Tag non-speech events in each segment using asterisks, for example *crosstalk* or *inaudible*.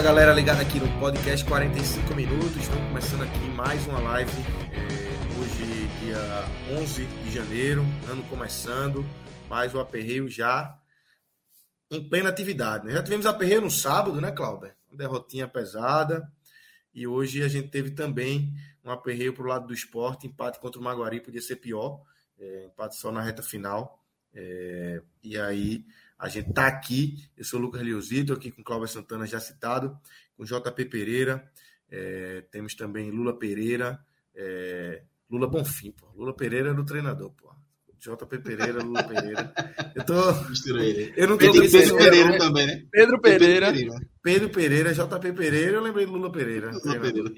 Fala galera ligada aqui no podcast 45 minutos. Estamos começando aqui mais uma live. É, hoje, dia 11 de janeiro, ano começando. Mais um aperreio já em plena atividade. Né? Já tivemos aperreio no sábado, né, Cláudio? Uma derrotinha pesada. E hoje a gente teve também um aperreio para o lado do esporte. Empate contra o Maguari podia ser pior. É, empate só na reta final. É, e aí a gente está aqui. Eu sou o Lucas Leozito, aqui com Cláudio Santana, já citado, com JP Pereira. É, temos também Lula Pereira. É, Lula Bonfim, pô. Lula Pereira do treinador, pô. JP Pereira, Lula Pereira. Eu tô. Eu não tô Pedro, Pedro Pereira também, né? Pedro Pereira. Pedro Pereira, JP Pereira, eu lembrei de Lula Pereira. Lula, Pereira.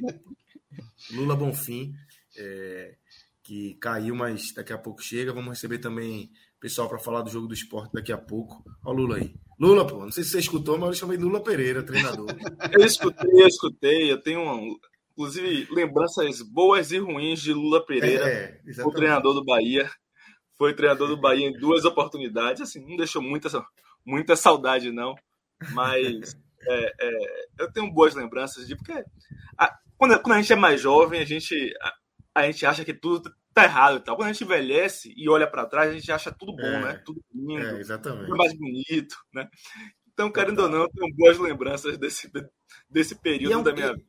Lula Bonfim, é, que caiu, mas daqui a pouco chega. Vamos receber também pessoal para falar do jogo do esporte daqui a pouco. Olha o Lula aí. Lula, pô, não sei se você escutou, mas eu chamei Lula Pereira, treinador. *laughs* eu escutei, eu escutei. Eu tenho, um, inclusive, lembranças boas e ruins de Lula Pereira, é, o treinador do Bahia foi treinador do Bahia em duas oportunidades, assim, não deixou muita, muita saudade, não. Mas *laughs* é, é, eu tenho boas lembranças de porque a, quando, quando, a gente é mais jovem, a gente, a, a, gente acha que tudo tá errado e tal. Quando a gente envelhece e olha para trás, a gente acha tudo bom, é, né? Tudo lindo, é, exatamente. tudo mais bonito, né? Então, querendo ou não, eu tenho boas lembranças desse, desse período é um, da minha vida.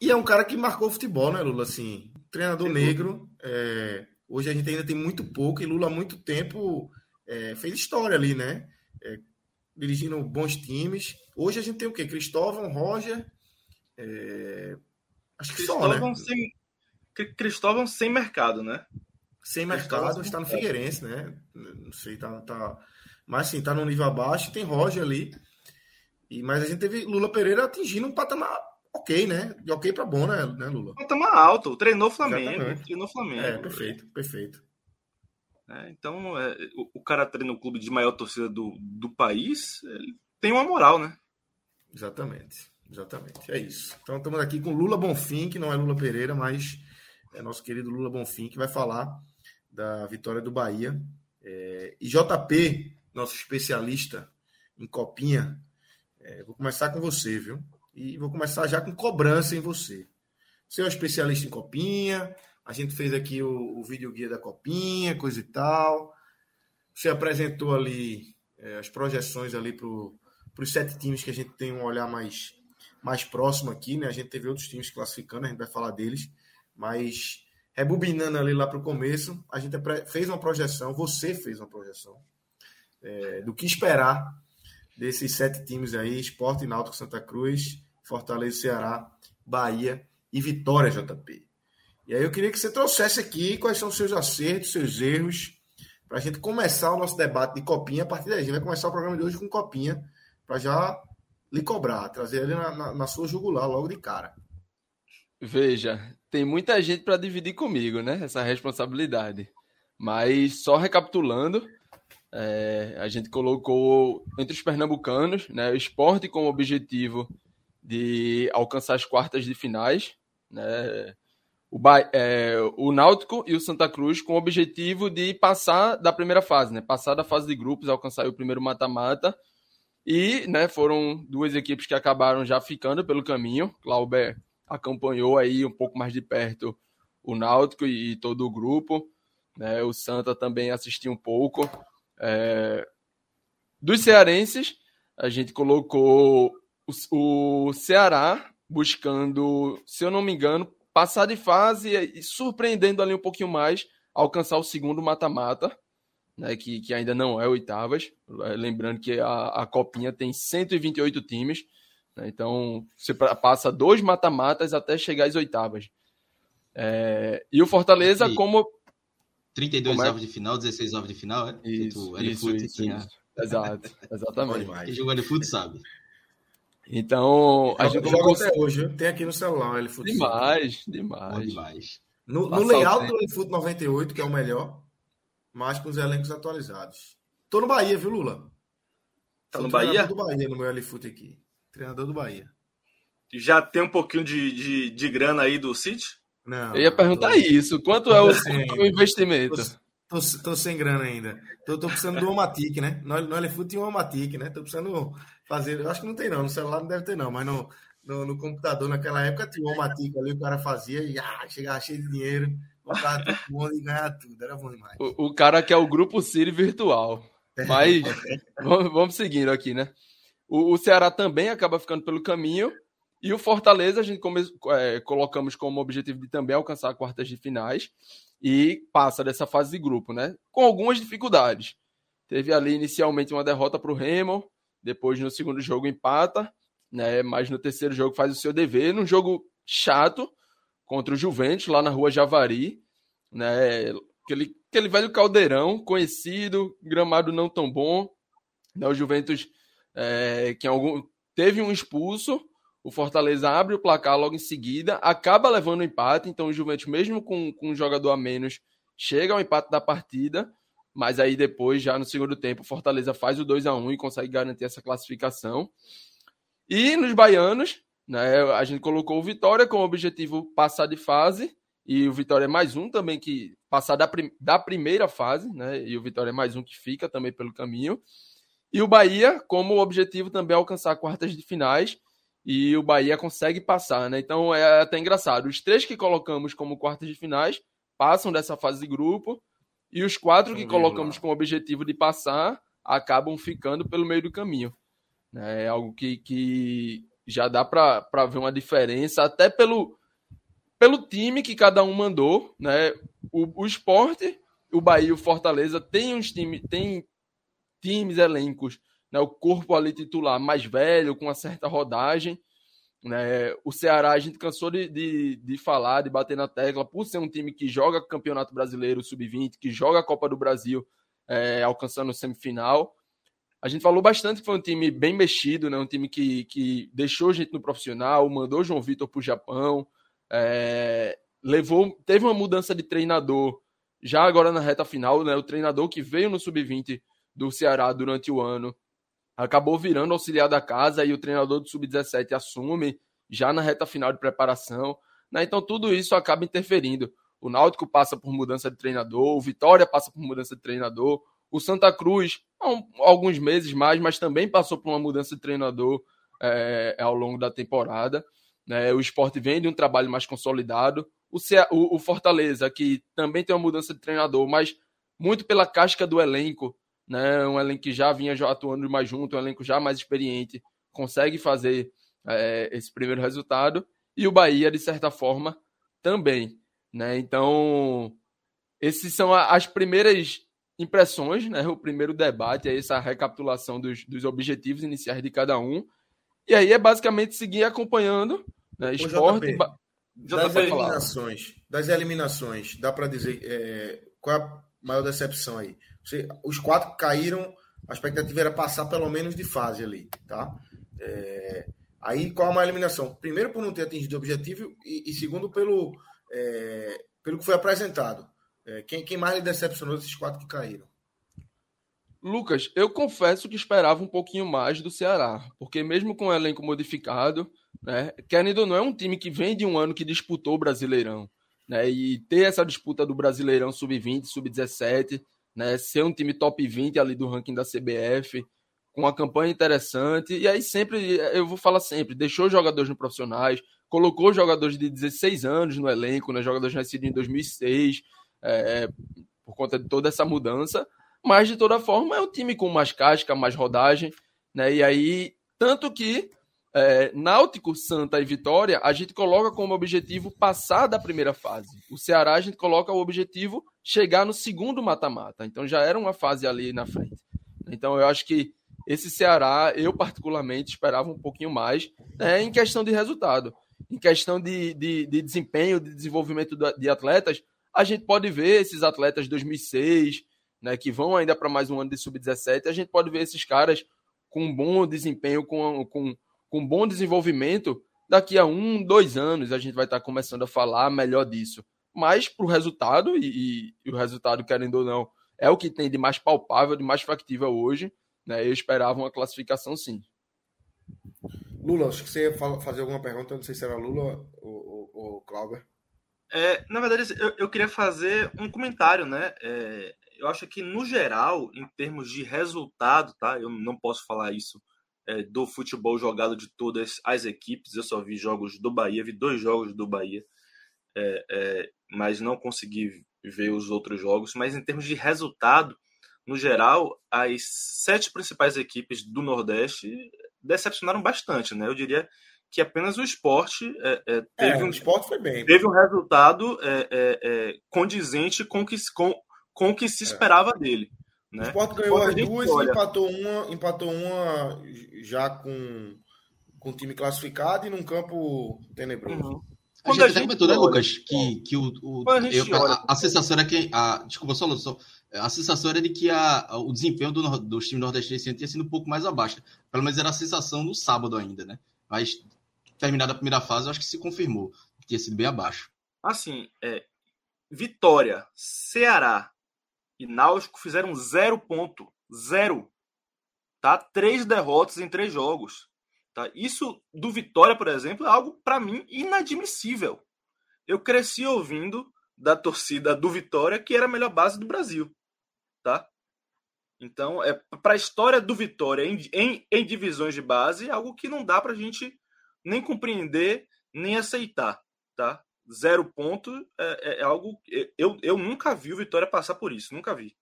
E é um cara que marcou o futebol, né, Lula? Assim, treinador negro, é, Hoje a gente ainda tem muito pouco e Lula há muito tempo é, fez história ali, né? É, dirigindo bons times. Hoje a gente tem o quê? Cristóvão, Roger. É... Acho que Cristóvão só, né? Sem... Cristóvão sem mercado, né? Sem mercado, está no Figueirense, né? Não sei, tá, tá. Mas sim, tá no nível abaixo, tem Roger ali. E, mas a gente teve Lula Pereira atingindo um patamar ok, né? De ok para bom, né, né Lula? Patamar alto, treinou Flamengo, Exatamente. treinou Flamengo. É, perfeito, perfeito. É, então, é, o, o, cara treina o clube de maior torcida do, do país, ele tem uma moral, né? Exatamente, exatamente, é isso. Então, estamos aqui com Lula Bonfim, que não é Lula Pereira, mas é nosso querido Lula Bonfim, que vai falar da vitória do Bahia. É, e JP, nosso especialista em copinha, é, vou começar com você, viu? E vou começar já com cobrança em você. Você é um especialista em copinha. A gente fez aqui o, o vídeo guia da copinha, coisa e tal. Você apresentou ali é, as projeções ali para os sete times que a gente tem um olhar mais, mais próximo aqui, né? A gente teve outros times classificando, a gente vai falar deles. Mas rebobinando ali lá para o começo, a gente fez uma projeção, você fez uma projeção é, do que esperar desses sete times aí, Esporte, Náutico, Santa Cruz, Fortaleza, Ceará, Bahia e Vitória, JP. E aí eu queria que você trouxesse aqui quais são os seus acertos, seus erros, para a gente começar o nosso debate de copinha. A partir daí, a gente vai começar o programa de hoje com copinha, para já lhe cobrar, trazer ele na, na, na sua jugular logo de cara. Veja, tem muita gente para dividir comigo, né? Essa responsabilidade. Mas só recapitulando, é, a gente colocou entre os pernambucanos, né, o esporte como objetivo de alcançar as quartas de finais, né? O, é, o Náutico e o Santa Cruz com o objetivo de passar da primeira fase, né? Passar da fase de grupos, alcançar o primeiro mata-mata. E, né, foram duas equipes que acabaram já ficando pelo caminho. Clauber acompanhou aí um pouco mais de perto o Náutico e, todo o grupo. Né? O Santa também assistiu um pouco. É... Dos cearenses, a gente colocou o, o Ceará buscando, se eu não me engano, passar de fase e surpreendendo ali um pouquinho mais, alcançar o segundo mata-mata, né, que, que ainda não é oitavas. Lembrando que a, a Copinha tem 128 times? Então, você passa dois mata-matas até chegar às oitavas. É, e o Fortaleza, e como. 32 como é? de final, 16 ovos de final, é? Isso, isso, isso, tinha... isso. Exato, *laughs* exatamente. Quem jogou L-Foot sabe. Então, a gente joga até hoje, tem aqui no celular o L-Foot. Demais, demais. demais. No, no layout do L-Foot 98, que é o melhor, mas com os elencos atualizados. Tô no Bahia, viu, Lula? Tá no Bahia? do Bahia no meu L-Foot aqui. Treinador do Bahia. Já tem um pouquinho de, de, de grana aí do City? Não. Eu ia perguntar tô... isso. Quanto é o, o investimento? Tô, tô, tô, sem grana ainda. Tô, tô precisando do Omatic, né? No, no L-Foot tinha um Omatic, né? Tô precisando fazer. Eu acho que não tem, não. No celular não deve ter, não. Mas no, no, no computador, naquela época, tinha um Omatic ali, o cara fazia e ah, chegava cheio de dinheiro. Botava tudo bom e ganhar tudo. Era bom demais. O, o cara que é o grupo Siri virtual. Mas vamos, vamos seguindo aqui, né? O, o, Ceará também acaba ficando pelo caminho. E o Fortaleza, a gente come, é, colocamos como objetivo de também alcançar quartas de finais e passa dessa fase de grupo, né? Com algumas dificuldades. Teve ali inicialmente uma derrota para o Remo, depois no segundo jogo empata, né? Mas no terceiro jogo faz o seu dever, num jogo chato contra o Juventus lá na rua Javari, né? Aquele, aquele velho caldeirão conhecido, gramado não tão bom, né? O Juventus é, que algum, teve um expulso, o Fortaleza abre o placar logo em seguida, acaba levando o empate, então o Juventus, mesmo com, com um jogador a menos, chega ao empate da partida, mas aí depois, já no segundo tempo, o Fortaleza faz o 2 a 1 e consegue garantir essa classificação. E nos baianos, né, a gente colocou o Vitória com o objetivo passar de fase, e o Vitória é mais um também que passar da, prim da primeira fase, né, e o Vitória é mais um que fica também pelo caminho. E o Bahia, como objetivo também é alcançar quartas de finais, e o Bahia consegue passar, né? Então é até engraçado. Os três que colocamos como quartas de finais passam dessa fase de grupo, e os quatro que colocamos com o objetivo de passar acabam ficando pelo meio do caminho. É algo que, que já dá para ver uma diferença, até pelo, pelo time que cada um mandou. Né? O, o esporte, o Bahia e o Fortaleza tem uns times, tem times, elencos, né, o corpo ali titular mais velho, com uma certa rodagem. Né, o Ceará, a gente cansou de, de, de, falar, de bater na tecla, por ser um time que joga Campeonato Brasileiro Sub-20, que joga a Copa do Brasil, é, alcançando semifinal. A gente falou bastante que foi um time bem mexido, né, um time que, que deixou gente no profissional, mandou João Vitor para o Japão, é, levou, teve uma mudança de treinador já agora na reta final, né, o treinador que veio no Sub-20 do Ceará durante o ano. Acabou virando auxiliar da casa e o treinador do Sub-17 assume já na reta final de preparação. Né? Então tudo isso acaba interferindo. O Náutico passa por mudança de treinador, o Vitória passa por mudança de treinador, o Santa Cruz, há um, alguns meses mais, mas também passou por uma mudança de treinador é, ao longo da temporada. Né? O esporte vem de um trabalho mais consolidado. O, o, o Fortaleza, que também tem uma mudança de treinador, mas muito pela casca do elenco, né? Um elenco que já vinha atuando mais junto, um elenco já mais experiente, consegue fazer é, esse primeiro resultado. E o Bahia, de certa forma, também. Né? Então, esses são as primeiras impressões, né? o primeiro debate, essa recapitulação dos, dos objetivos iniciais de cada um. E aí é basicamente seguir acompanhando né? esporte. JB, das eliminações, das eliminações, dá para dizer é, qual a maior decepção aí? Você, os quatro caíram, a expectativa era passar pelo menos de fase ali, tá? É, aí qual a maior eliminação? Primeiro por não ter atingido o objetivo e, e segundo pelo, é, pelo que foi apresentado. É, quem, quem mais lhe decepcionou desses quatro que caíram? Lucas, eu confesso que esperava um pouquinho mais do Ceará, porque mesmo com o elenco modificado, né, querendo não é um time que vem de um ano que disputou o Brasileirão, né, e ter essa disputa do Brasileirão sub-20, sub-17, né? Ser um time top 20 ali do ranking da CBF, com uma campanha interessante. E aí sempre, eu vou falar sempre, deixou jogadores no profissionais, colocou jogadores de 16 anos no elenco, né? Jogadores nascidos em 2006, é, por conta de toda essa mudança. Mas, de toda forma, é um time com mais casca, mais rodagem, né? E aí, tanto que é, Náutico, Santa e Vitória, a gente coloca como objetivo passar da primeira fase. O Ceará, a gente coloca o objetivo chegar no segundo mata-mata. Então já era uma fase ali na frente. Então eu acho que esse Ceará, eu particularmente esperava um pouquinho mais né, em questão de resultado. Em questão de, de, de desempenho, de desenvolvimento de atletas, a gente pode ver esses atletas de 2006, né, que vão ainda para mais um ano de sub-17, a gente pode ver esses caras com bom desempenho, com, com, com bom desenvolvimento, daqui a um, dois anos a gente vai estar começando a falar melhor disso. Mas para o resultado, e, e, o resultado, querendo ou não, é o que tem de mais palpável, de mais factível hoje, né? Eu esperava uma classificação sim. Lula, acho que você ia fazer alguma pergunta, não sei se era Lula ou, ou, ou Cláudio. É, na verdade, eu, eu, queria fazer um comentário, né? É, eu acho que, no geral, em termos de resultado, tá? Eu não posso falar isso é, do futebol jogado de todas as equipes. Eu só vi jogos do Bahia, vi dois jogos do Bahia, é, é, mas não consegui ver os outros jogos. Mas em termos de resultado, no geral, as sete principais equipes do Nordeste decepcionaram bastante, né? Eu diria que apenas o esporte é, é, teve, é, um, esporte foi bem, teve um resultado é, condizente com que, com, com o que se esperava dele. Né? O esporte ganhou as duas olha... e empatou uma, empatou uma já com, com o time classificado e num campo tenebroso. Uhum. A gente até comentou, né, Lucas, que, que o, o eu, a, a, sensação era que. A, desculpa, só, só a sensação era de que a, o desempenho do, dos times nordestinos tinha sido um pouco mais abaixo. Pelo menos era a sensação no sábado ainda, né? Mas terminada a primeira fase, eu acho que se confirmou que tinha sido bem abaixo. Assim, é, Vitória, Ceará e Náutico fizeram zero ponto. Zero. Tá? Três derrotas em três jogos. Tá? Isso do Vitória, por exemplo, é algo, para mim, inadmissível. Eu cresci ouvindo da torcida do Vitória que era a melhor base do Brasil. Tá? Então, é para a história do Vitória em, em, em, divisões de base, é algo que não dá para a gente nem compreender, nem aceitar. Tá? Zero ponto é, é, é algo. Eu, eu nunca vi o Vitória passar por isso, nunca vi.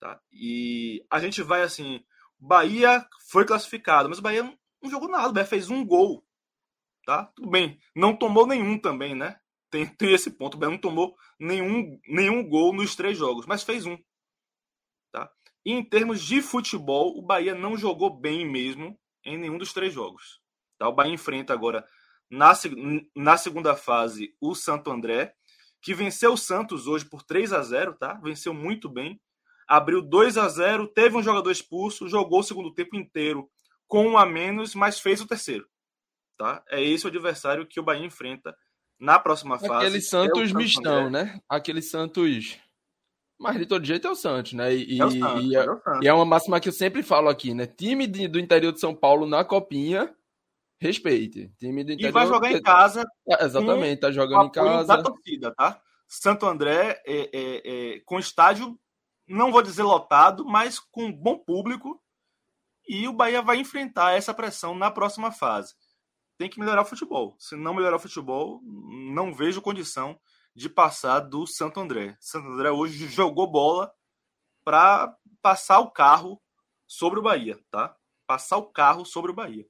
Tá? E a gente vai assim. Bahia foi classificado, mas Bahia não jogou nada. O Bahia fez um gol. Tá? Tudo bem. Não tomou nenhum também, né? Tem, tem esse ponto. O Bahia não tomou nenhum, nenhum gol nos três jogos, mas fez um. Tá? E em termos de futebol, o Bahia não jogou bem mesmo em nenhum dos três jogos. Tá? O Bahia enfrenta agora, na, na segunda fase, o Santo André, que venceu o Santos hoje por 3 a 0 tá? Venceu muito bem. Abriu 2 a 0 teve um jogador expulso, jogou o segundo tempo inteiro com um a menos, mas fez o terceiro. Tá? É esse o adversário que o Bahia enfrenta na próxima fase. Aquele Santos é mistão, né? Aquele Santos. Mas de todo jeito é o Santos, né? E é, Santos, e, é, é, e é, uma máxima que eu sempre falo aqui, né? Time de, do interior de São Paulo na copinha, respeite. Time do interior. E vai jogar em casa. É, exatamente, tá jogando em casa. Da torcida, tá? Santo André é, é, é, com estádio, não vou dizer lotado, mas com bom público e o Bahia vai enfrentar essa pressão na próxima fase. Tem que melhorar o futebol. Se não melhorar o futebol, não vejo condição de passar do Santo André. Santo André hoje jogou bola para passar o carro sobre o Bahia, tá? Passar o carro sobre o Bahia.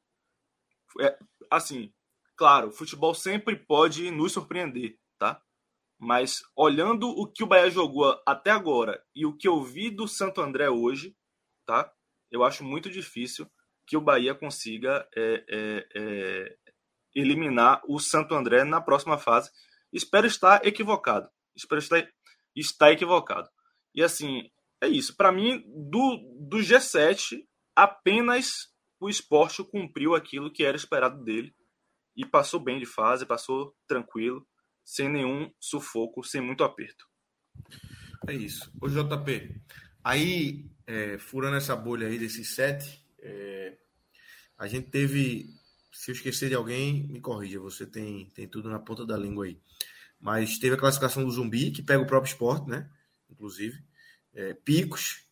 É, assim, claro, futebol sempre pode nos surpreender, tá? Mas olhando o que o Bahia jogou até agora e o que eu vi do Santo André hoje, tá? Eu acho muito difícil que o Bahia consiga é, é, é, eliminar o Santo André na próxima fase. Espero estar equivocado. Espero estar, estar equivocado. E assim, é isso. Para mim, do, do G7, apenas o esporte cumpriu aquilo que era esperado dele. E passou bem de fase, passou tranquilo, sem nenhum sufoco, sem muito aperto. É isso. O JP, Aí, é, furando essa bolha aí desses sete, é, a gente teve. Se eu esquecer de alguém, me corrija, você tem, tem tudo na ponta da língua aí. Mas teve a classificação do Zumbi, que pega o próprio esporte, né? Inclusive. É, Picos,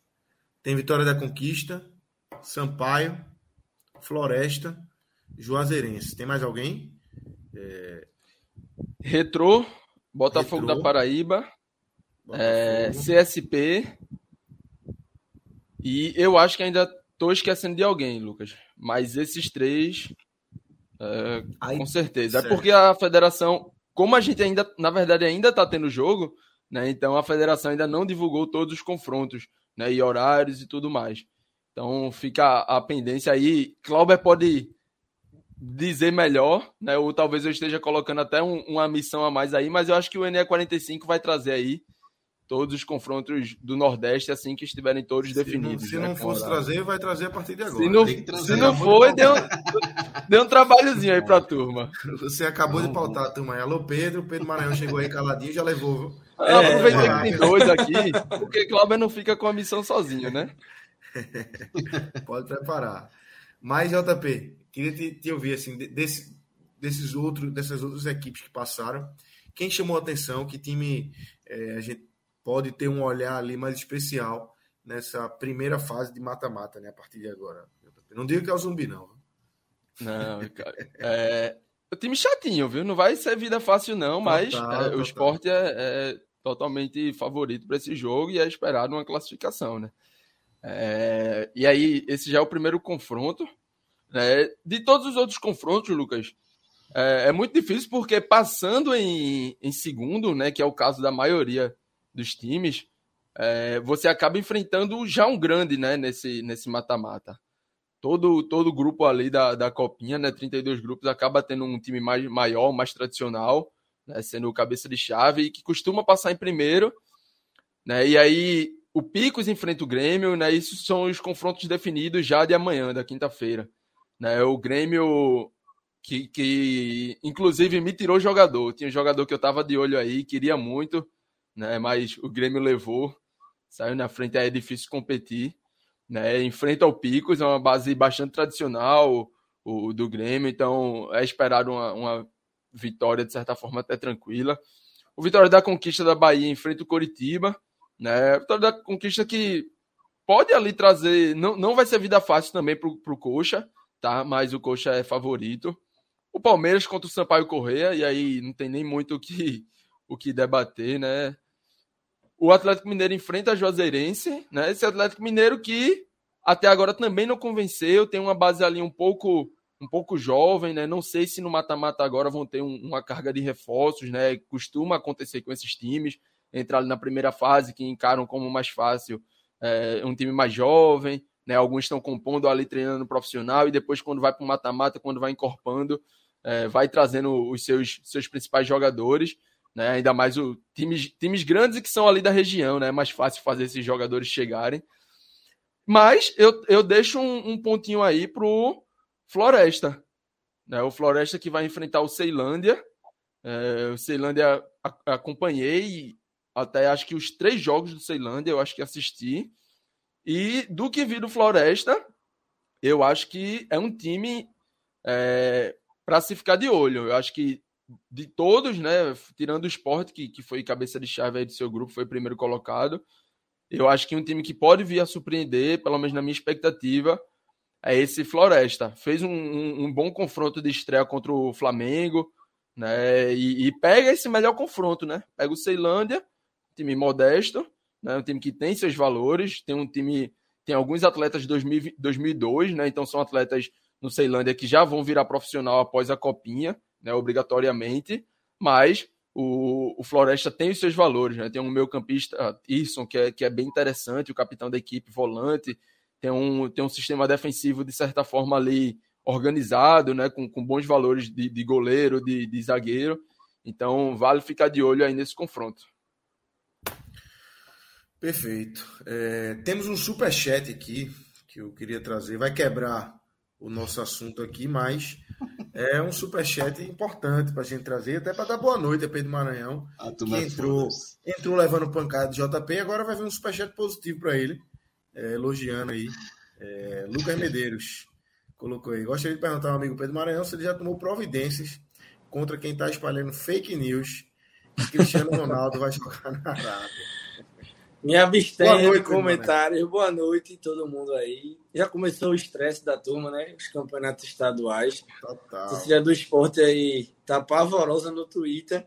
tem Vitória da Conquista, Sampaio, Floresta, Juazeirense. Tem mais alguém? É... Retrô, Botafogo Retrô, da Paraíba, Botafogo. É, CSP, e eu acho que ainda tô esquecendo de alguém, Lucas. Mas esses três, é, com certeza. É certo. É porque a federação, como a gente ainda, na verdade, ainda tá tendo jogo, né? Então a federação ainda não divulgou todos os confrontos, né? E horários e tudo mais. Então fica a pendência aí. Clauber pode dizer melhor, né? Ou talvez eu esteja colocando até um, uma missão a mais aí, mas eu acho que o NE45 vai trazer aí todos os confrontos do Nordeste assim que estiverem todos se definidos. Não, se né, não fosse trazer, vai trazer a partir de agora. Se não, se não for, deu, deu um trabalhozinho aí para a turma. Você acabou não, de pautar a turma aí. Alô, Pedro. Pedro Maranhão chegou aí caladinho já levou, viu? É, Aproveitei é, que tem dois aqui, *laughs* porque Cláudio não fica com a missão sozinho, né? *laughs* Pode preparar. Mas, JP, queria te, te ouvir assim, desse, desses outros, dessas outras equipes que passaram. Quem chamou a atenção? Que time é, a gente pode ter um olhar ali mais especial nessa primeira fase de mata-mata, né? A partir de agora. Não digo que é o zumbi, não. Não, cara. É, o time chatinho, viu? Não vai ser vida fácil, não, mas total, é, total. o esporte é, é, totalmente favorito para esse jogo e é esperado uma classificação, né? É, e aí, esse já é o primeiro confronto. Né? De todos os outros confrontos, Lucas, é, é muito difícil porque passando em, em segundo, né, que é o caso da maioria dos times, é, você acaba enfrentando já um grande né, nesse nesse mata-mata. Todo, todo grupo ali da, da Copinha, né, 32 grupos, acaba tendo um time mais, maior, mais tradicional, né, sendo o cabeça de chave, e que costuma passar em primeiro. Né, e aí o Picos enfrenta o Grêmio, né, isso são os confrontos definidos já de amanhã, da quinta-feira. Né, o Grêmio que, que inclusive me tirou jogador. Tinha um jogador que eu estava de olho aí, queria muito, né? Mas o Grêmio levou, saiu na frente, aí é difícil competir. Né? Enfrenta o Picos, é uma base bastante tradicional o, do Grêmio, então é esperado uma, uma vitória, de certa forma, até tranquila. O Vitória da Conquista da Bahia enfrenta o Coritiba, né? Vitória da Conquista que pode ali trazer, não, não vai ser vida fácil também para o Coxa, tá? Mas o Coxa é favorito. O Palmeiras contra o Sampaio Correia, e aí não tem nem muito o que, o que debater, né? O Atlético Mineiro enfrenta a Juazeirense, né? Esse Atlético Mineiro que até agora também não convenceu, tem uma base ali um pouco um pouco jovem, né? Não sei se no mata-mata agora vão ter um, uma carga de reforços, né? Costuma acontecer com esses times, entrar ali na primeira fase que encaram como mais fácil é, um time mais jovem, né? Alguns estão compondo ali treinando profissional e depois quando vai para o mata-mata, quando vai encorpando, é, vai trazendo os seus seus principais jogadores né? Ainda mais o times, times grandes que são ali da região, né? É mais fácil fazer esses jogadores chegarem. Mas eu, eu deixo um, um pontinho aí pro Floresta. Né? O Floresta que vai enfrentar o Ceilândia. É, o Ceilândia acompanhei até acho que os três jogos do Ceilândia eu acho que assisti. E do que vi do Floresta, eu acho que é um time é, para se ficar de olho. Eu acho que de todos, né? Tirando o esporte, que, que foi cabeça de chave aí do seu grupo, foi primeiro colocado. Eu acho que um time que pode vir a surpreender, pelo menos na minha expectativa, é esse Floresta. Fez um, um, um bom confronto de estreia contra o Flamengo, né? E, e, pega esse melhor confronto, né? Pega o Ceilândia, time modesto, né? Um time que tem seus valores, tem um time, tem alguns atletas de 2000, 2002, né? Então são atletas no Ceilândia que já vão virar profissional após a copinha né, obrigatoriamente, mas o, o, Floresta tem os seus valores, né? Tem um meio campista, Tirson, que é, que é bem interessante, o capitão da equipe, volante, tem um, tem um sistema defensivo, de certa forma, ali organizado, né? Com, com bons valores de, de goleiro, de, de zagueiro. Então, vale ficar de olho aí nesse confronto. Perfeito. É, temos um super chat aqui que eu queria trazer. Vai quebrar o nosso assunto aqui, mas é um superchat importante para a gente trazer, até para dar boa noite a Pedro Maranhão, que é entrou, entrou levando pancada de JP, agora vai vir um superchat positivo para ele, é, elogiando aí. É, Lucas *laughs* Medeiros colocou aí. Gostaria de perguntar ao amigo Pedro Maranhão se ele já tomou providências contra quem está espalhando fake news que Cristiano Ronaldo vai jogar na Arábia. Me abstenho de comentários. Mano. Boa noite todo mundo aí. Já começou o estresse da turma, né? Os campeonatos estaduais. Total. A torcida do esporte aí tá pavorosa no Twitter.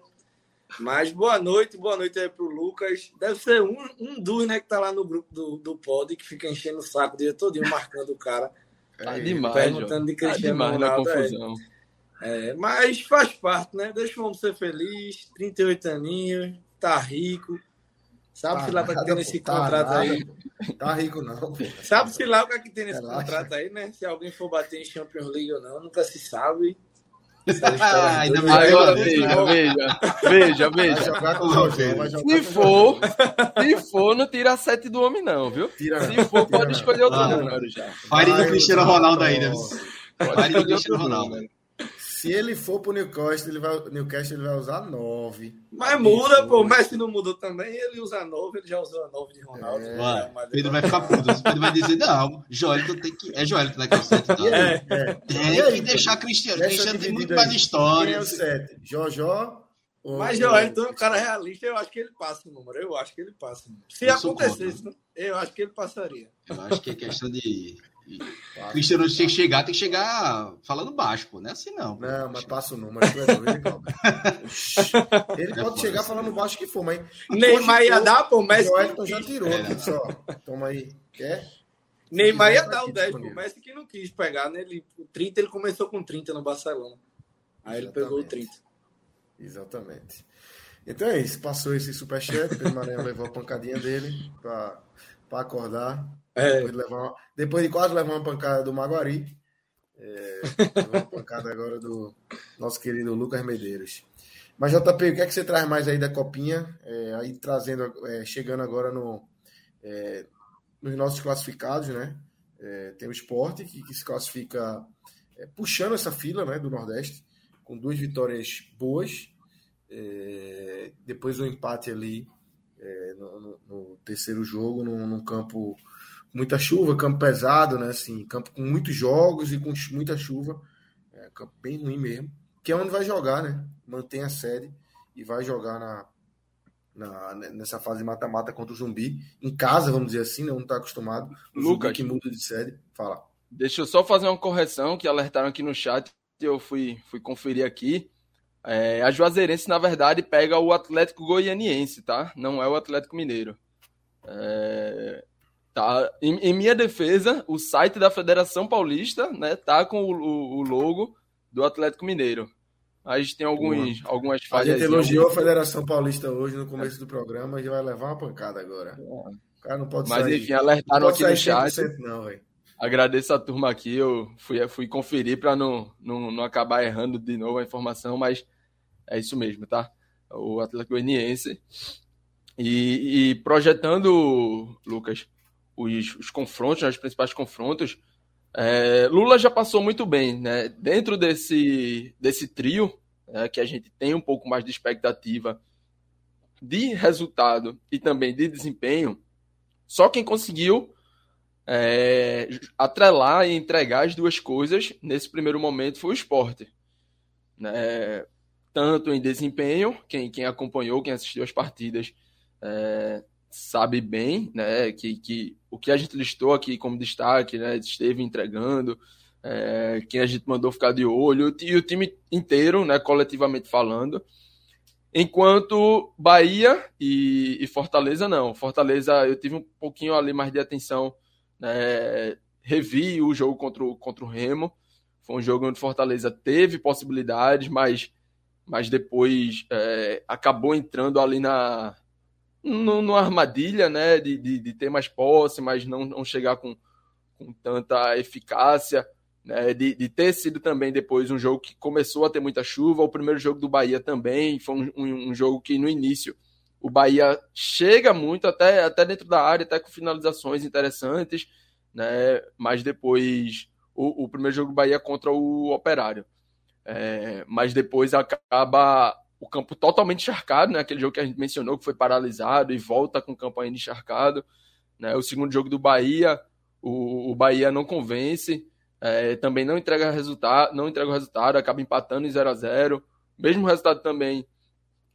Mas boa noite, boa noite aí pro Lucas. Deve ser um, um dos, né, que tá lá no grupo do, do pod, que fica enchendo o saco o dia todinho, marcando o cara. Tá é, demais, Perguntando de tá Cristiano tá demais Ronaldo. Na confusão. É. é, mas faz parte, né? Deixa o homem ser feliz. 38 aninhos, tá rico Sabe-se lá o que, é tem nesse tá contrato nada, aí. Tá rico, não. Sabe-se lá o que, é que tem nesse Relaxa. contrato aí, né? Se alguém for bater em Champions League ou não, nunca se sabe. Ah, *laughs* ainda Agora veja, veja, veja, veja. Se for, se for, não tira a sete do homem, não, viu? Tira, se for, tira, pode escolher outro número já. Pare do Cristiano Ronaldo ainda. Pare do Cristiano Ronaldo. Se ele for pro Newcastle, ele vai, Newcastle ele vai usar 9. Mas muda, pô. O Messi não mudou também. Ele usa 9, ele já usou a 9 de Ronaldo. É, vai, Pedro vai ficar puto. Pedro vai dizer: não, Joelito tem que. É Joelito, né? Que é o 7. Tá? É, é. Tem aí, que deixar Cristiano. Cristiano tem muito mais história. Quem é o 7? Jojó. Mas Joelito é um cara realista. Eu acho que ele passa o número. Eu acho que ele passa. Se eu acontecesse, eu acho que ele passaria. Eu acho que é questão de Passa, Cristiano tem que chegar, tem que chegar falando baixo, pô. Não é assim, não. Pô. Não, mas passa o número. *laughs* ele pode é chegar falando baixo que for, mas. Neymar ia dar, pô, mas. O Elton já tirou é, só. Toma aí. Quer? Neymar ia dar o 10 pro Messi que não quis pegar, né? Ele, o 30, ele começou com 30 no Barcelona. Aí Exatamente. ele pegou o 30. Exatamente. Então é isso. Passou esse superchat. O Maranhão levou a pancadinha dele para acordar. É. Depois, de depois de quase levar uma pancada do Maguari, é, uma pancada agora do nosso querido Lucas Medeiros. Mas, JP, o que é que você traz mais aí da Copinha? É, aí trazendo, é, chegando agora no, é, nos nossos classificados, né? É, tem o esporte que, que se classifica puxando essa fila né, do Nordeste, com duas vitórias boas. depois um empate ali no, no, no, terceiro jogo, num, num campo muita chuva, campo pesado, né? Assim, campo com muitos jogos e com muita chuva. É, campo bem ruim mesmo. Que é onde vai jogar, né? Mantém a série e vai jogar na, na nessa fase mata-mata contra o Zumbi. Em casa, vamos dizer assim, né? não está acostumado. O Lucas, que muda de série. Fala. Deixa eu só fazer uma correção que alertaram aqui no chat. Eu fui, fui conferir aqui. É, a Juazeirense, na verdade, pega o Atlético Goianiense, tá? Não é o Atlético Mineiro. É, Tá, em, em, minha defesa, o site da Federação Paulista, né, tá com o, o, o logo do Atlético Mineiro. A gente tem alguns, algumas falhas. A gente elogiou a Federação Paulista hoje no começo do programa e vai levar uma pancada agora. O cara não pode Mas sair, enfim, alertaram aqui no chat. Não, Agradeço a turma aqui, eu fui, fui conferir para não, não, não acabar errando de novo a informação, mas é isso mesmo, tá? O Atlético Goianiense. E, e projetando, Lucas, os, os confrontos, né, os principais confrontos, é, Lula já passou muito bem, né? Dentro desse, desse trio, é, que a gente tem um pouco mais de expectativa de resultado e também de desempenho, só quem conseguiu é, atrelar e entregar as duas coisas nesse primeiro momento foi o esporte. Né? Tanto em desempenho, quem, quem acompanhou, quem assistiu as partidas, é, sabe bem, né, que, que o que a gente listou aqui como destaque, né, esteve entregando, é, quem a gente mandou ficar de olho, e o time inteiro, né, coletivamente falando. Enquanto Bahia e, e, Fortaleza não. Fortaleza eu tive um pouquinho ali mais de atenção, né, revi o jogo contra o, contra o Remo. Foi um jogo onde Fortaleza teve possibilidades, mas, mas depois é, acabou entrando ali na, numa armadilha, né, de, de, de, ter mais posse, mas não, não chegar com, com tanta eficácia, né, de, de, ter sido também depois um jogo que começou a ter muita chuva, o primeiro jogo do Bahia também foi um, um, um jogo que no início o Bahia chega muito até, até dentro da área, até com finalizações interessantes, né, mas depois o, o primeiro jogo do Bahia contra o Operário, é, mas depois acaba o campo totalmente encharcado, né? Aquele jogo que a gente mencionou que foi paralisado e volta com o campo ainda encharcado. Né? O segundo jogo do Bahia, o, o Bahia não convence, é, também não entrega resultado, não entrega o resultado, acaba empatando em 0 a 0 Mesmo resultado também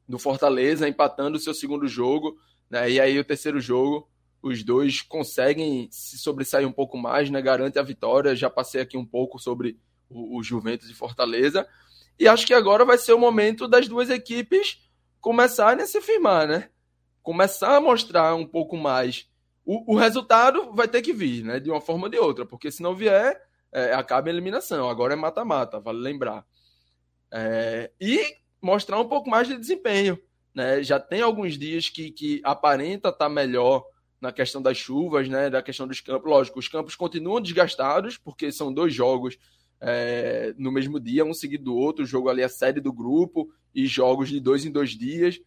do Fortaleza, empatando o seu segundo jogo, né? E aí o terceiro jogo, os dois conseguem se sobressair um pouco mais, né? Garante a vitória. Já passei aqui um pouco sobre o, o Juventus e Fortaleza. E acho que agora vai ser o momento das duas equipes começarem a se firmar, né? Começar a mostrar um pouco mais. O, o resultado vai ter que vir, né? De uma forma ou de outra, porque se não vier, é, acaba a eliminação. Agora é mata-mata, vale lembrar. É, e mostrar um pouco mais de desempenho. né? Já tem alguns dias que, que aparenta estar tá melhor na questão das chuvas, né? Da questão dos campos. Lógico, os campos continuam desgastados, porque são dois jogos é, no mesmo dia, um seguido do outro, jogo ali a série do grupo e jogos de dois em dois dias.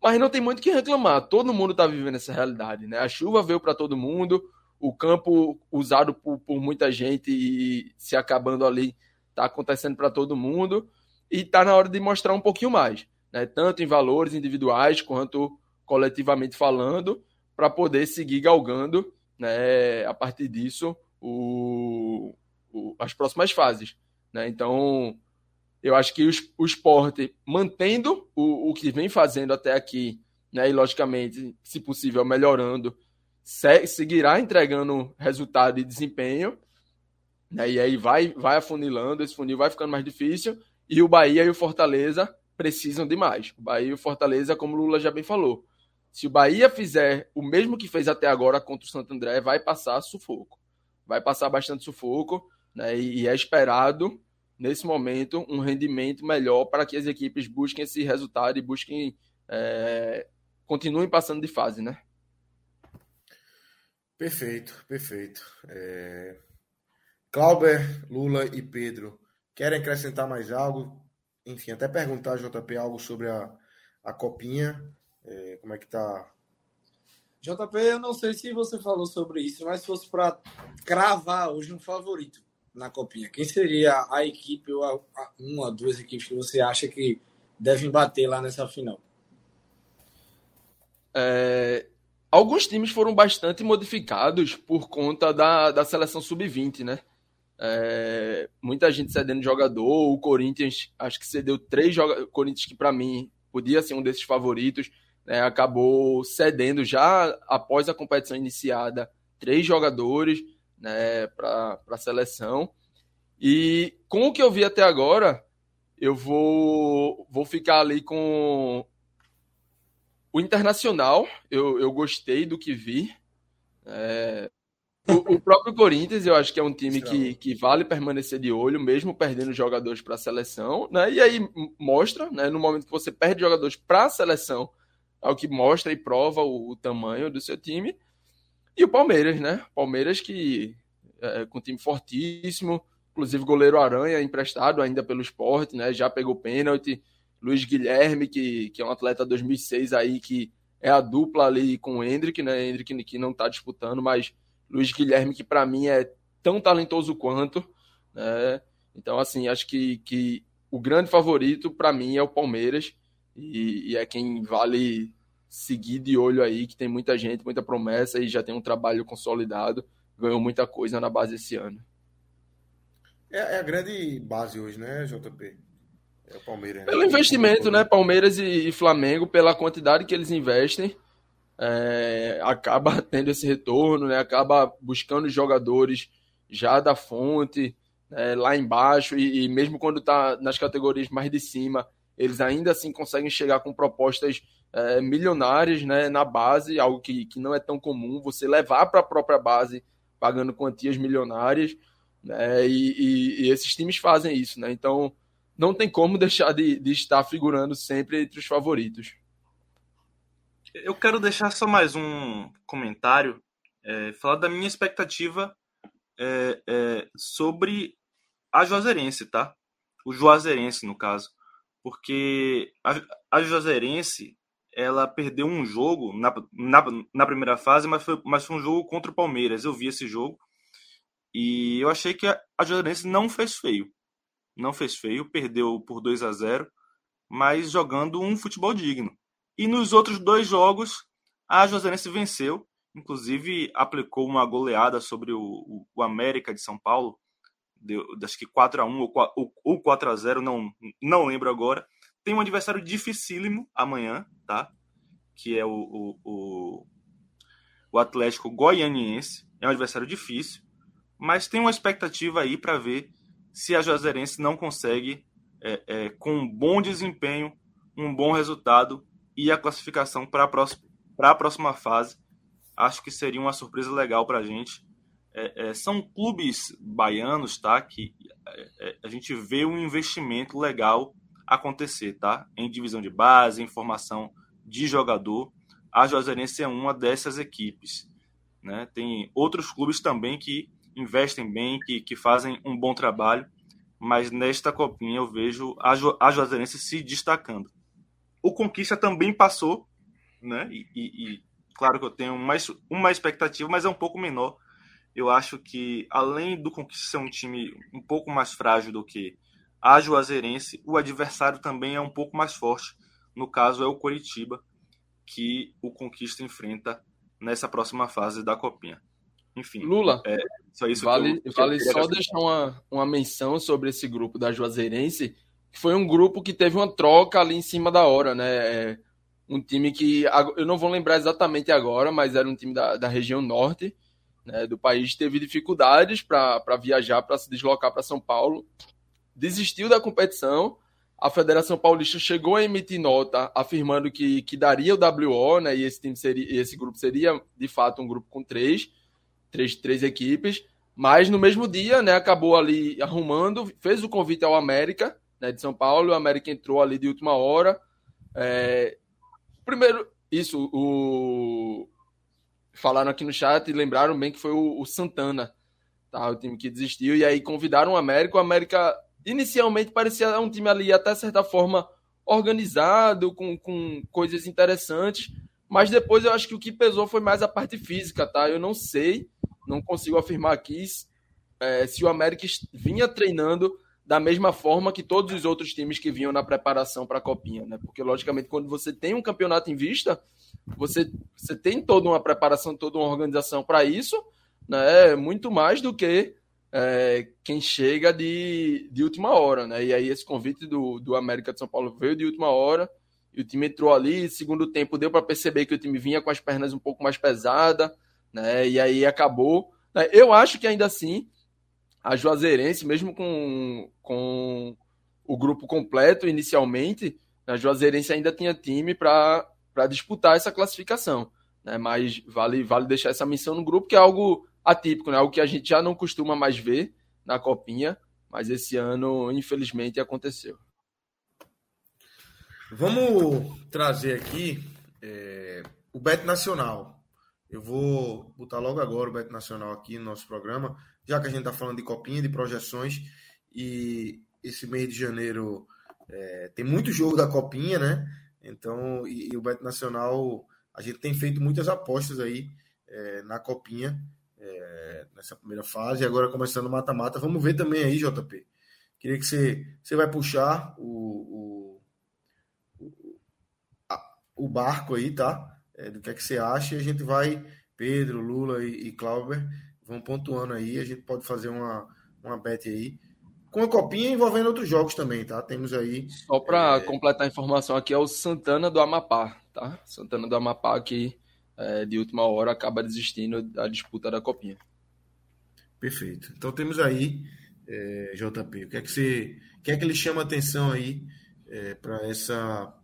Mas não tem muito o que reclamar. Todo mundo está vivendo essa realidade, né? A chuva veio para todo mundo, o campo usado por, por muita gente e se acabando ali está acontecendo para todo mundo e está na hora de mostrar um pouquinho mais, né? Tanto em valores individuais quanto coletivamente falando, para poder seguir galgando, né? A partir disso, o, o as próximas fases, né? Então eu acho que o, esporte, mantendo o, o que vem fazendo até aqui, né, e logicamente, se possível, melhorando, se, seguirá entregando resultado e desempenho, né, e aí vai, vai afunilando, esse funil vai ficando mais difícil, e o Bahia e o Fortaleza precisam de mais. O Bahia e o Fortaleza, como o Lula já bem falou, se o Bahia fizer o mesmo que fez até agora contra o Santo André, vai passar sufoco. Vai passar bastante sufoco, né, e é esperado nesse momento, um rendimento melhor para que as equipes busquem esse resultado e busquem. É, continuem passando de fase, né? Perfeito, perfeito. É... Clauber, Lula e Pedro querem acrescentar mais algo? Enfim, até perguntar, JP, algo sobre a, a copinha. É, como é que tá? JP, eu não sei se você falou sobre isso, mas se fosse para cravar hoje um favorito na Copinha? Quem seria a equipe ou a, a, uma, duas equipes que você acha que devem bater lá nessa final? É, alguns times foram bastante modificados por conta da, da seleção sub-20, né? É, muita gente cedendo jogador. O Corinthians, acho que cedeu três jogadores. Corinthians, que para mim podia ser um desses favoritos, né? acabou cedendo já após a competição iniciada três jogadores né, para a seleção. E com o que eu vi até agora, eu vou, vou ficar ali com o Internacional. Eu, eu gostei do que vi. É, o, o, próprio Corinthians, eu acho que é um time que, que vale permanecer de olho, mesmo perdendo jogadores para a seleção. Né? E aí mostra, né, no momento que você perde jogadores para a seleção, é o que mostra e prova o, o tamanho do seu time. E o Palmeiras, né? Palmeiras que é, com um time fortíssimo, inclusive goleiro Aranha emprestado ainda pelo esporte, né? Já pegou pênalti. Luiz Guilherme, que, que é um atleta 2006 aí, que é a dupla ali com o Hendrick, né? Hendrick que não tá disputando, mas Luiz Guilherme, que para mim é tão talentoso quanto, né? Então, assim, acho que, que o grande favorito para mim é o Palmeiras e, e, é quem vale seguir de olho aí, que tem muita gente, muita promessa e já tem um trabalho consolidado, ganhou muita coisa na base esse ano. É, é a grande base hoje, né, JP? É o Palmeiras. Né? Pelo investimento, né? Palmeiras e, e, Flamengo, pela quantidade que eles investem, é, acaba *laughs* tendo esse retorno, né? Acaba buscando jogadores já da fonte, né? lá embaixo, e, e mesmo quando está nas categorias mais de cima, eles ainda assim conseguem chegar com propostas é, milionárias né, na base, algo que, que não é tão comum, você levar para a própria base pagando quantias milionárias, né, e, e, e, esses times fazem isso, né, então não tem como deixar de, de estar figurando sempre entre os favoritos. Eu quero deixar só mais um comentário, é, falar da minha expectativa é, é, sobre a Juazeirense, tá? O Juazeirense, no caso porque a, a Juazeirense ela perdeu um jogo na, na, na primeira fase, mas foi, mas foi um jogo contra o Palmeiras. Eu vi esse jogo e eu achei que a, a Juazeirense não fez feio. Não fez feio, perdeu por 2 a 0 mas jogando um futebol digno. E nos outros dois jogos, a Juazeirense venceu, inclusive aplicou uma goleada sobre o, o, o América de São Paulo, deu, acho que 4 a 1 ou, ou 4 a 0 não, não lembro agora. Tem um adversário dificílimo amanhã, tá? Que é o, o, o, o Atlético Goianiense. É um adversário difícil, mas tem uma expectativa aí para ver se a Juazeirense não consegue, é, é, com um bom desempenho, um bom resultado e a classificação para a próxima, fase. Acho que seria uma surpresa legal para a gente é, é, são clubes baianos, tá? Que é, é, a gente vê um investimento legal acontecer, tá? Em divisão de base, em formação de jogador, a Juazeirense é uma dessas equipes. Né? Tem outros clubes também que investem bem, que, que fazem um bom trabalho, mas nesta copinha eu vejo a, Ju, a Juazeirense se destacando. O Conquista também passou, né? E, e, e, claro que eu tenho mais, uma expectativa, mas é um pouco menor. Eu acho que, além do Conquista ser um time um pouco mais frágil do que a Juazeirense, o adversário também é um pouco mais forte. No caso, é o Coritiba, que o Conquista enfrenta nessa próxima fase da Copinha. Enfim. Lula, é, só isso vale, que eu, que vale eu só deixar uma, uma menção sobre esse grupo da Juazeirense, que foi um grupo que teve uma troca ali em cima da hora, né? É um time que eu não vou lembrar exatamente agora, mas era um time da, da região norte né, do país, teve dificuldades para viajar, para se deslocar para São Paulo, desistiu da competição. A Federação Paulista chegou a emitir nota afirmando que, que daria o WO, né? E esse time seria, esse grupo seria de fato um grupo com três três, três equipes, mas no mesmo dia, né, acabou ali arrumando, fez o convite ao América, né, de São Paulo, o América entrou ali de última hora. É, primeiro, isso, o falaram aqui no chat e lembraram bem que foi o, o, Santana, tá, o time que desistiu, e aí convidaram o América, o América inicialmente parecia um time ali até certa forma organizado, com, com coisas interessantes, mas depois eu acho que o que pesou foi mais a parte física, tá? Eu não sei não consigo afirmar aqui é, se o América vinha treinando da mesma forma que todos os outros times que vinham na preparação para a Copinha, né? Porque, logicamente, quando você tem um campeonato em vista, você, você tem toda uma preparação, toda uma organização para isso, né? Muito mais do que é, quem chega de, de última hora, né? E aí esse convite do, do América de São Paulo veio de última hora e o time entrou ali, segundo tempo deu para perceber que o time vinha com as pernas um pouco mais pesadas, né? E aí acabou. Né? Eu acho que ainda assim a Juazeirense, mesmo com, com o grupo completo inicialmente, a Juazeirense ainda tinha time para disputar essa classificação. Né? Mas vale, vale deixar essa menção no grupo, que é algo atípico, né? algo que a gente já não costuma mais ver na Copinha, mas esse ano, infelizmente, aconteceu. Vamos trazer aqui é, o Bet Nacional. Eu vou botar logo agora o Beto Nacional aqui no nosso programa, já que a gente está falando de copinha, de projeções, e esse mês de janeiro é, tem muito jogo da copinha, né? Então, e, e, o Beto Nacional, a gente tem feito muitas apostas aí é, na copinha, é, nessa primeira fase, e agora começando o mata-mata. Vamos ver também aí, JP. Queria que você, você vai puxar o, o, o, a, o barco aí, tá? é, do que é que você acha e a gente vai, Pedro, Lula e, e Clauber, vão pontuando aí, a gente pode fazer uma, uma bet aí. Com a copinha envolvendo outros jogos também, tá? Temos aí. Só para é... completar a informação aqui, é o Santana do Amapá, tá? Santana do Amapá que é, de última hora acaba desistindo da disputa da copinha. Perfeito. Então temos aí, é, JP, o que é que você. O que é que ele chama atenção aí é, para essa,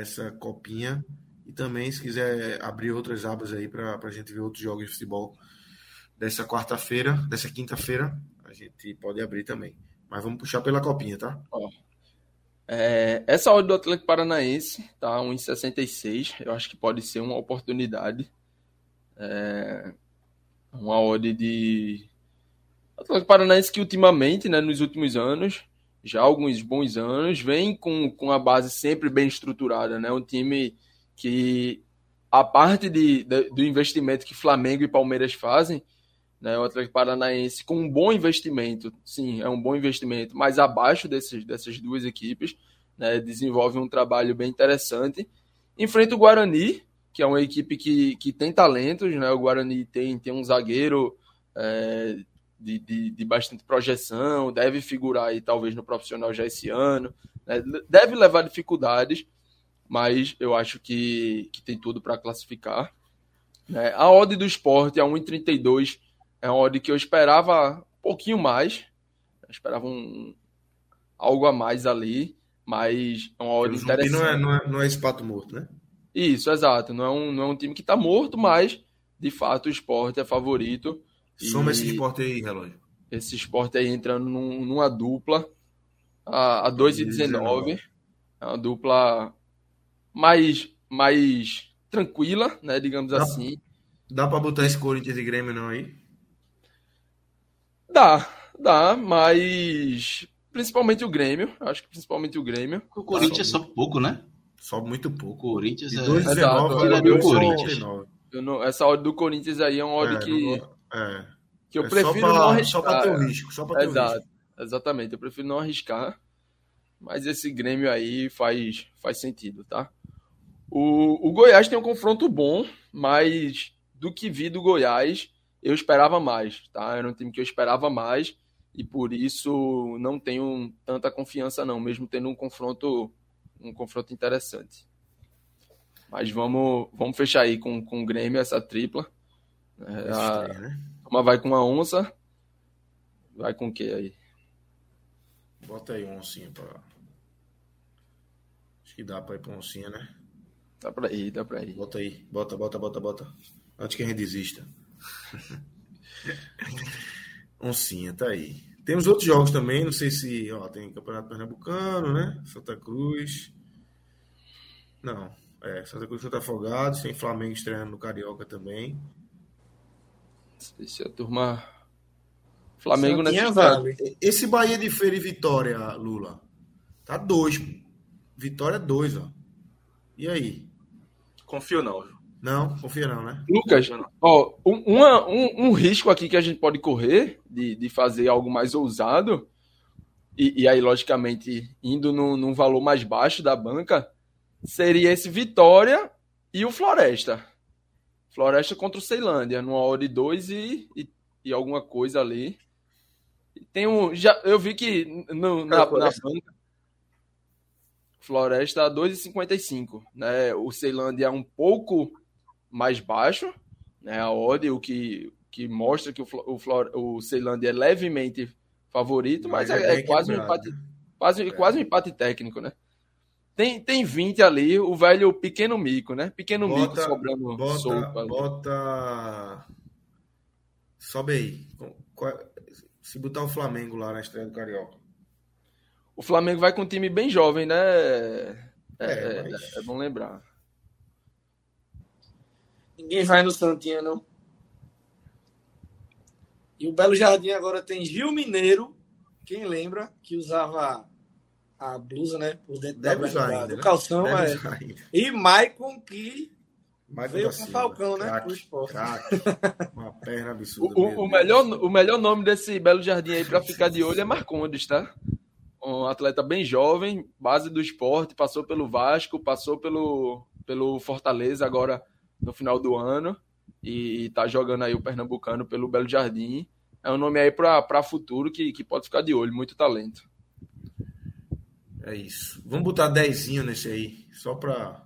essa copinha e também, se quiser abrir outras abas aí para a gente ver outros jogos de futebol dessa quarta-feira, dessa quinta-feira, a gente pode abrir também. Mas vamos puxar pela copinha, tá? Ó, é, essa odd do Atlético Paranaense tá 1,66. Eu acho que pode ser uma oportunidade. É, uma odd de Atlético Paranaense que ultimamente, né, nos últimos anos, já alguns bons anos, vem com, com a base sempre bem estruturada, né? Um time que a parte de, de, do investimento que Flamengo e Palmeiras fazem, né, o Atlético Paranaense com um bom investimento, sim, é um bom investimento, mas abaixo desses, dessas duas equipes, né, desenvolve um trabalho bem interessante. Enfrenta o Guarani, que é uma equipe que, que tem talentos, né, o Guarani tem, tem um zagueiro é, de, de, de, bastante projeção, deve figurar aí talvez no profissional já esse ano, né, deve levar dificuldades, mas eu acho que, que tem tudo para classificar. É, a odd do esporte a 1,32 é uma odd que eu esperava um pouquinho mais. Eu esperava um, algo a mais ali, mas é uma odd interessante. Não é, não, é, não é espato morto, né? Isso, exato. Não é um, não é um time que está morto, mas de fato o esporte é favorito. Soma esse esporte aí, relógio. Esse esporte aí entrando num, numa dupla a, a 2,19. É uma dupla mais, mais tranquila, né? Digamos dá, assim. Dá para botar esse Corinthians e Grêmio não aí? Dá, dá, mas principalmente o Grêmio. Acho que principalmente o Grêmio. O Corinthians sobe pouco, né? Sobe muito pouco. O Corinthians é. 2,19 é, o Corinthians. Não, essa odd do Corinthians aí é uma odd é, que. É. Que eu é prefiro pra, não arriscar. Só para ter o risco. Só pra ter Exato, risco. Exatamente, eu prefiro não arriscar. Mas esse Grêmio aí faz, faz sentido, tá? O, o Goiás tem um confronto bom, mas do que vi do Goiás, eu esperava mais, tá? Era um time que eu esperava mais e por isso não tenho tanta confiança não, mesmo tendo um confronto um confronto interessante. Mas vamos, vamos fechar aí com, com o Grêmio essa tripla. É, a, né? Uma vai com a onça. Vai com o que aí? Bota aí oncinha pra. Acho que dá pra ir pra oncinha, né? Dá pra ir, dá pra ir. Bota aí, bota, bota, bota, bota. Antes que a gente desista. *laughs* oncinha, tá aí. Temos outros jogos também, não sei se. Ó, tem Campeonato Pernambucano, né? Santa Cruz. Não, é, Santa Cruz contra Afogados, tem Flamengo estreando no Carioca também. Se a turma. Flamengo nessa vale. Esse Bahia de Feira e Vitória, Lula. Tá dois. Vitória dois, ó. E aí? Confio não. Não, confia não, né? Lucas, ó, um, uma, um, um, risco aqui que a gente pode correr de, de fazer algo mais ousado, e, e aí, logicamente, indo no, num valor mais baixo da banca, seria esse Vitória e o Floresta. Floresta contra o Ceilândia, numa hora de dois e, e, e, alguma coisa ali. Tem um. Já, eu vi que no, na, na banca. Floresta 2,55. Né? O Ceilândia é um pouco mais baixo, né? A odd, o que, que mostra que o, o, o Ceilândia é levemente favorito, mas, mas é, é, é quase, um empate, quase, é. quase um empate técnico, né? Tem, tem 20 ali, o velho pequeno mico, né? Pequeno bota, mico sobrando bota, ali. Bota. Sobe aí. Se botar o Flamengo lá na estreia do Carioca. O Flamengo vai com um time bem jovem, né? É, é, mas... é bom lembrar. Ninguém vai no Santinha, não. E o Belo Jardim agora tem Gil Mineiro, quem lembra, que usava a blusa, né? Por dentro Deve da ainda, do né? calção. é. E Maicon, que Michael veio com Falcão, né? Crack, esporte. *laughs* Uma perna absurda. O, o, melhor, o melhor nome desse Belo Jardim aí para ficar de olho é Marcondes, tá? Um atleta bem jovem, base do esporte, passou pelo Vasco, passou pelo, pelo Fortaleza, agora no final do ano e tá jogando aí o Pernambucano pelo Belo Jardim. É um nome aí para futuro que, que pode ficar de olho, muito talento. É isso. Vamos botar dezinho nesse aí, só para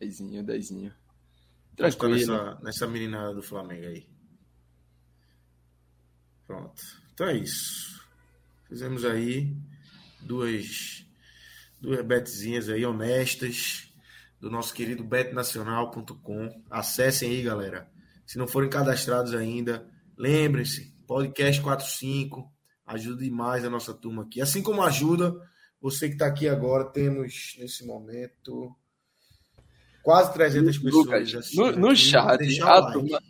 Dezinho, dezinho. Tranquilo. Nessa, nessa meninada do Flamengo aí. Pronto. Então é isso. Fizemos aí duas, duas betezinhas aí honestas do nosso querido betnacional.com. Acessem aí, galera. Se não forem cadastrados ainda, lembrem-se, podcast 45 ajuda demais a nossa turma aqui. Assim como ajuda você que está aqui agora, temos nesse momento quase 300 pessoas. Lucas, no, no chat, a like. turma,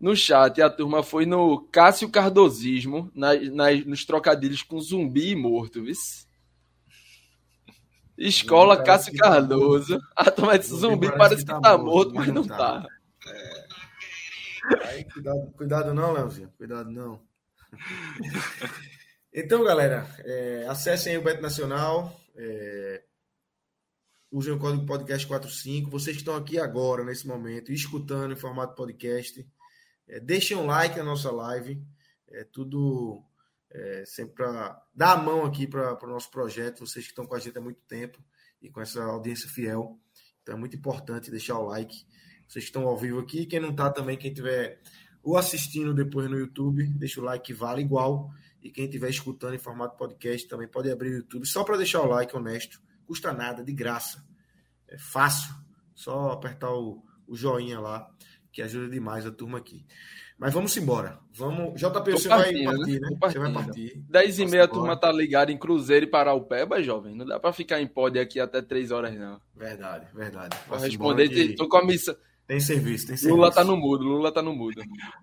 no chat, a turma foi no Cássio Cardosismo, na, na, nos trocadilhos com zumbi e morto, viu? Escola Cássio tá Cardoso. A turma disse zumbi parece, que, que tá, morto, mas não tá. tá. É. Aí, cuidado, cuidado não, Leozinho. Cuidado não. *laughs* então, galera, é, acessem o Beto Nacional. É, usem o código podcast 45. Vocês que estão aqui agora, nesse momento, escutando em formato podcast, é, deixem um like na nossa live. É tudo é, sempre para dar a mão aqui para o nosso projeto, vocês que estão com a gente há muito tempo e com essa audiência fiel. Então é muito importante deixar o like. Vocês que estão ao vivo aqui, quem não está também, quem tiver ou assistindo depois no YouTube, deixa o like que vale igual. E quem estiver escutando em formato podcast também pode abrir o YouTube só para deixar o like honesto. Custa nada, de graça. É fácil. Só apertar o, o joinha lá que ajuda demais a turma aqui. Mas vamos embora. Vamos. JP, você partindo, vai partir, né? Você vai partir. 10 e meia a turma tá ligada em Cruzeiro e Paraupeba, jovem. Não dá para ficar em pódio aqui até 3 horas, não. Verdade, verdade. Vou responder, que... tô com a missão. Tem serviço, tem serviço. Lula tá no mudo, Lula tá no mudo.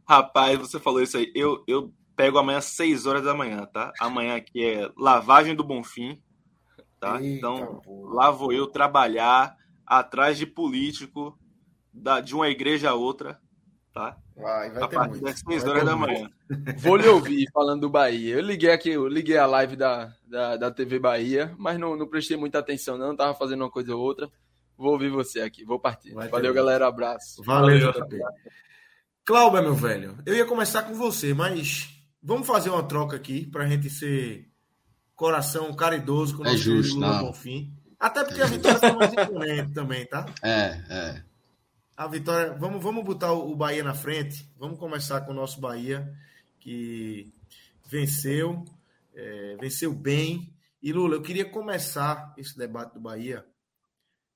Rapaz, você falou isso aí. Eu, eu pego amanhã às 6 horas da manhã, tá? Amanhã aqui é lavagem do Bonfim, tá? Eita, então, porra. lá vou eu trabalhar atrás de político da, de uma igreja a outra, tá? Vai, vai a ter partir das 6 horas da manhã. *laughs* Vou lhe ouvir falando do Bahia. Eu liguei aqui, eu liguei a live da, da, da TV Bahia, mas não, não prestei muita atenção, não. Tava fazendo uma coisa ou outra. Vou ouvir você aqui, vou partir. Vai Valeu, galera. Abraço. Valeu, JP. Cláudio, meu velho, eu ia começar com você, mas vamos fazer uma troca aqui pra gente ser coração caridoso com o é nosso é justo, Lula Bonfim. Até porque a vitória foi mais imponente também, tá? É, é. A vitória. Vamos, vamos botar o Bahia na frente. Vamos começar com o nosso Bahia, que venceu, é, venceu bem. E Lula, eu queria começar esse debate do Bahia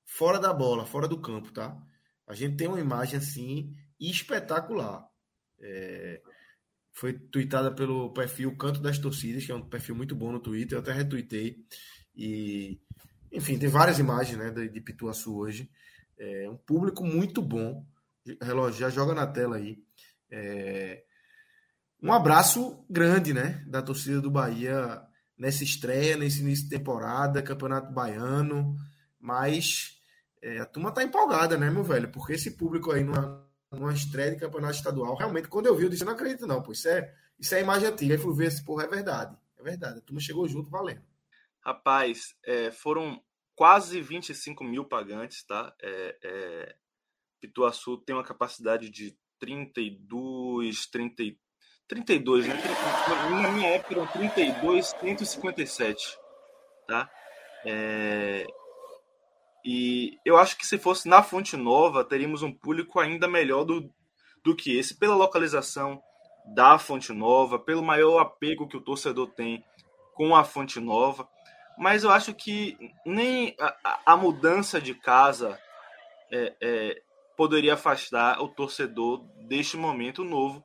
fora da bola, fora do campo, tá? A gente tem uma imagem assim espetacular. É, foi tweetada pelo perfil Canto das Torcidas, que é um perfil muito bom no Twitter, eu até retuitei. E, enfim, tem várias imagens né, de, de Pituaçu hoje. É um público muito bom. Relógio, já joga na tela aí. É, um abraço grande, né, da torcida do Bahia nessa estreia, nesse início de temporada, Campeonato Baiano. Mas é, a turma tá empolgada, né, meu velho? Porque esse público aí numa, numa estreia de campeonato estadual, realmente, quando eu vi, eu disse, não acredito não, pô, isso é, isso é imagem antiga. Aí fui ver esse porra, é verdade. É verdade, a turma chegou junto, valendo. Rapaz, é, foram quase 25 mil pagantes, tá? É, é, Pituaçu tem uma capacidade de 32, 30, 32, né? Na minha época eram 32, 157, tá? É, e eu acho que se fosse na Fonte Nova, teríamos um público ainda melhor do, do que esse, pela localização da Fonte Nova, pelo maior apego que o torcedor tem com a Fonte Nova. Mas eu acho que nem a, a mudança de casa é, é, poderia afastar o torcedor deste momento novo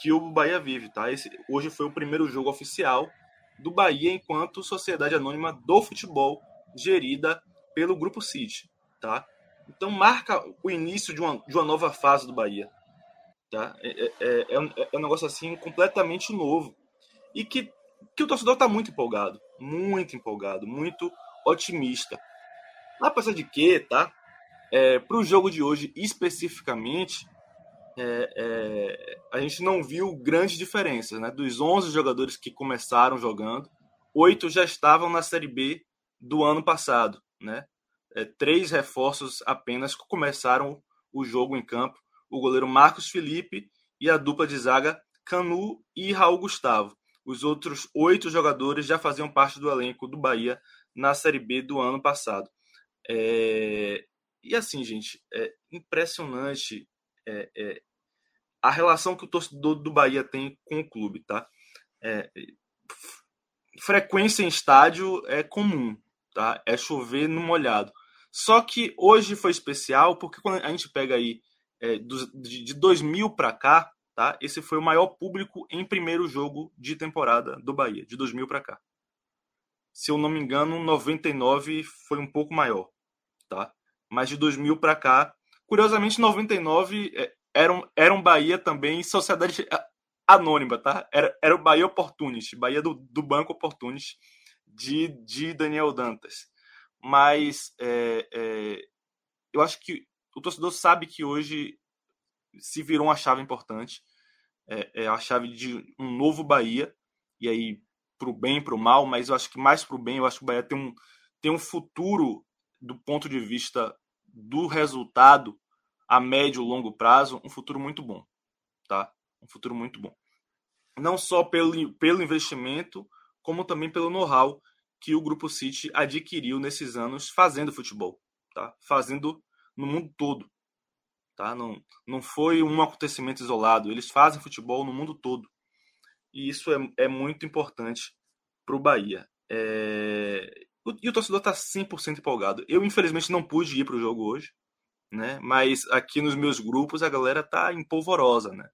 que o Bahia vive. Tá? Esse, hoje foi o primeiro jogo oficial do Bahia enquanto sociedade anônima do futebol gerida pelo Grupo City, tá? Então marca o início de uma, de uma nova fase do Bahia, tá? É, é, é, um, é um negócio assim completamente novo e que, que o torcedor está muito empolgado, muito empolgado, muito otimista. Apesar de que, tá? É, Para o jogo de hoje especificamente, é, é, a gente não viu grandes diferenças, né? Dos 11 jogadores que começaram jogando, oito já estavam na Série B do ano passado né? É, três reforços apenas começaram o jogo em campo: o goleiro Marcos Felipe e a dupla de zaga Canu e Raul Gustavo. Os outros oito jogadores já faziam parte do elenco do Bahia na Série B do ano passado. É... E assim, gente, é impressionante é, é, a relação que o torcedor do Bahia tem com o clube, tá? É, frequência em estádio é comum, tá? É chover no molhado. Só que hoje foi especial porque quando a gente pega aí é, de, de 2000 para cá, tá? Esse foi o maior público em primeiro jogo de temporada do Bahia, de 2000 para cá. Se eu não me engano, 99 foi um pouco maior, tá? Mas de 2000 para cá, curiosamente 99 é, era um, era um Bahia também sociedade anônima, tá? Era, era o Bahia Opportunity, Bahia do, do Banco Opportunity de, de Daniel Dantas. Mas é, é, eu acho que o torcedor sabe que hoje se virou uma chave importante. É, é a chave de um novo Bahia. E aí, para o bem para o mal, mas eu acho que mais para o bem, eu acho que o Bahia tem um, tem um futuro do ponto de vista do resultado a médio e longo prazo, um futuro muito bom. Tá? Um futuro muito bom. Não só pelo, pelo investimento, como também pelo know-how que o Grupo City adquiriu nesses anos fazendo futebol, tá? Fazendo no mundo todo, tá? Não, não foi um acontecimento isolado. Eles fazem futebol no mundo todo e isso é, é muito importante para o Bahia. É... E o torcedor está 100% empolgado. Eu, infelizmente, não pude ir para o jogo hoje, né? Mas aqui nos meus grupos a galera tá empolvorosa, né?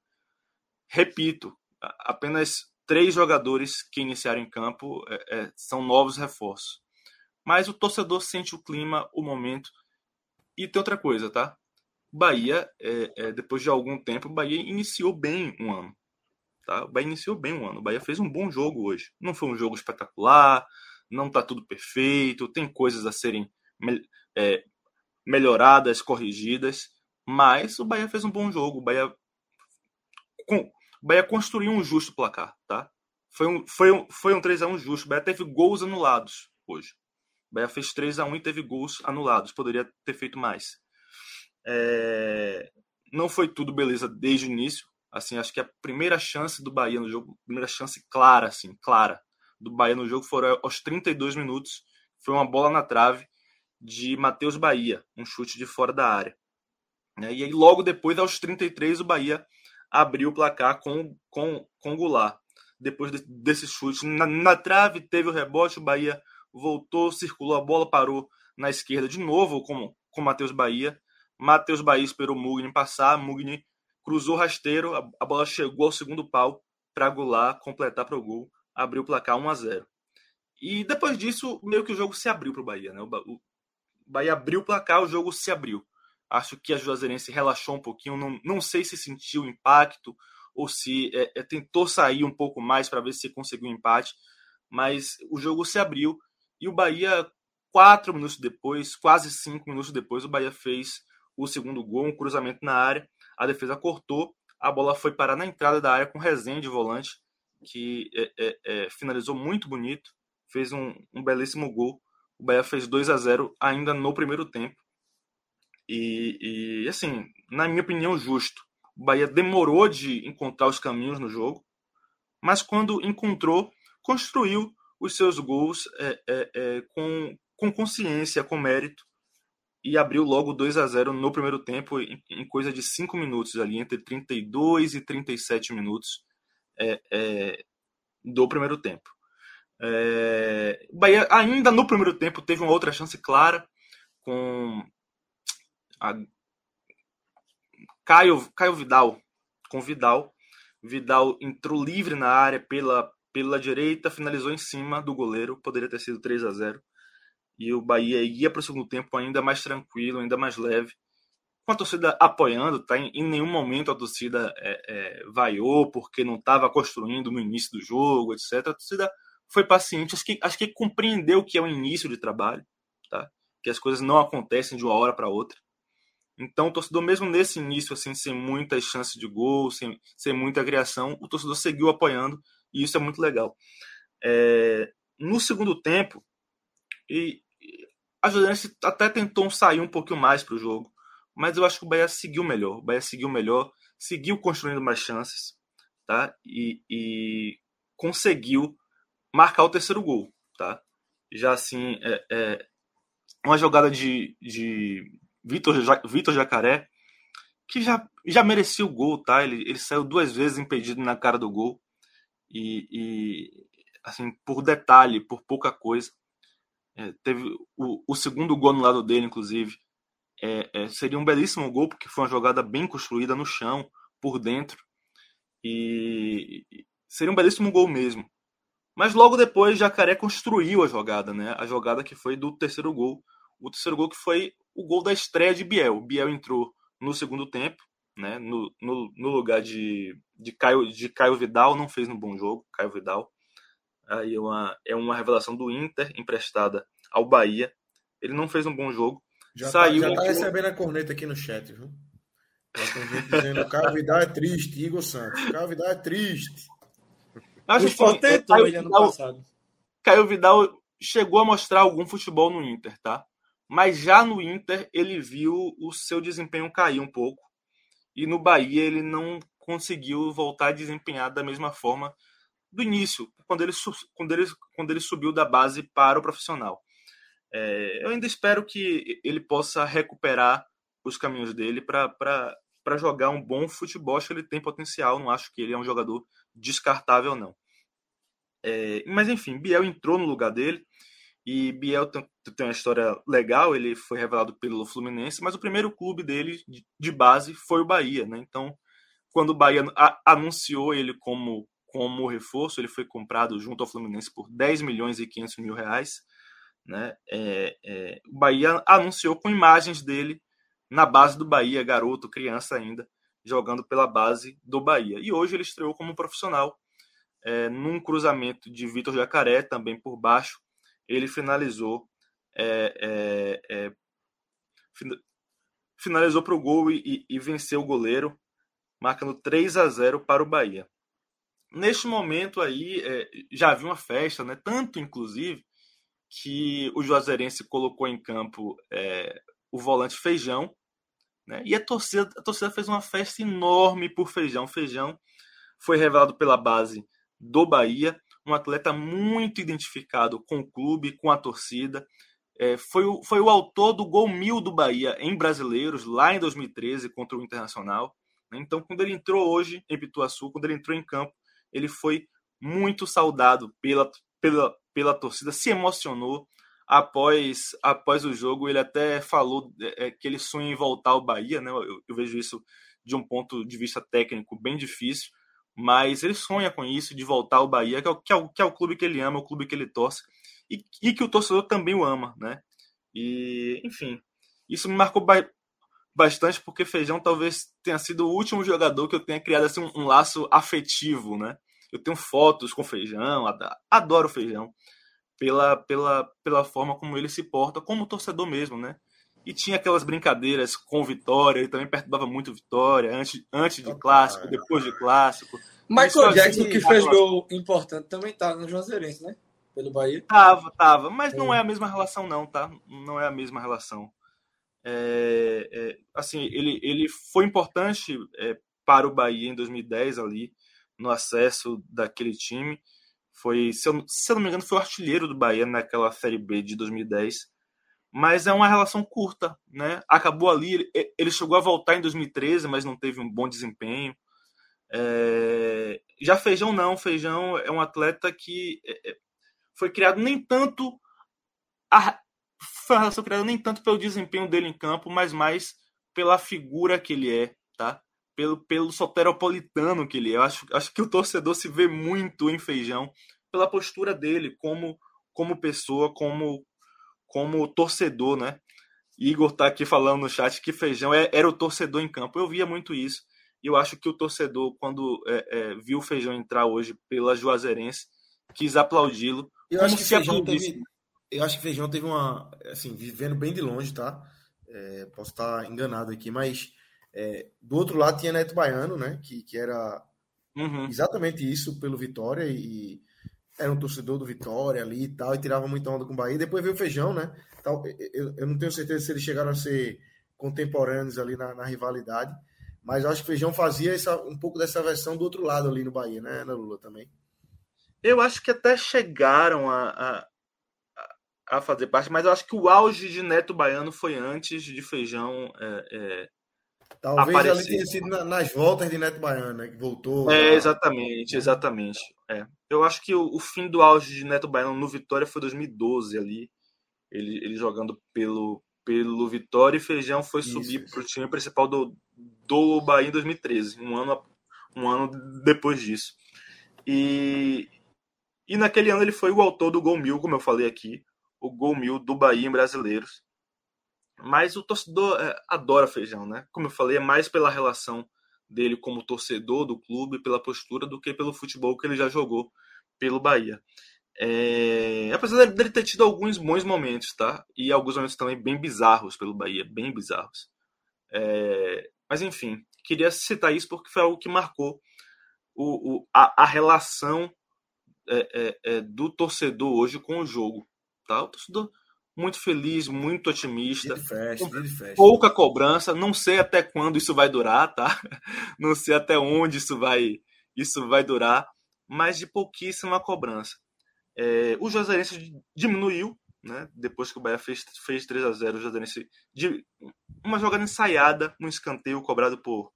Repito, apenas três jogadores que iniciaram em campo é, é, são novos reforços. Mas o torcedor sente o clima, o momento. E tem outra coisa, tá? Bahia, é, é depois de algum tempo, o Bahia iniciou bem um ano. Tá? O Bahia iniciou bem um ano. O Bahia fez um bom jogo hoje. Não foi um jogo espetacular, não tá tudo perfeito, tem coisas a serem é, melhoradas, corrigidas, mas o Bahia fez um bom jogo. O Bahia o Bahia construiu um justo placar, tá? Foi um, foi um, foi um 3x1 justo. O Bahia teve gols anulados hoje. O Bahia fez 3x1 e teve gols anulados. Poderia ter feito mais. É... Não foi tudo beleza desde o início. Assim, acho que a primeira chance do Bahia no jogo, primeira chance clara, assim, clara, do Bahia no jogo foram aos 32 minutos. Foi uma bola na trave de Matheus Bahia, um chute de fora da área. E aí, logo depois, aos 33, o Bahia abriu o placar com, com, com Goulart. Depois de, desse chute na, na, trave, teve o rebote, o Bahia voltou, circulou a bola, parou na esquerda de novo com com Matheus Bahia. Matheus Bahia esperou o Mugni passar, Mugni cruzou rasteiro, a, bola chegou ao segundo pau para Goulart completar para o gol, abriu o placar 1 a 0. E depois disso, meio que o jogo se abriu para o Bahia. Né? O, o Bahia abriu o placar, o jogo se abriu. Acho que a Juazeirense relaxou um pouquinho. Não, não sei se sentiu impacto ou se é, é, tentou sair um pouco mais para ver se conseguiu um empate. Mas o jogo se abriu e o Bahia, quatro minutos depois, quase cinco minutos depois, o Bahia fez o segundo gol, um cruzamento na área. A defesa cortou, a bola foi parar na entrada da área com Rezende, volante, que é, é, é, finalizou muito bonito, fez um, um belíssimo gol. O Bahia fez 2 a 0 ainda no primeiro tempo. E, e, assim, na minha opinião, justo. O Bahia demorou de encontrar os caminhos no jogo, mas quando encontrou, construiu os seus gols é, é, é, com, com consciência, com mérito, e abriu logo 2 a 0 no primeiro tempo, em, coisa de 5 minutos, ali entre 32 e 37 minutos é, é, do primeiro tempo. É, o Bahia, ainda no primeiro tempo, teve uma outra chance clara com a Caio, Caio Vidal, com Vidal. Vidal entrou livre na área pela, pela direita, finalizou em cima do goleiro, poderia ter sido 3 a 0 E o Bahia ia para o segundo tempo ainda mais tranquilo, ainda mais leve. Com a torcida apoiando, tá? em, nenhum momento a torcida é, é, vaiou porque não estava construindo no início do jogo, etc. A torcida foi paciente, acho que, acho que compreendeu que é o início de trabalho, tá? que as coisas não acontecem de uma hora para outra. Então, o torcedor, mesmo nesse início, assim, sem muitas chances de gol, sem, sem muita criação, o torcedor seguiu apoiando e isso é muito legal. É, no segundo tempo, e a Juventus até tentou sair um pouquinho mais para o jogo, mas eu acho que o Bahia seguiu melhor. O Bahia seguiu melhor, seguiu construindo mais chances, tá? E, e conseguiu marcar o terceiro gol, tá? Já assim, é, é uma jogada de, de Vitor, Vitor Jacaré, que já, já merecia o gol, tá? Ele, ele saiu duas vezes impedido na cara do gol. E, e assim, por detalhe, por pouca coisa. É, teve o, o, segundo gol no lado dele, inclusive. É, é, seria um belíssimo gol, porque foi uma jogada bem construída no chão, por dentro. E seria um belíssimo gol mesmo. Mas logo depois, Jacaré construiu a jogada, né? A jogada que foi do terceiro gol. O terceiro gol que foi o gol da estreia de Biel. Biel entrou no segundo tempo, né, no, no, no, lugar de, de, Caio, de Caio Vidal, não fez um bom jogo, Caio Vidal. Aí é uma, é uma revelação do Inter, emprestada ao Bahia. Ele não fez um bom jogo. Já tá, Saiu tá, já tá recebendo a corneta aqui no chat, viu? Dizendo Caio Vidal é triste, Igor Santos. Caio Vidal é triste. Acho que foi, Caio, Vidal, Caio Vidal chegou a mostrar algum futebol no Inter, tá? Mas já no Inter ele viu o seu desempenho cair um pouco. E no Bahia ele não conseguiu voltar a desempenhar da mesma forma do início, quando ele, quando ele, quando ele subiu da base para o profissional. É, eu ainda espero que ele possa recuperar os caminhos dele para jogar um bom futebol. Acho que ele tem potencial, não acho que ele é um jogador descartável, não. É, mas enfim, Biel entrou no lugar dele E Biel tem, tem uma história legal, ele foi revelado pelo Fluminense, mas o primeiro clube dele de base foi o Bahia, né? Então, quando o Bahia anunciou ele como, como reforço, ele foi comprado junto ao Fluminense por 10 milhões e 500 mil reais. Né? É, é, o Bahia anunciou com imagens dele na base do Bahia, garoto, criança ainda, jogando pela base do Bahia. E hoje ele estreou como profissional é, num cruzamento de Vitor Jacaré, também por baixo. Ele finalizou é, é, é finalizou para o gol e, e, venceu o goleiro, marcando 3 a 0 para o Bahia. Neste momento aí, é, já havia uma festa, né? tanto inclusive que o Juazeirense colocou em campo é, o volante Feijão, né? e a torcida, a torcida fez uma festa enorme por Feijão. Feijão foi revelado pela base do Bahia, um atleta muito identificado com o clube, com a torcida. É, foi, o, foi o autor do gol mil do Bahia em Brasileiros, lá em 2013, contra o Internacional. Né? Então, quando ele entrou hoje em Pituaçu, quando ele entrou em campo, ele foi muito saudado pela, pela, pela torcida, se emocionou. Após, após o jogo, ele até falou é, que ele sonha em voltar ao Bahia. Né? Eu, eu vejo isso de um ponto de vista técnico bem difícil, mas ele sonha com isso, de voltar ao Bahia, que é o, que é o, que é o clube que ele ama, o clube que ele torce, e, e, que o torcedor também o ama, né? E, enfim, isso me marcou bastante, porque Feijão talvez tenha sido o último jogador que eu tenha criado assim, um, um laço afetivo, né? Eu tenho fotos com Feijão, adoro Feijão, pela, pela, pela forma como ele se porta, como torcedor mesmo, né? E tinha aquelas brincadeiras com Vitória, ele também perturbava muito Vitória, antes, antes de clássico, depois de clássico. Michael Jackson, que fez gol importante, também tá no Juazeirense, né? Pelo Bahia. Tava, tava. Mas é. não é a mesma relação, não, tá? Não é a mesma relação. É, é, assim, ele, ele foi importante é, para o Bahia em 2010 ali, no acesso daquele time. Foi, se eu, se eu não me engano, foi o artilheiro do Bahia naquela Série B de 2010 mas é uma relação curta, né? Acabou ali, ele chegou a voltar em 2013, mas não teve um bom desempenho. É... Já Feijão não, Feijão é um atleta que é, é, foi criado nem tanto a... foi uma relação criada nem tanto pelo desempenho dele em campo, mas mais pela figura que ele é, tá? Pelo, pelo soteropolitano que ele é. Eu acho, acho que o torcedor se vê muito em Feijão pela postura dele como como pessoa, como como torcedor, né? Igor tá aqui falando no chat que Feijão é, era o torcedor em campo. Eu via muito isso. E eu acho que o torcedor, quando é, é, viu o Feijão entrar hoje pela Juazeirense, quis aplaudi-lo. Eu acho que Feijão teve, eu acho que Feijão teve uma, assim, vivendo bem de longe, tá? É, posso estar enganado aqui, mas é, do outro lado tinha Neto Baiano, né? Que, que era uhum. exatamente isso pelo Vitória e era um torcedor do Vitória ali e tal, e tirava muita onda com o Bahia. Depois veio o Feijão, né? Tal, eu, eu não tenho certeza se eles chegaram a ser contemporâneos ali na, na rivalidade, mas eu acho que o Feijão fazia essa, um pouco dessa versão do outro lado ali no Bahia, né, Ana Lula, também? Eu acho que até chegaram a, a, a, fazer parte, mas eu acho que o auge de Neto Baiano foi antes de Feijão é, é Talvez aparecer. ali tenha sido nas voltas de Neto Baiano, né? Que voltou. É, exatamente, exatamente. É. Eu acho que o, o, fim do auge de Neto Baiano no Vitória foi 2012 ali. Ele, ele jogando pelo, pelo Vitória e Feijão foi isso, subir para o time principal do, do Bahia em 2013, um ano, um ano depois disso. E, e naquele ano ele foi o autor do gol mil, como eu falei aqui, o gol mil do Bahia em Brasileiros. Mas o torcedor é, adora feijão, né? Como eu falei, é mais pela relação dele como torcedor do clube, pela postura, do que pelo futebol que ele já jogou pelo Bahia. É... Apesar dele ter tido alguns bons momentos, tá? E alguns momentos também bem bizarros pelo Bahia, bem bizarros. É... Mas enfim, queria citar isso porque foi algo que marcou o, o a, a, relação é, é, é do torcedor hoje com o jogo. Tá? O torcedor muito feliz, muito otimista. Festa, festa. Pouca cobrança, não sei até quando isso vai durar, tá? *laughs* Não sei até onde isso vai, isso vai durar, mas de pouquíssima cobrança. É, o Juazeirense diminuiu, né? Depois que o Bahia fez, fez 3 a 0 o Juazeirense de uma jogada ensaiada, um escanteio cobrado por,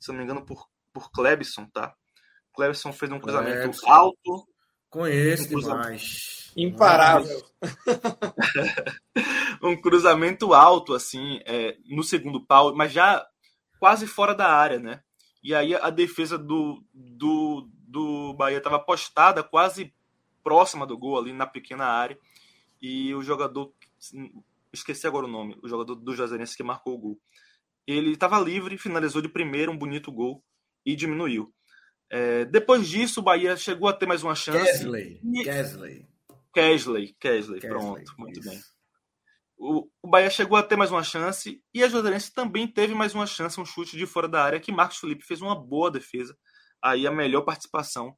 se não me engano, por, por Klebson, tá? Klebson fez um cruzamento Klebson. alto, Conheço um demais. Imparável. *laughs* um cruzamento alto, assim, é, no segundo pau, mas já quase fora da área, né? E aí a defesa do, do, do Bahia estava postada quase próxima do gol, ali na pequena área. E o jogador, esqueci agora o nome, o jogador do Juazeirense que marcou o gol. Ele estava livre, finalizou de primeiro, um bonito gol e diminuiu. É, depois disso, o Bahia chegou a ter mais uma chance. Kesley. Kesley. Kesley, Kesley, pronto, muito bem. O, o Bahia chegou a ter mais uma chance e a Juazeirense também teve mais uma chance, um chute de fora da área que Marcos Felipe fez uma boa defesa. Aí a melhor participação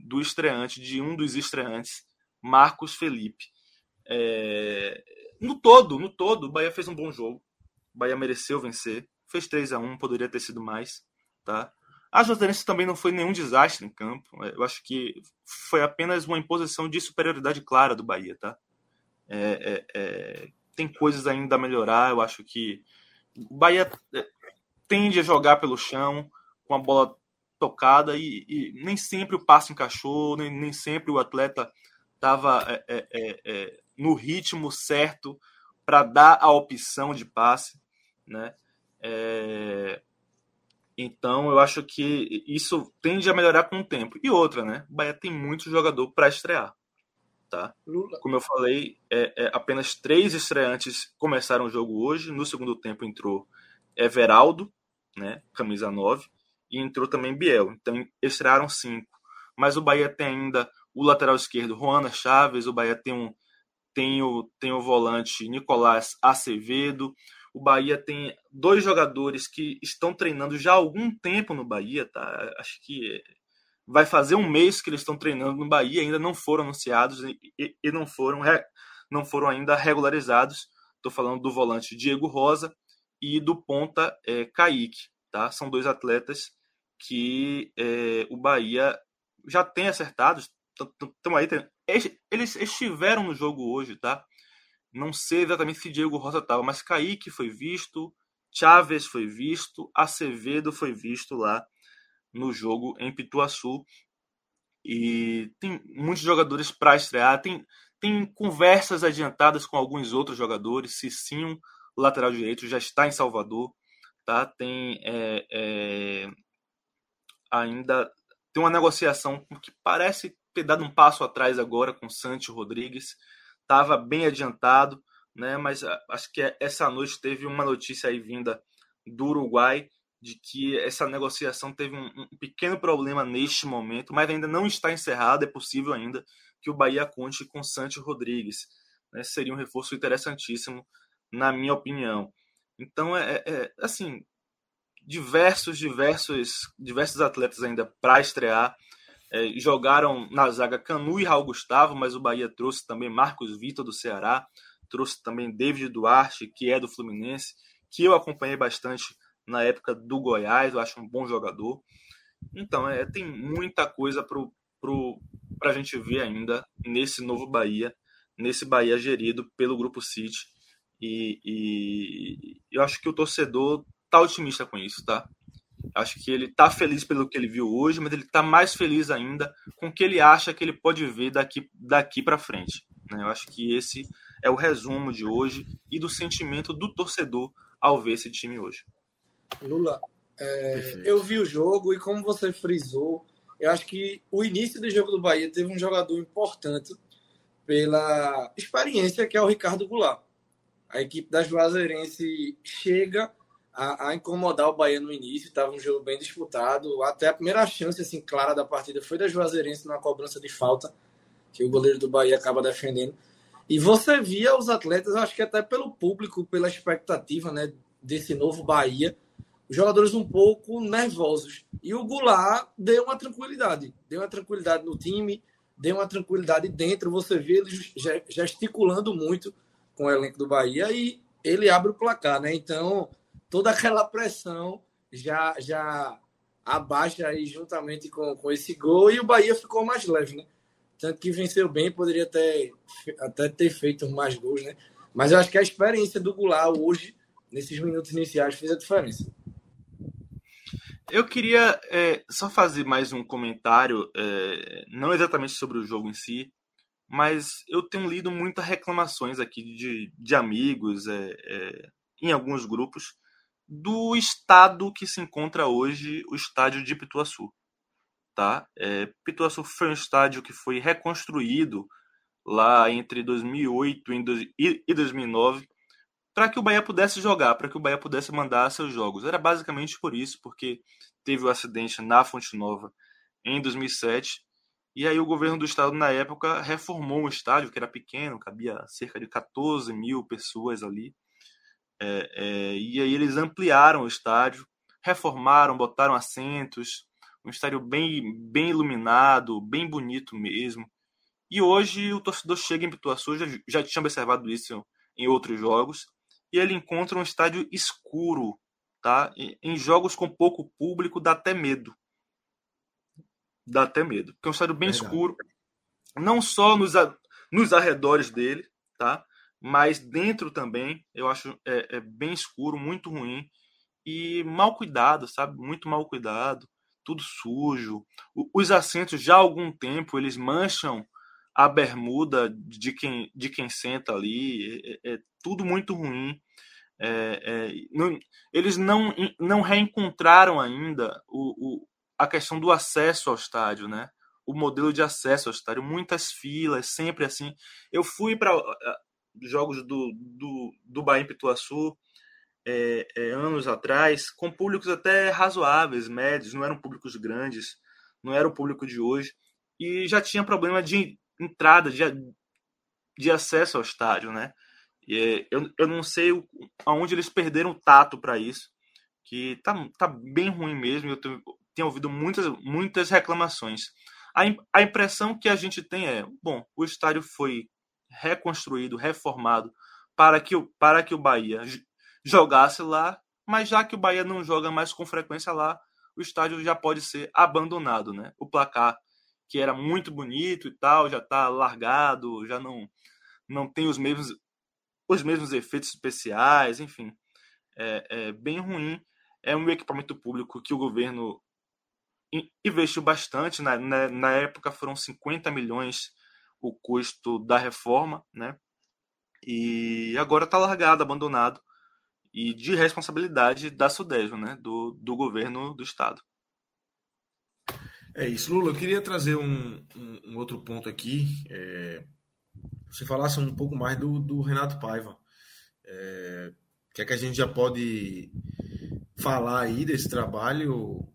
do estreante, de um dos estreantes, Marcos Felipe. É... No todo, no todo, o Bahia fez um bom jogo. O Bahia mereceu vencer. Fez 3 a 1 poderia ter sido mais. Tá? A Juazeirense também não foi nenhum desastre em campo. É, eu acho que foi apenas uma imposição de superioridade clara do Bahia. Tá? É, é, é... tem coisas ainda a melhorar. Eu acho que o Bahia é, tende a jogar pelo chão, com a bola tocada, e, e nem sempre o passe encaixou, nem, nem sempre o atleta estava é, no ritmo certo para dar a opção de passe, né? É... Então eu acho que isso tende a melhorar com o tempo. E outra, né? O Bahia tem muito jogador para estrear, tá? Como eu falei, é, é, apenas três estreantes começaram o jogo hoje. No segundo tempo entrou Everaldo, né? Camisa 9 e entrou também Biel. Então estrearam cinco. Mas o Bahia tem ainda o lateral esquerdo, Juana Chaves. O Bahia tem um tem o, tem o volante Nicolás Acevedo. O Bahia tem dois jogadores que estão treinando já há algum tempo no Bahia, tá? Acho que vai fazer um mês que eles estão treinando no Bahia, ainda não foram anunciados e, e não foram não foram ainda regularizados. Estou falando do volante Diego Rosa e do ponta é, Kaique, tá? São dois atletas que é, o Bahia já tem acertados. Estão aí, eles estiveram no jogo hoje, tá? Não sei exatamente se Diego Rosa estava, mas Kaique foi visto, Chaves foi visto, Acevedo foi visto lá no jogo em Pituaçu. E tem muitos jogadores para estrear. Tem, tem conversas adiantadas com alguns outros jogadores. Cicinho, lateral direito, já está em Salvador. Tá? Tem é, é, ainda tem uma negociação que parece ter dado um passo atrás agora com Santi Rodrigues, estava bem adiantado, né? Mas ah, acho que essa noite teve uma notícia aí vinda do Uruguai de que essa negociação teve um, um pequeno problema neste momento, mas ainda não está encerrada. É possível ainda que o Bahia conte com Santi Rodrigues. Né? Seria um reforço interessantíssimo, na minha opinião. Então, é, é, é assim, diversos, diversos, diversos atletas ainda para estrear. É, jogaram na zaga Canu e Raul Gustavo, mas o Bahia trouxe também Marcos Vitor do Ceará, trouxe também David Duarte, que é do Fluminense, que eu acompanhei bastante na época do Goiás, eu acho um bom jogador. Então, é, tem muita coisa para pro, a gente ver ainda nesse novo Bahia, nesse Bahia gerido pelo Grupo City. E, e eu acho que o torcedor tá otimista com isso, tá? Acho que ele está feliz pelo que ele viu hoje, mas ele está mais feliz ainda com o que ele acha que ele pode ver daqui, daqui para frente. Né? Eu acho que esse é o resumo de hoje e do sentimento do torcedor ao ver esse time hoje. Lula, é, eu vi o jogo e como você frisou, eu acho que o início do jogo do Bahia teve um jogador importante pela experiência que é o Ricardo Goulart. A equipe da Juazeirense chega a, a, incomodar o Bahia no início. Estava um jogo bem disputado. Até a primeira chance assim clara da partida foi da Juazeirense na cobrança de falta, que o goleiro do Bahia acaba defendendo. E você via os atletas, acho que até pelo público, pela expectativa né, desse novo Bahia, os jogadores um pouco nervosos. E o Goulart deu uma tranquilidade. Deu uma tranquilidade no time, deu uma tranquilidade dentro. Você vê ele gesticulando muito com o elenco do Bahia e ele abre o placar, né? Então, toda aquela pressão já já abaixa aí juntamente com, com esse gol e o Bahia ficou mais leve, né? Tanto que venceu bem, poderia ter, até ter feito mais gols, né? Mas eu acho que a experiência do Goulart hoje, nesses minutos iniciais, fez a diferença. Eu queria é, só fazer mais um comentário, é, não exatamente sobre o jogo em si, mas eu tenho lido muitas reclamações aqui de, de amigos é, é, em alguns grupos do estado que se encontra hoje o estádio de Pituaçu. Tá? É, Pituaçu foi um estádio que foi reconstruído lá entre 2008 e 2009 para que o Bahia pudesse jogar, para que o Bahia pudesse mandar seus jogos. Era basicamente por isso, porque teve o um acidente na Fonte Nova em 2007 e aí o governo do estado, na época, reformou o estádio, que era pequeno, cabia cerca de 14 mil pessoas ali. É, é, e aí eles ampliaram o estádio, reformaram, botaram assentos, um estádio bem, bem iluminado, bem bonito mesmo. E hoje o torcedor chega em Pituaçu, já, já tinha observado isso em outros jogos, e ele encontra um estádio escuro, tá? Em jogos com pouco público dá até medo dá até medo. Porque é um estádio bem Verdade. escuro, não só nos, nos arredores dele, tá? Mas dentro também, eu acho é, é bem escuro, muito ruim e mal cuidado, sabe? Muito mal cuidado, tudo sujo. O, os assentos já há algum tempo eles mancham a bermuda de quem, de quem senta ali, é, é, é tudo muito ruim. É, é, não, eles não, não reencontraram ainda o, o, a questão do acesso ao estádio, né? O modelo de acesso ao estádio, muitas filas, sempre assim. Eu fui para jogos do, do, do Bahia em Pituaçu é, é, anos atrás, com públicos até razoáveis, médios, não eram públicos grandes, não era o público de hoje, e já tinha problema de entrada, de, de acesso ao estádio, né? E, eu, eu não sei aonde eles perderam o tato para isso, que tá, tá bem ruim mesmo. Eu tenho, tenho ouvido muitas, muitas reclamações. A, a impressão que a gente tem é: bom, o estádio foi reconstruído, reformado para que, o, para que o Bahia jogasse lá, mas já que o Bahia não joga mais com frequência lá, o estádio já pode ser abandonado, né? O placar que era muito bonito e tal, já está largado, já não não tem os mesmos os mesmos efeitos especiais, enfim, é, é bem ruim. É um equipamento público que o governo investiu bastante, na, na, na, época foram 50 milhões o custo da reforma, né? E agora está largado, abandonado, e de responsabilidade da Sudesio, né? Do, do governo do estado. É isso, Lula. Eu queria trazer um, um, um outro ponto aqui. É, você falasse um pouco mais do, do Renato Paiva. É, que é que a gente já pode falar aí desse trabalho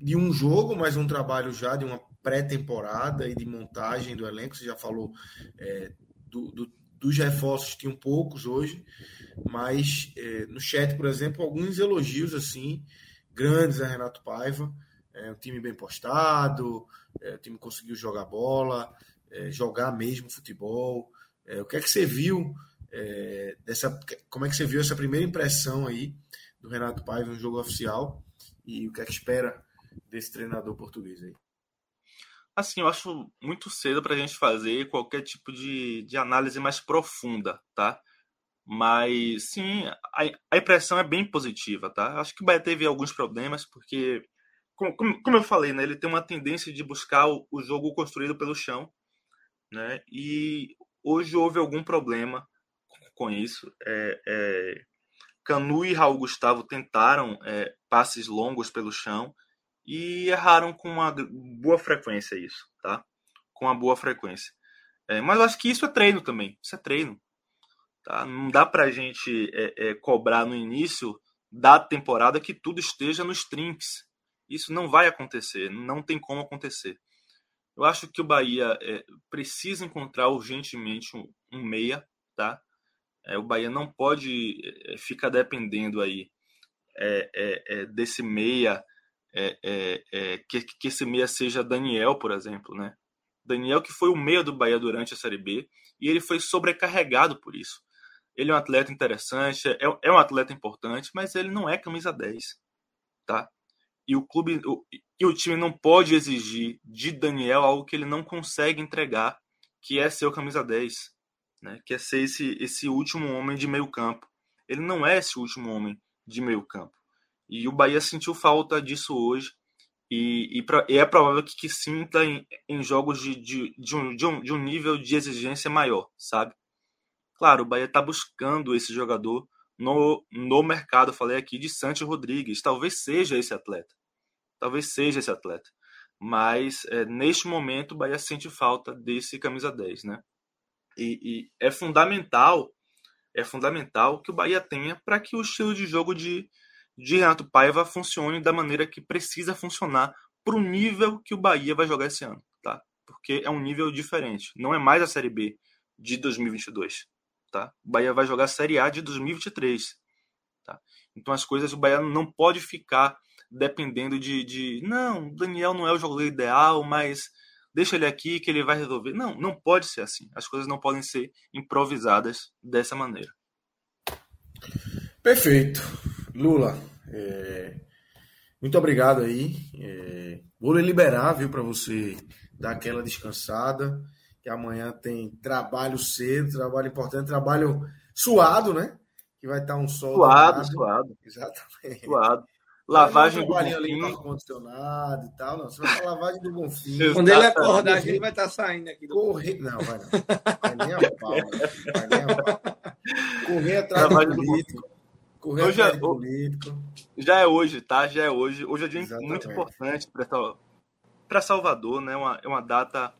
de um jogo, mas um trabalho já de uma pré-temporada e de montagem do elenco. Você já falou é, do, do, dos reforços, tinham poucos hoje, mas é, no chat, por exemplo, alguns elogios assim grandes a Renato Paiva. É um time bem postado, é, o time conseguiu jogar bola, é, jogar mesmo futebol. É, o que é que você viu é, dessa? Como é que você viu essa primeira impressão aí do Renato Paiva no jogo oficial e o que é que espera desse treinador português aí? Assim, eu acho muito cedo para a gente fazer qualquer tipo de, de análise mais profunda, tá? Mas sim, a, a impressão é bem positiva, tá? Acho que o Bahia teve alguns problemas, porque, como, como eu falei, né, ele tem uma tendência de buscar o, o jogo construído pelo chão, né? E hoje houve algum problema com isso. É, é, Canu e Raul Gustavo tentaram é, passes longos pelo chão e erraram com uma boa frequência isso, tá? Com uma boa frequência. É, mas eu acho que isso é treino também, isso é treino. Tá? Não dá pra gente é, é, cobrar no início da temporada que tudo esteja nos trinks. Isso não vai acontecer, não tem como acontecer. Eu acho que o Bahia é, precisa encontrar urgentemente um, um meia, tá? É, o Bahia não pode é, ficar dependendo aí desse meia é, é, é, que, que esse meia seja Daniel, por exemplo, né? Daniel que foi o meia do Bahia durante a Série B e ele foi sobrecarregado por isso. Ele é um atleta interessante, é, é um atleta importante, mas ele não é camisa 10, tá? E o clube o, e o time não pode exigir de Daniel algo que ele não consegue entregar, que é ser o camisa 10, né? Que é ser esse esse último homem de meio campo. Ele não é esse último homem de meio campo. E o Bahia sentiu falta disso hoje. E, e, pra, e é provável que, que sinta em, em jogos de, de, de, um, de, um, de um nível de exigência maior, sabe? Claro, o Bahia está buscando esse jogador no, no mercado. Falei aqui de Santos Rodrigues. Talvez seja esse atleta. Talvez seja esse atleta. Mas é, neste momento o Bahia sente falta desse camisa 10, né? E, e é fundamental, é fundamental que o Bahia tenha para que o estilo de jogo de, de Renato Paiva funcione da maneira que precisa funcionar para o nível que o Bahia vai jogar esse ano, tá? Porque é um nível diferente. Não é mais a Série B de 2022, tá? O Bahia vai jogar a Série A de 2023, tá? Então as coisas o Bahia não pode ficar dependendo de, de não, Daniel não é o jogador ideal, mas deixa ele aqui que ele vai resolver. Não, não pode ser assim. As coisas não podem ser improvisadas dessa maneira. Perfeito. Lula, é... muito obrigado aí. É... Vou lhe liberar, viu, para você dar aquela descansada, que amanhã tem trabalho cedo, trabalho importante, trabalho suado, né? Que vai estar um sol. Suado, suado. Exatamente. Suado. Lavagem do Bonfim. ali condicionado e tal, não. Você vai lavagem do Bonfim. Quando ele acordar, ele vai estar tá saindo aqui. Do... Correr... Não, vai não. Vai nem a pau. Vai nem a pau. *laughs* Correr atrás do político. Correr hoje é, político. Já é hoje, tá? Já é hoje. Hoje é dia Exatamente. muito importante para Salvador, né? Uma, é uma data...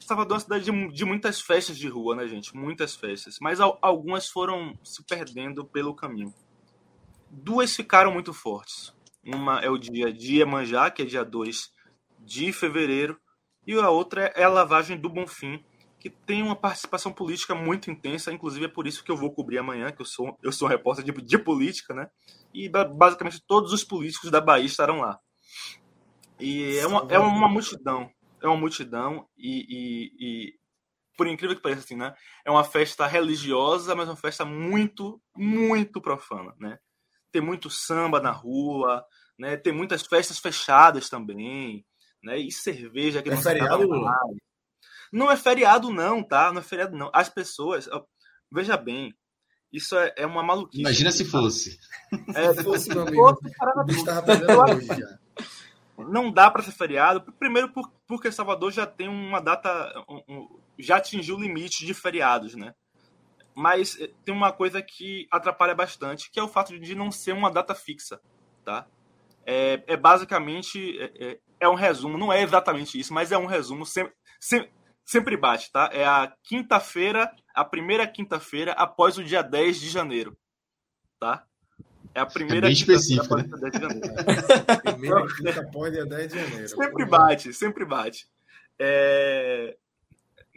Salvador é uma cidade de, de, muitas festas de rua, né, gente? Muitas festas. Mas algumas foram se perdendo pelo caminho duas ficaram muito fortes. Uma é o dia de Iemanjá, que é dia 2 de fevereiro, e a outra é a lavagem do Bonfim, que tem uma participação política muito intensa, inclusive é por isso que eu vou cobrir amanhã, que eu sou, eu sou um repórter de, de política, né? E basicamente todos os políticos da Bahia estarão lá. E é uma, é uma multidão, é uma multidão, e, e, e por incrível que pareça, assim, né? É uma festa religiosa, mas uma festa muito, muito profana, né? tem muito samba na rua, né? Tem muitas festas fechadas também, né? E cerveja que é não feriado, Não é feriado não, tá? Não é feriado não. As pessoas, veja bem, isso é, é uma maluquice. Imagina se fosse. É, se fosse, meu amigo. hoje já. Não dá para ser feriado. Primeiro porque Salvador já tem uma data, já atingiu o limite de feriados, né? mas eh, tem uma coisa que atrapalha bastante, que é o fato de não ser uma data fixa, tá? É, é basicamente é, é, é um resumo, não é exatamente isso, mas é um resumo sempre, sempre, sempre bate, tá? É a quinta-feira, a primeira quinta-feira após o dia 10 de janeiro, tá? É a primeira é específico, após né? o dia 10 de janeiro. *laughs* primeira quinta após o dia 10 de janeiro. Sempre bate, sempre bate. É...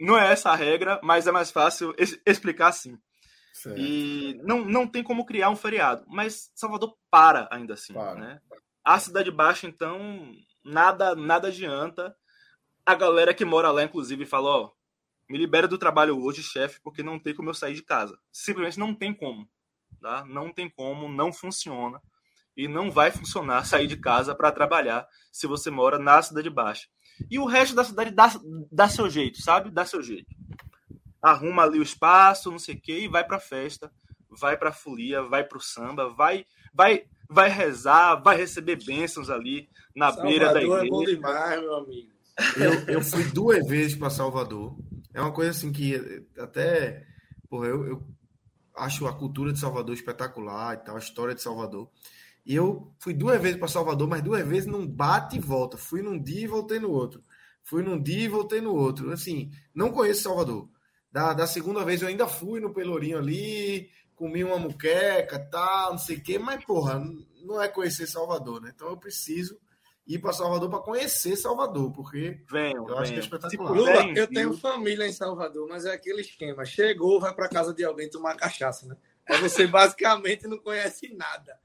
Não é essa a regra, mas é mais fácil explicar assim. Certo. E não, não tem como criar um feriado, mas Salvador para ainda assim, para. né? A cidade baixa, então, nada nada adianta. A galera que mora lá, inclusive, fala, ó, me libera do trabalho hoje, chefe, porque não tem como eu sair de casa. Simplesmente não tem como, tá? Não tem como, não funciona. E não vai funcionar *laughs* sair de casa para trabalhar se você mora na cidade baixa. E o resto da cidade dá, dá seu jeito, sabe? Dá seu jeito. Arruma ali o espaço, não sei o quê, e vai pra festa, vai pra folia, vai pro samba, vai, vai, vai rezar, vai receber bênçãos ali na Salvador beira da igreja. é bom demais, meu amigo. Eu, eu fui duas vezes para Salvador. É uma coisa assim que até. Porra, eu, eu acho a cultura de Salvador espetacular e tal, a história de Salvador. E eu fui duas vezes para Salvador, mas duas vezes não bate e volta. Fui num dia e voltei no outro. Fui num dia e voltei no outro. Assim, não conheço Salvador. Da, da segunda vez eu ainda fui no Pelourinho ali, comi uma muqueca, tal, não sei o quê, mas, porra, não é conhecer Salvador, né? Então eu preciso ir para Salvador para conhecer Salvador, porque venho, eu acho que é espetacular. Lula, eu tenho família em Salvador, mas é aquele esquema. Chegou, vai para casa de alguém tomar cachaça, né? Aí você *laughs* basicamente não conhece nada.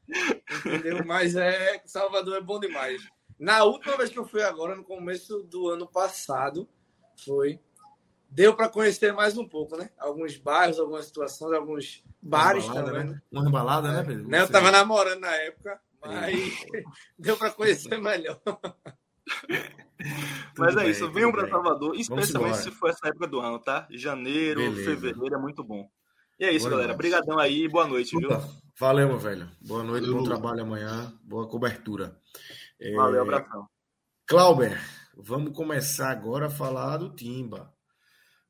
Entendeu? Mas é Salvador é bom demais. Na última vez que eu fui agora, no começo do ano passado, foi. Deu para conhecer mais um pouco, né? Alguns bairros, algumas situações, alguns bares uma balada, também. Né? Uma balada, né, Pedro? Né? Eu tava namorando na época, mas *laughs* deu para conhecer melhor. *laughs* Mas é bem, isso, venham para Salvador, especialmente se for essa época do ano, tá? Janeiro, Beleza. fevereiro é muito bom. E é isso, boa galera. Obrigadão aí boa noite, viu? Valeu, meu velho. Boa noite, Valeu. bom trabalho amanhã, boa cobertura. Valeu, é... abração. Clauber, vamos começar agora a falar do Timba.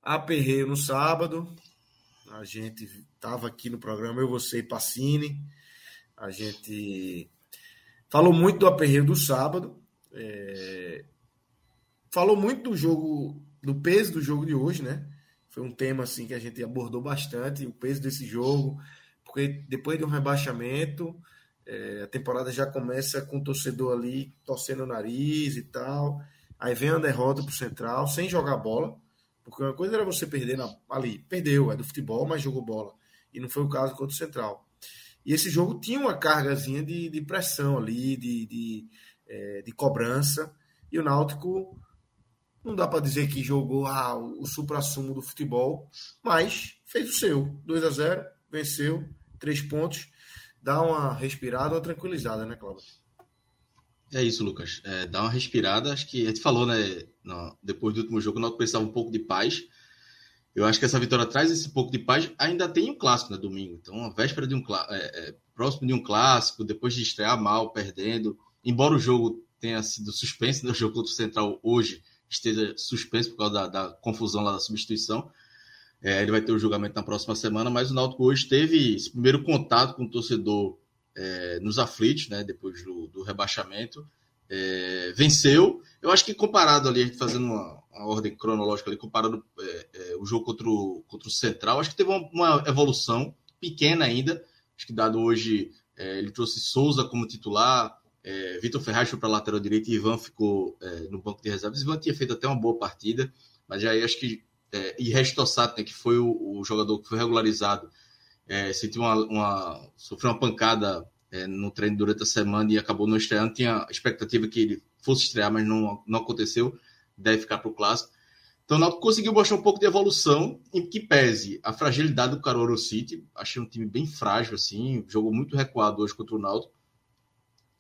Aperreio no sábado, a gente estava aqui no programa, eu, você e Pacini. A gente falou muito do aperreio do sábado. É... Falou muito do jogo, do peso do jogo de hoje, né? Foi um tema assim que a gente abordou bastante, o peso desse jogo, porque depois de um rebaixamento, é, a temporada já começa com o torcedor ali torcendo o nariz e tal. Aí vem a derrota pro Central, sem jogar bola. Porque uma coisa era você perder na, ali, perdeu, é do futebol, mas jogou bola. E não foi o caso contra o Central. E esse jogo tinha uma cargazinha de, de pressão ali, de, de, é, de cobrança. E o Náutico não dá para dizer que jogou ah, o supra-sumo do futebol, mas fez o seu. 2 a 0 venceu, três pontos. Dá uma respirada, uma tranquilizada, né, Cláudio? É isso, Lucas. É, dá uma respirada. Acho que a gente falou, né? No, depois do último jogo, o Náutico precisava um pouco de paz. Eu acho que essa vitória traz esse pouco de paz. Ainda tem um clássico, né? Domingo. Então, a véspera de um é, é, próximo de um clássico, depois de estrear mal, perdendo. Embora o jogo tenha sido suspenso, né, o jogo contra o Central hoje esteja suspenso por causa da, da confusão lá da substituição. É, ele vai ter o julgamento na próxima semana, mas o Náutico hoje teve esse primeiro contato com o torcedor é, nos aflitos, né, depois do, do rebaixamento. É, venceu. Eu acho que comparado ali, a gente fazendo uma, uma ordem cronológica ali, comparando é, é, o jogo contra o, contra o Central, acho que teve uma, uma evolução pequena ainda. Acho que dado hoje, é, ele trouxe Souza como titular, é, Vitor Ferraz foi para a lateral direita e Ivan ficou no banco de reservas. Ivan tinha feito até uma boa partida, mas aí acho que. É, e Restossat, né, que foi o, o, jogador que foi regularizado, é, sentiu uma, uma, sofreu uma pancada é, no treino durante a semana e acabou não estreando. Tinha expectativa que ele fosse estrear, mas não, não aconteceu. Deve ficar para o clássico. Então o Náutico conseguiu mostrar um pouco de evolução, em que pese a fragilidade do Carolo City. Achei um time bem frágil, assim, jogou muito recuado hoje contra o Náutico.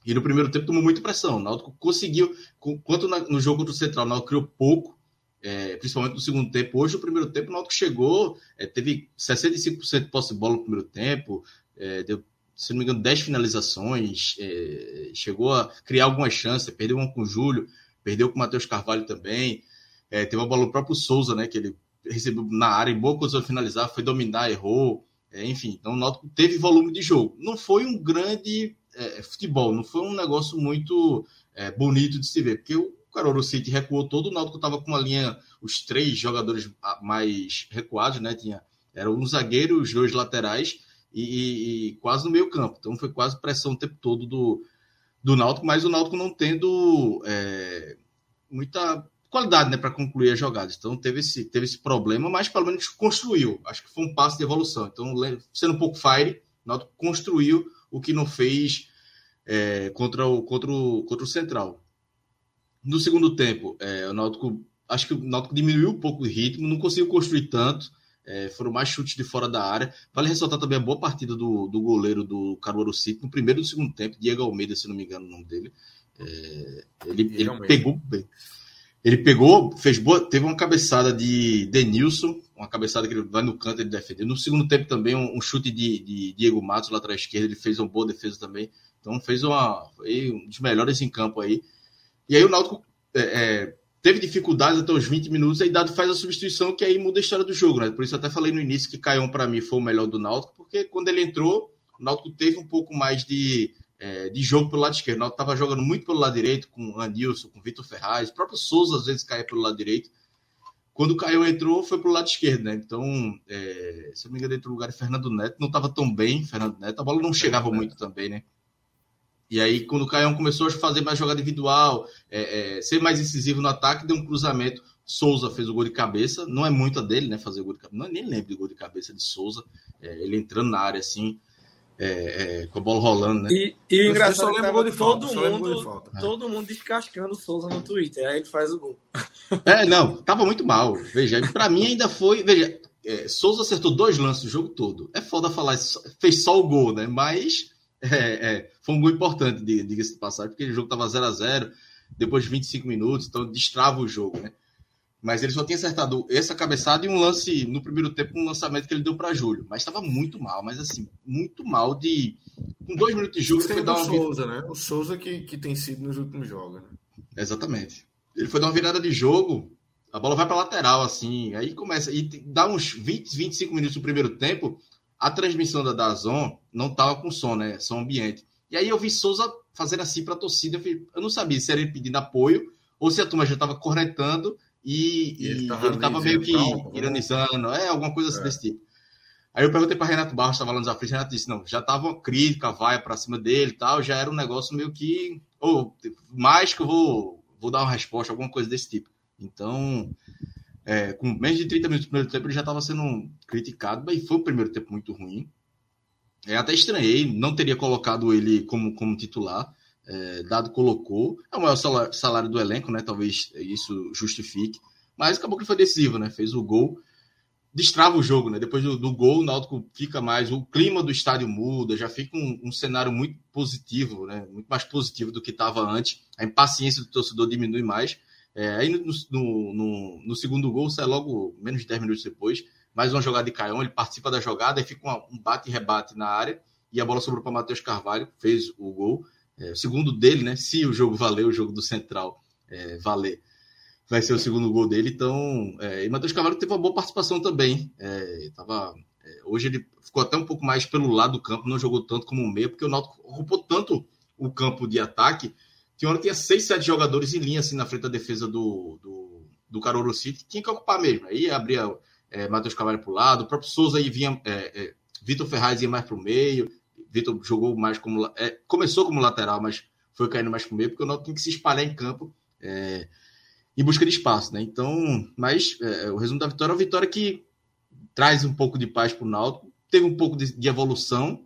E no primeiro tempo tomou muita pressão. O Náutico conseguiu, quanto no jogo contra o Central, o Náutico criou pouco, é, principalmente no segundo tempo. Hoje, no primeiro tempo, o Náutico chegou, é, teve 65% de posse de bola no primeiro tempo, é, deu, se não me engano, 10 finalizações, é, chegou a criar algumas chances, perdeu uma com o Júlio, perdeu com o Matheus Carvalho também, é, teve uma bola no próprio Souza, né, que ele recebeu na área, em boa de finalizar, foi dominar, errou, é, enfim, então o Náutico teve volume de jogo. Não foi um grande é, futebol, não foi um negócio muito é, bonito de se ver, porque o Caroro City recuou todo, o Náutico estava com uma linha, os três jogadores mais recuados, né? Tinha, era um zagueiro, os dois laterais e, e, quase no meio campo. Então foi quase pressão o tempo todo do, do Náutico, mas o Náutico não tendo é, muita qualidade né, para concluir as jogadas. Então teve esse, teve esse problema, mas pelo menos construiu. Acho que foi um passo de evolução. Então, sendo um pouco fire, o Náutico construiu o que não fez é, contra, o, contra, o, contra o Central. No segundo tempo, é, o Náutico, acho que o Náutico diminuiu um pouco o ritmo, não conseguiu construir tanto, é, foram mais chutes de fora da área. Vale ressaltar também a boa partida do, do goleiro do Caruaru City no primeiro e no segundo tempo, Diego Almeida, se não me engano o nome dele. É, ele, ele pegou bem. Ele pegou, fez boa, teve uma cabeçada de Denilson, uma cabeçada que ele vai no canto ele defendeu. No segundo tempo também um, um chute de, de, Diego Matos lá atrás esquerda, ele fez uma boa defesa também. Então fez uma foi um dos melhores em campo aí. E aí o Náutico é, é, teve dificuldades até os 20 minutos, aí Dado faz a substituição que aí muda a história do jogo, né? Por isso até falei no início que Caião para mim foi o melhor do Náutico, porque quando ele entrou, o Náutico teve um pouco mais de é, de jogo pelo lado esquerdo. O Náutico estava jogando muito pelo lado direito, com o Andilson, com o Vitor Ferraz, o próprio Souza às vezes caía pelo lado direito. Quando o Caio entrou, foi pelo lado esquerdo, né? Então, é, se eu não me engano, entrou no lugar de Fernando Neto, não estava tão bem, Fernando Neto, a bola não chegava muito também, né? E aí, quando o Caio começou a fazer mais jogada individual, é, é, ser mais incisivo no ataque, deu um cruzamento. Souza fez o gol de cabeça, não é muito a dele, né? Fazer o gol de cabeça, não, nem lembro do gol de cabeça de Souza, é, ele entrando na área assim, é, é, com a bola rolando, né? E, e o engraçado é que todo, mundo, todo mundo descascando o Souza no Twitter, aí ele faz o gol. É, não, tava muito mal. Veja, para mim ainda foi. Veja, é, Souza acertou dois lances o jogo todo. É foda falar, fez só o gol, né? Mas é, é, foi um gol importante, diga-se de passagem, porque o jogo tava 0 a 0 depois de 25 minutos, então destrava o jogo, né? mas ele só tinha acertado essa cabeçada e um lance no primeiro tempo, um lançamento que ele deu para Júlio. Mas estava muito mal, mas assim, muito mal de. Com dois minutos de jogo, ele foi dar uma. Souza, né? O Souza que, que tem sido nos últimos jogos, né? Exatamente. Ele foi dar uma virada de jogo, a bola vai para lateral, assim, aí começa. E dá uns 20, 25 minutos no primeiro tempo, a transmissão da Dazon não tava com som, né? Som ambiente. E aí eu vi Souza fazendo assim para a torcida. Eu, eu não sabia se era ele pedindo apoio ou se a turma já estava corretando e, e, ele estava meio que né? ironizando, é, alguma coisa assim é. desse tipo. Aí eu perguntei para Renato Barros, estava lá nos aflitos, Renato disse, não, já estava uma crítica, vai para cima dele e tal, já era um negócio meio que, ou mais que eu vou, vou dar uma resposta, alguma coisa desse tipo. Então, é, com menos de 30 minutos do primeiro tempo, ele já estava sendo criticado, mas foi o primeiro tempo muito ruim. É, até estranhei, não teria colocado ele como, como titular, é, dado colocou. É o maior salário, do elenco, né? Talvez isso justifique. Mas acabou que foi decisivo, né? Fez o gol. Destrava o jogo, né? Depois do, do gol, o Náutico fica mais. O clima do estádio muda, já fica um, um cenário muito positivo, né? Muito mais positivo do que estava antes. A impaciência do torcedor diminui mais. É, aí no, no, no, no, segundo gol, sai logo menos de 10 minutos depois. Mais uma jogada de Caião, ele participa da jogada, e fica um bate e rebate na área. E a bola sobrou para Matheus Carvalho, fez o gol. É, o segundo dele, né? Se o jogo valer, o jogo do Central é, valer, vai ser o segundo gol dele. Então, é, e Matheus Carvalho teve uma boa participação também. É, tava, é, hoje ele ficou até um pouco mais pelo lado do campo, não jogou tanto como o meio, porque o Náutico ocupou tanto o campo de ataque. Que tinha seis, sete jogadores em linha assim na frente da defesa do, do, do Caroro City, tinha que ocupar mesmo. Aí abria é, Matheus Carvalho para o lado, o próprio Souza aí vinha, Vitor Ferraz ia mais para o meio. Vitor jogou mais como. É, começou como lateral, mas foi caindo mais para o meio, porque o Náutico tem que se espalhar em campo é, em busca de espaço, né? Então, mas é, o resumo da vitória é uma vitória que traz um pouco de paz para o Náutico, teve um pouco de, de, evolução,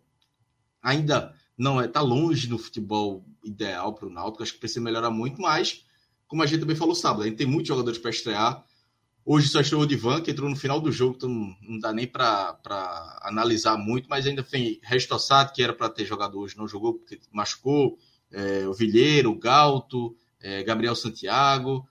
ainda não é, tá longe no futebol ideal para o Náutico, acho que precisa melhorar muito, mas como a gente também falou sábado, a gente tem muitos jogadores para estrear, Hoje só estreou o Divan, que entrou no final do jogo, então não dá nem para analisar muito, mas ainda tem Restossado, que era para ter jogado hoje, não jogou porque machucou. É, o Vilheiro, o Galto, é, Gabriel Santiago.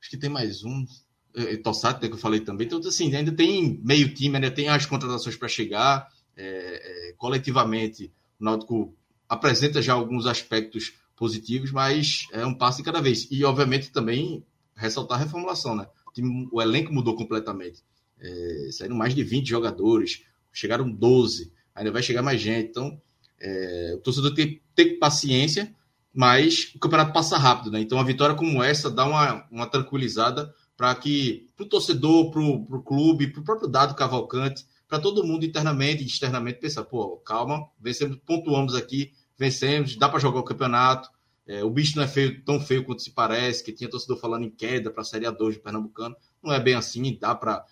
Acho que tem mais um. É, Tossato, né, que eu falei também. Então, assim, ainda tem meio time, ainda tem as contratações para chegar. É, é, coletivamente, o Náutico apresenta já alguns aspectos positivos, mas é um passo de cada vez. E, obviamente, também ressaltar a reformulação, né? Time, o elenco mudou completamente. É, saíram mais de 20 jogadores, chegaram 12, ainda vai chegar mais gente. Então, é, o torcedor tem, tem paciência, mas o campeonato passa rápido, né? Então, a vitória como essa dá uma, uma tranquilizada para que o torcedor, para o clube, para o próprio dado Cavalcante, para todo mundo internamente e externamente pensar, pô, calma, vencemos, pontuamos aqui, vencemos, dá para jogar o campeonato, é, o bicho não é feio, tão feio quanto se parece, que tinha torcedor falando em queda para a Série A2 de Pernambucano. Não é bem assim, dá para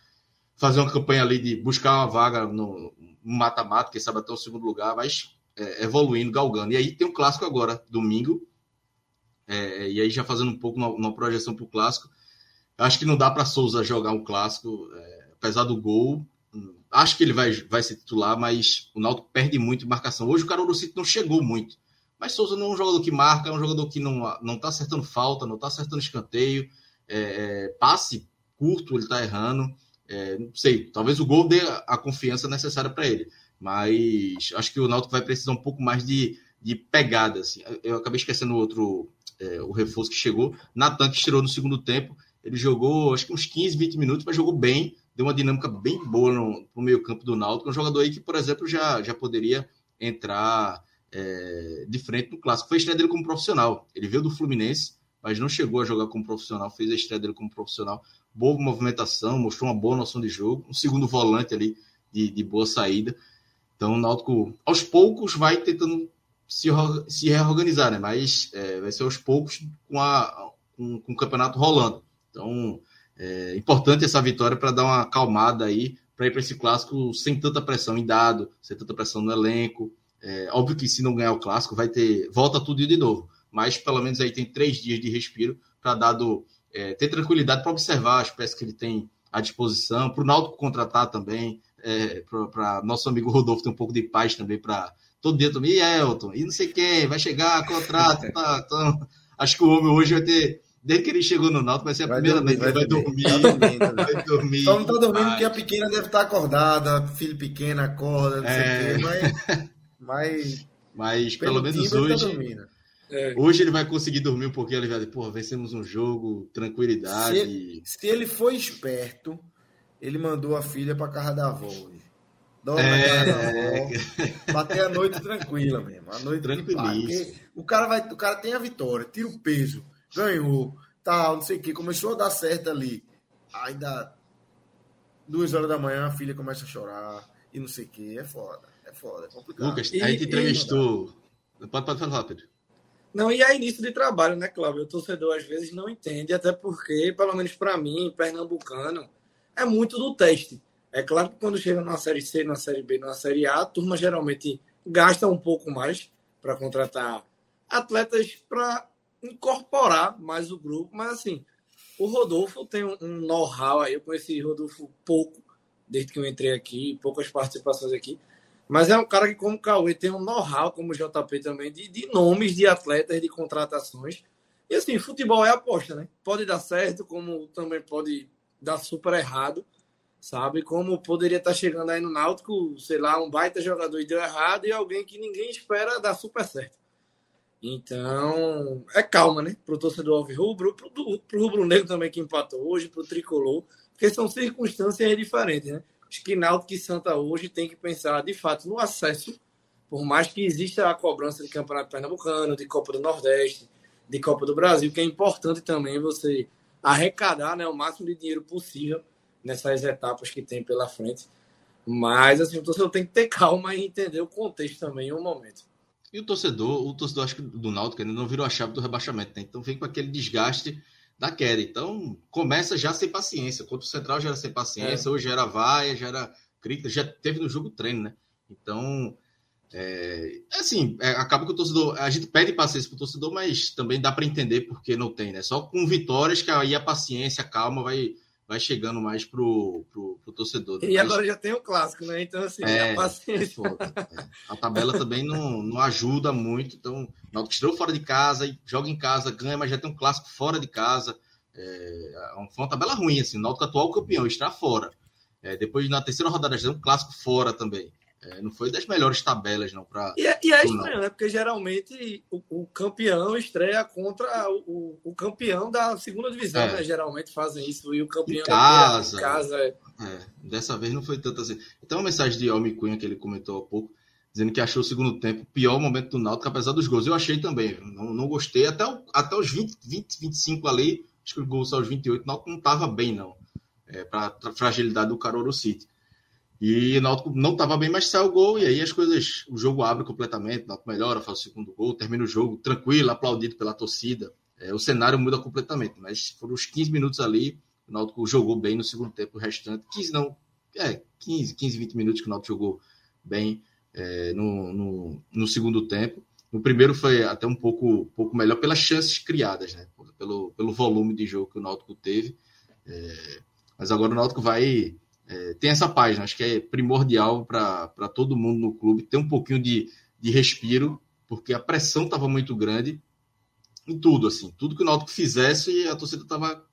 fazer uma campanha ali de buscar uma vaga no mata-mata, quem sabe até o segundo lugar, mas é, evoluindo, galgando. E aí tem o um clássico agora, domingo, é, e aí já fazendo um pouco uma, uma projeção para o clássico. Acho que não dá para Souza jogar um clássico, é, apesar do gol. Acho que ele vai, vai ser titular, mas o Náutico perde muito em marcação. Hoje o Carol City não chegou muito. Mas Souza não é um jogador que marca, é um jogador que não, não tá acertando falta, não tá acertando escanteio, é, é, passe curto, ele tá errando. É, não sei, talvez o gol dê a confiança necessária para ele. Mas acho que o Náutico vai precisar um pouco mais de, de pegada. Assim. Eu acabei esquecendo o outro, é, o reforço que chegou. Natan, que estirou no segundo tempo. Ele jogou, acho que uns 15, 20 minutos, mas jogou bem. Deu uma dinâmica bem boa no, no meio campo do Náutico. Um jogador aí que, por exemplo, já, já poderia entrar é, de frente no clássico. Foi a estreia dele como profissional. Ele veio do Fluminense, mas não chegou a jogar como profissional. Fez a estreia dele como profissional. Boa movimentação, mostrou uma boa noção de jogo. Um segundo volante ali de, de boa saída. Então o Náutico, aos poucos, vai tentando se, se reorganizar, né? Mas é, vai ser aos poucos com, a, com, com o campeonato rolando. Então, é importante essa vitória para dar uma acalmada aí, para ir para esse clássico sem tanta pressão em dado, sem tanta pressão no elenco, é, óbvio que se não ganhar o clássico, vai ter. Volta tudo de novo. Mas pelo menos aí tem três dias de respiro para dado é, ter tranquilidade para observar as peças que ele tem à disposição, para o Náutico contratar também, é, para nosso amigo Rodolfo ter um pouco de paz também para todo dia também, e Elton, e não sei quem, vai chegar, contrato, tá, então, acho que o homem hoje vai ter desde que ele chegou no Náutico, vai ser a vai primeira vez que ele vai dormir. Vai dormir, vai dormir. Só não tá dormindo porque a pequena deve estar acordada, filho pequeno acorda, não é... sei o quê, mas... Mas, mas pelo, pelo menos tá hoje... Tá é. Hoje ele vai conseguir dormir um pouquinho aliviado. Porra, vencemos um jogo, tranquilidade. Se ele, se ele foi esperto, ele mandou a filha para casa da avó hoje. Dorme é, na casa da avó. Bater a noite tranquila mesmo. A noite tranquilíssima. O cara vai, o cara tem a vitória, tira o peso, ganhou, tal, não sei o que, começou a dar certo ali. Aí dá duas horas da manhã, a filha começa a chorar e não sei o que. É foda, é foda, é complicado. Lucas, a gente entrevistou. Pode, pode falar rápido. Não, e é início de trabalho, né, Cláudio? O torcedor às vezes não entende, até porque, pelo menos para mim, pernambucano, é muito do teste. É claro que quando chega na Série C, na Série B, na Série A, a turma geralmente gasta um pouco mais para contratar atletas para incorporar mais o grupo. Mas, assim, o Rodolfo tem um know-how aí. Eu conheci o Rodolfo pouco, desde que eu entrei aqui, poucas participações aqui. Mas é um cara que, como o Cauê, tem um know-how, como o JP também, de, de nomes de atletas, de contratações. E assim, futebol é aposta, né? Pode dar certo, como também pode dar super errado, sabe? Como poderia estar chegando aí no Náutico, sei lá, um baita jogador e deu errado e alguém que ninguém espera dar super certo. Então, é calma, né? Pro torcedor alvirrubro, pro, pro rubro-negro também que empatou hoje, pro tricolor, porque são circunstâncias diferentes, né? Acho que Náutico e Santa hoje tem que pensar, de fato, no acesso, por mais que exista a cobrança de Campeonato Pernambucano, de Copa do Nordeste, de Copa do Brasil, que é importante também você arrecadar né, o máximo de dinheiro possível nessas etapas que tem pela frente. Mas, assim, o torcedor tem que ter calma e entender o contexto também em um momento. E o torcedor, o torcedor acho que do Náutico ainda não virou a chave do rebaixamento, né? Então vem com aquele desgaste da queda. Então, começa já sem paciência. Contra o Central já era sem paciência, é. hoje era vaia, já era crítica, já teve no jogo treino, né? Então, é, assim, é, acaba que o torcedor, a gente pede paciência pro torcedor, mas também dá para entender porque não tem, né? Só com vitórias que aí a paciência, a calma vai vai chegando mais pro, pro, pro torcedor. Né? E mas, agora já tem o clássico, né? Então, assim, é, a paciência. É, a tabela também não, não ajuda muito. Então, o Náutico estreou fora de casa, joga em casa, ganha, mas já tem um clássico fora de casa. É, é foi uma tabela ruim, assim. O Náutico atual campeão, está fora. É, depois, na terceira rodada, já tem um clássico fora também. É, não foi das melhores tabelas, não. Pra, e, é, e é estranho, né? Porque geralmente o, o campeão estreia contra o, o, campeão da segunda divisão, é. né? Geralmente fazem isso. E o campeão em casa. Da casa é... é. Dessa vez não foi tanto assim. Então, uma mensagem de Almi Cunha que ele comentou há pouco, dizendo que achou o segundo tempo o pior momento do Náutico, apesar dos gols. Eu achei também. Não, não gostei. Até, o, até os 20, 20, 25 ali, acho que o gol só aos 28, o Náutico não estava bem, não. É, para a fragilidade do Caroro City. E o Náutico não estava bem, mas saiu o gol, e aí as coisas, o jogo abre completamente, o Náutico melhora, faz o segundo gol, termina o jogo tranquilo, aplaudido pela torcida. É, o cenário muda completamente, mas foram os 15 minutos ali, o Náutico jogou bem no segundo tempo, o restante, 15 não, é, 15, 15, 20 minutos que o Náutico jogou bem é, no, no, no, segundo tempo. No primeiro foi até um pouco, pouco melhor pelas chances criadas, né? Pelo, pelo volume de jogo que o Náutico teve. É, mas agora o Náutico vai é, tem essa página, acho que é primordial para todo mundo no clube ter um pouquinho de, de respiro, porque a pressão estava muito grande em tudo, assim, tudo que o Náutico fizesse, a torcida estava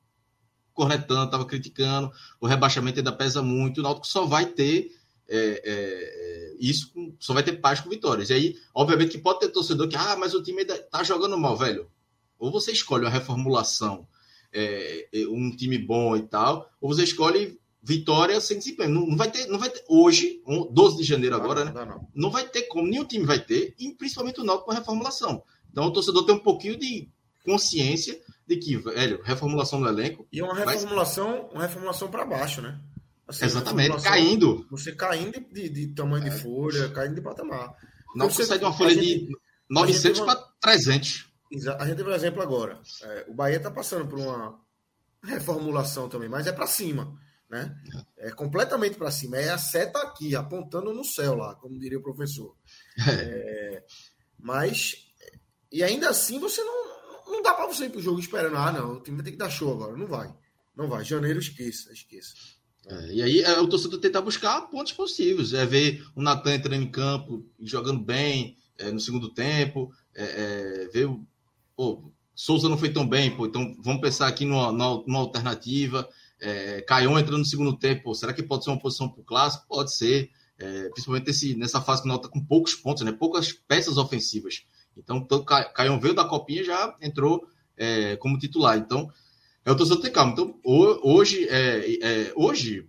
corretando, estava criticando, o rebaixamento ainda pesa muito, o Náutico só vai ter é, é, é, isso, só vai ter paz com vitórias. E aí, obviamente, que pode ter torcedor que, ah, mas o time ainda tá jogando mal, velho. Ou você escolhe uma reformulação, é, é, um time bom e tal, ou você escolhe vitória sem desempenho. Não, não, vai ter, não vai ter hoje, 12 de janeiro agora, não, né? Não, não, vai ter como, nenhum time vai ter, e principalmente o Náutico com a reformulação. Então o torcedor tem um pouquinho de consciência de que, velho, reformulação no elenco. E uma reformulação, vai... uma reformulação para baixo, né? Assim, Exatamente, caindo. Você caindo de, de tamanho é. de folha, caindo de patamar. Não você sai de uma folha gente, de 900 para 300. A gente teve um exemplo agora. É, o Bahia está passando por uma reformulação também, mas é para cima né? É completamente para cima. É a seta aqui, apontando no céu lá, como diria o professor. É, mas, e ainda assim, você não, não dá para você ir pro jogo esperando, ah, não, o time vai ter que dar show agora. Não vai. Não vai. Janeiro, esqueça, esqueça. É, e aí é, o torcedor tentar buscar pontos possíveis. É ver o Natan entrando em campo, jogando bem é, no segundo tempo, é, é ver o. Pô, Souza não foi tão bem, pô, então vamos pensar aqui numa, numa alternativa. É, Caion entrando no segundo tempo, será que pode ser uma posição para o clássico? Pode ser, é, principalmente nessa fase que não está com poucos pontos, né, poucas peças ofensivas. Então, Caion veio da copinha já entrou é, como titular. Então, é o torcedor ter calma. Então, hoje, é, é, hoje,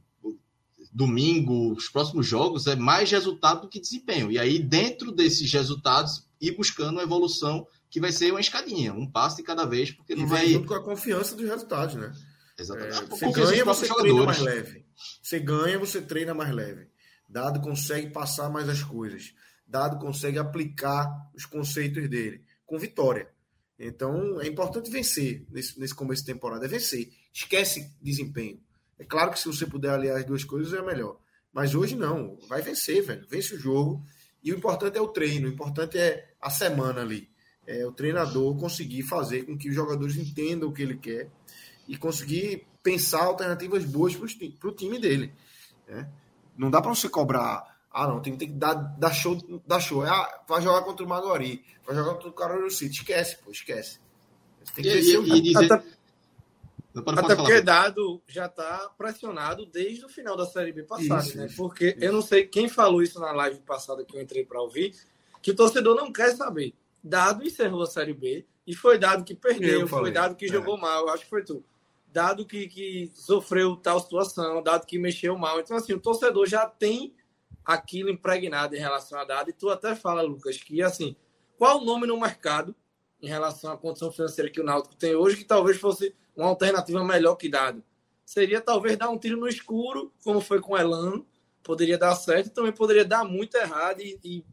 domingo, os próximos jogos, é mais resultado do que desempenho. E aí, dentro desses resultados, ir buscando uma evolução que vai ser uma escadinha, um passo de cada vez, porque não vai. Junto com a confiança dos resultados, né? Exatamente. É, você ganha, você treina mais leve. Você ganha, você treina mais leve. Dado consegue passar mais as coisas. Dado consegue aplicar os conceitos dele com vitória. Então é importante vencer nesse, nesse começo de temporada. É vencer. Esquece desempenho. É claro que se você puder aliar as duas coisas é melhor. Mas hoje não. Vai vencer, velho. Vence o jogo. E o importante é o treino. O importante é a semana ali é, o treinador conseguir fazer com que os jogadores entendam o que ele quer e conseguir pensar alternativas boas para o time dele. Né? Não dá para você cobrar, ah, não, tem, tem que dar, dar show, dar show. Ah, vai jogar contra o Maguari, vai jogar contra o Carolina City. Esquece, pô, esquece. tem que e, e, e dizer... Até, até porque Dado já está pressionado desde o final da Série B passada, isso, né? Isso, porque isso. eu não sei quem falou isso na live passada que eu entrei para ouvir, que o torcedor não quer saber Dado encerrou a Série B e foi dado que perdeu, foi dado que jogou é. mal, acho que foi tu. Dado que, que sofreu tal situação, dado que mexeu mal. Então, assim, o torcedor já tem aquilo impregnado em relação a dado. E tu até fala, Lucas, que assim, qual o nome no mercado em relação à condição financeira que o Náutico tem hoje, que talvez fosse uma alternativa melhor que dado? Seria talvez dar um tiro no escuro, como foi com o Elan, poderia dar certo também poderia dar muito errado e, e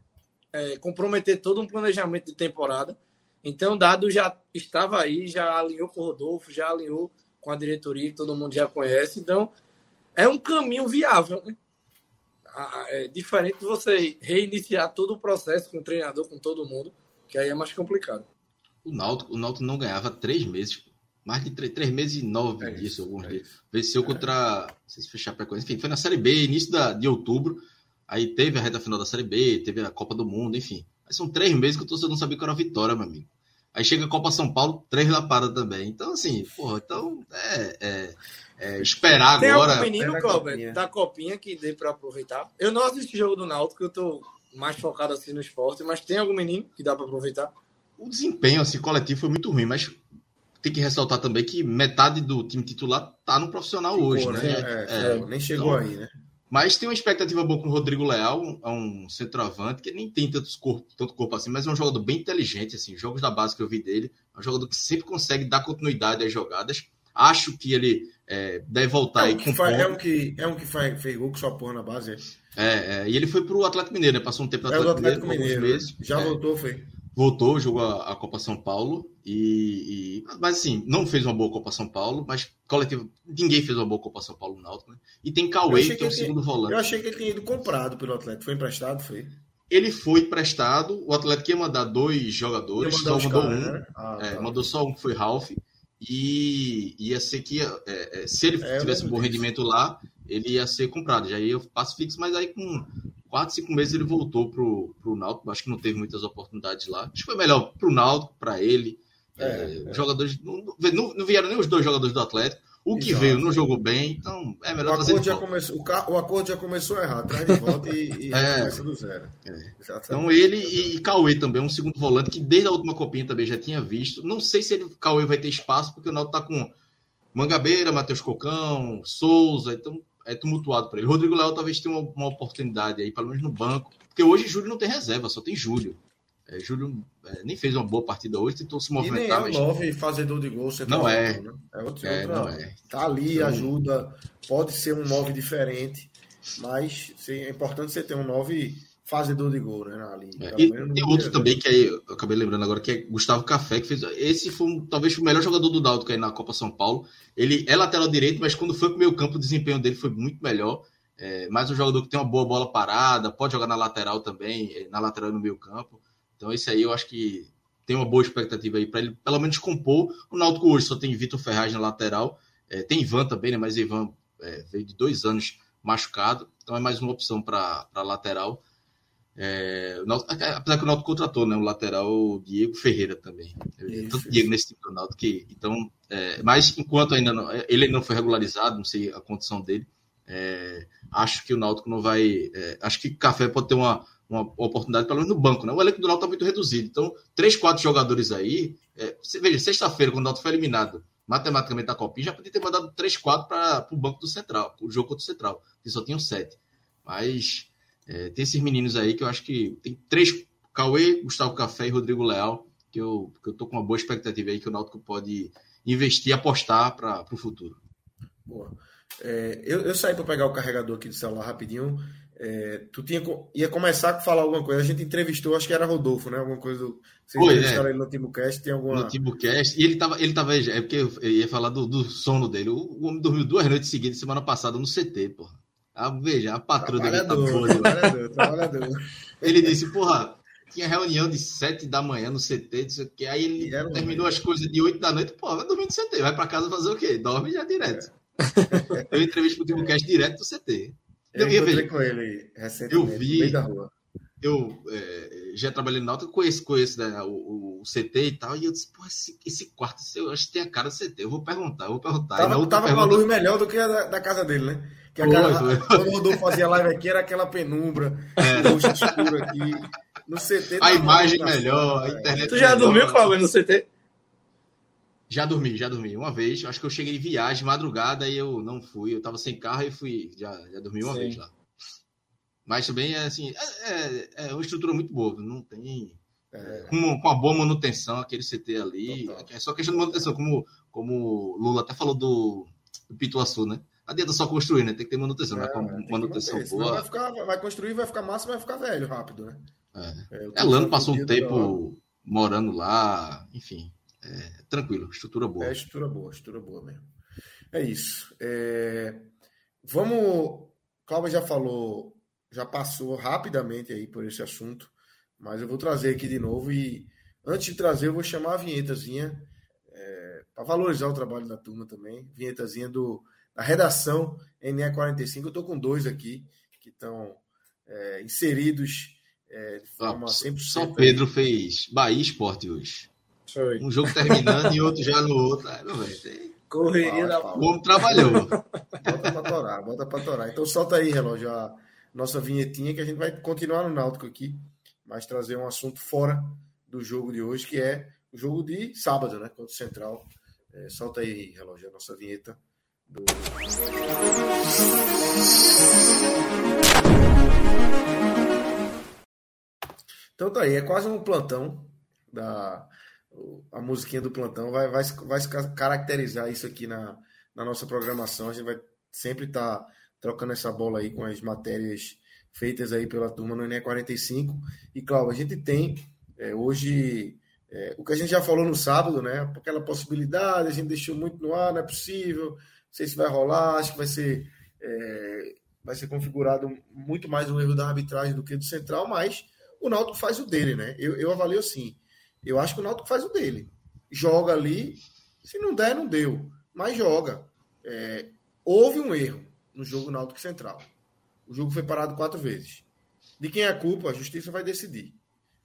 é, comprometer todo um planejamento de temporada. Então, Dado já estava aí, já alinhou com o Rodolfo, já alinhou com a diretoria, que todo mundo já conhece. Então, é um caminho viável. Né? É diferente de você reiniciar todo o processo com o treinador, com todo mundo, que aí é mais complicado. O Náutico, o Náutico não ganhava três meses, mais de três, três meses e nove é dias, alguns é dias. Venceu é. contra, não sei se foi Chapecoense, enfim, foi na Série B, início da, de outubro. Aí teve a reta final da Série B, teve a Copa do Mundo, enfim. Mas são três meses que o torcedor não sabia que era vitória, meu amigo. Aí chega a Copa São Paulo, três lapadas também. Então, assim, porra, então é, é, é esperar Tem agora. Tem algum menino, Cláudio, da Copinha que dê para aproveitar? Eu não assisti jogo do Náutico, eu tô mais focado assim no esporte, mas tem algum menino que dá para aproveitar? O desempenho assim, coletivo foi muito ruim, mas tem que ressaltar também que metade do time titular tá no profissional Ficou, hoje, né? né? É, é, nem chegou então, aí, né? Mas tem uma expectativa boa com o Rodrigo Leal, é um centroavante que nem tem tantos corpo, tanto corpo assim, mas é um jogador bem inteligente, assim, jogos da base que eu vi dele, é um jogador que sempre consegue dar continuidade às jogadas. Acho que ele é, deve voltar é um que faz, é um que É um que faz, fez gol com sua porra na base, é? É, é e ele foi pro Atlético Mineiro, né? Passou um tempo no Atlético, é Atlético Mineiro, Mineiro, meses. Já é. voltou, foi? Voltou, jogou a, a Copa São Paulo e, e, mas assim, não fez uma boa Copa São Paulo, mas coletivo, ninguém fez uma boa Copa São Paulo no Náutico, né? E tem Cauê, que, é o segundo volante. Eu achei que ele tinha ido comprado pelo Atlético, foi emprestado, foi? Ele foi emprestado, o Atlético ia mandar dois jogadores, só mandou um, né? ah, é, tá. mandou só um que foi Ralph, e ia ser que, é, é, se ele é, tivesse um bom rendimento lá, ele ia ser comprado, já ia passo fixo, mas aí com quatro, cinco meses ele voltou pro, pro Náutico. Acho que não teve muitas oportunidades lá. Acho que foi melhor pro Náutico, para ele. É, é, é. Jogadores não, não, não, vieram nem os dois jogadores do Atlético. O que Exato. veio não jogou bem, então é melhor o acordo já começou, o, ca... o, acordo já começou errado, traz de volta e, e *laughs* é, começa do zero. É. Então ele e, e Cauê também, um segundo volante que desde a última copinha também já tinha visto. Não sei se ele, Cauê vai ter espaço, porque o Náutico tá com Mangabeira, Matheus Cocão, Souza, então é tumultuado para ele. Rodrigo Léo talvez tenha uma, uma, oportunidade aí, pelo menos no banco, porque hoje Júlio não tem reserva, só tem Júlio. É, Júlio é, nem fez uma boa partida hoje, tentou se movimentar. E nem é um mas... fazedor de gol. Não é. Né? É outro, é, outro, não é. Tá ali, então... ajuda, pode ser um 9 diferente, mas é importante você ter um 9 fazedor de gol, né? Ali. É, e tem outro também que aí, eu acabei lembrando agora, que é Gustavo Café, que fez. Esse foi um, talvez o melhor jogador do Náutico aí na Copa São Paulo. Ele é lateral direito, mas quando foi pro meio campo, o desempenho dele foi muito melhor. É, mais um jogador que tem uma boa bola parada, pode jogar na lateral também, é, na lateral e no meio campo. Então, esse aí eu acho que tem uma boa expectativa aí para ele, pelo menos, compor. O Náutico hoje só tem Vitor Ferraz na lateral, é, tem Ivan também, né? Mas Ivan é, veio de dois anos machucado, então é mais uma opção para lateral. É, apesar que o Náutico contratou, né? O lateral Diego Ferreira também. Isso, Tanto Diego nesse time do Náutico que. Então, é, mas enquanto ainda não, ele não foi regularizado, não sei a condição dele, é, acho que o Náutico não vai. É, acho que Café pode ter uma, uma oportunidade, pelo menos no banco, né? O elenco do Náutico está muito reduzido. Então, três, quatro jogadores aí. É, veja, sexta-feira, quando o Náutico foi eliminado matematicamente da Copinha, já podia ter mandado três, quatro para o banco do Central, o jogo contra o Central, que só tinham sete. Mas é, tem esses meninos aí que eu acho que tem três: Cauê, Gustavo Café e Rodrigo Leal, que eu, que eu tô com uma boa expectativa aí que o Náutico pode investir, apostar para o futuro. Boa. É, eu, eu saí para pegar o carregador aqui do celular rapidinho. É, tu tinha, ia começar a falar alguma coisa. A gente entrevistou, acho que era Rodolfo, né? Alguma coisa do. Você Foi, é. ele no Timbucast, tem alguma. No Timbucast. E ele tava, ele tava. É porque eu ia falar do, do sono dele. O, o homem dormiu duas noites seguidas semana passada no CT, porra. Ah, veja, a patroa dele tá podre. Trabalhador, trabalhador. Ele disse, porra, tinha reunião de sete da manhã no CT, disse que aí ele terminou as coisas de oito da noite, pô, vai dormir no CT, vai para casa fazer o quê? Dorme já direto. É. Eu entrevista pro Timocast direto do CT. Eu, eu encontrei com ele recentemente, eu vi, no meio da rua. Eu é, já trabalhei na Náutico, conheço, conheço né, o, o, CT e tal, e eu disse, pô, esse, esse quarto, eu acho que tem a cara do CT, eu vou perguntar, eu vou perguntar. Tava, tava com a luz melhor do que a da, da casa dele, né? Que aquela, quando o Rodolfo fazia live aqui, era aquela penumbra, é. escuro aqui. No CT. A imagem melhor, a internet. Tu já melhor. dormiu, Cláudio, no CT? Já dormi, já dormi. Uma vez, acho que eu cheguei de viagem, madrugada, e eu não fui. Eu tava sem carro e fui. Já, já dormi uma Sim. vez lá. Mas também, é assim, é, é, é uma estrutura muito boa. Não tem. É. Com, com a boa manutenção, aquele CT ali. Total. É só questão de manutenção, como, como o Lula até falou do, do Pituaçu, né? Adianta só construir, né? Tem que ter manutenção, é, né? manutenção boa. Vai, ficar, vai construir, vai ficar massa, vai ficar velho rápido, né? É, é Elano passou um tempo morando lá, enfim, é, tranquilo, estrutura boa. É, estrutura boa, estrutura boa mesmo. É isso. É... Vamos. Cláudia já falou, já passou rapidamente aí por esse assunto, mas eu vou trazer aqui de novo e antes de trazer, eu vou chamar a vinhetazinha é, para valorizar o trabalho da turma também. Vinhetazinha do a redação NE45. Eu estou com dois aqui que estão é, inseridos é, de forma ah, 100%. São Pedro fez Bahia Esporte hoje. Foi. Um jogo terminando e outro já no outro. Ah, não, tem... Correria da O homem trabalhou. Bota para torar, bota para torar. Então solta aí, relógio, a nossa vinhetinha que a gente vai continuar no Náutico aqui, mas trazer um assunto fora do jogo de hoje, que é o jogo de sábado, né? Contra o Central. É, solta aí, relógio, a nossa vinheta do... Então tá aí, é quase um plantão da a musiquinha do plantão vai, vai, vai caracterizar isso aqui na, na nossa programação. A gente vai sempre estar tá trocando essa bola aí com as matérias feitas aí pela turma no Enem 45. E, claro, a gente tem é, hoje é, o que a gente já falou no sábado, né? Aquela possibilidade, a gente deixou muito no ar, não é possível sei se vai rolar, acho que vai ser, é, vai ser configurado muito mais um erro da arbitragem do que do central, mas o Náutico faz o dele, né? Eu, eu avalio assim. Eu acho que o Náutico faz o dele. Joga ali, se não der, não deu, mas joga. É, houve um erro no jogo Náutico Central. O jogo foi parado quatro vezes. De quem é a culpa, a justiça vai decidir.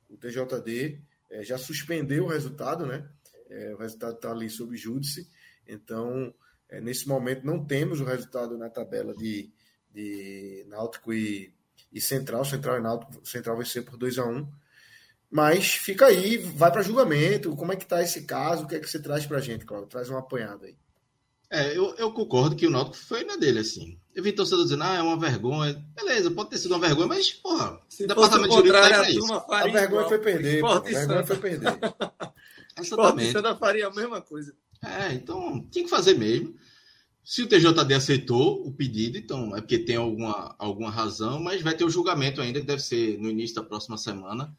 O TJD é, já suspendeu o resultado, né? É, o resultado está ali sob júdice. Então, é, nesse momento não temos o resultado na tabela de, de Náutico e, e Central. Central e Náutico, Central vai ser por 2 a 1 um. Mas fica aí, vai para julgamento. Como é que está esse caso? O que é que você traz para a gente, Cláudio? Traz uma apanhada aí. É, eu, eu, concordo que o Náutico foi na dele, assim. Eu vi torcedor dizendo, ah, é uma vergonha. Beleza, pode ter sido uma vergonha, mas, porra, Se o departamento jurídico tá aí isso. A vergonha foi perder. A vergonha foi perder. Exatamente. Esporte faria a mesma coisa. É, então tinha que fazer mesmo. Se o TJD aceitou o pedido, então é porque tem alguma, alguma razão, mas vai ter o julgamento ainda, que deve ser no início da próxima semana.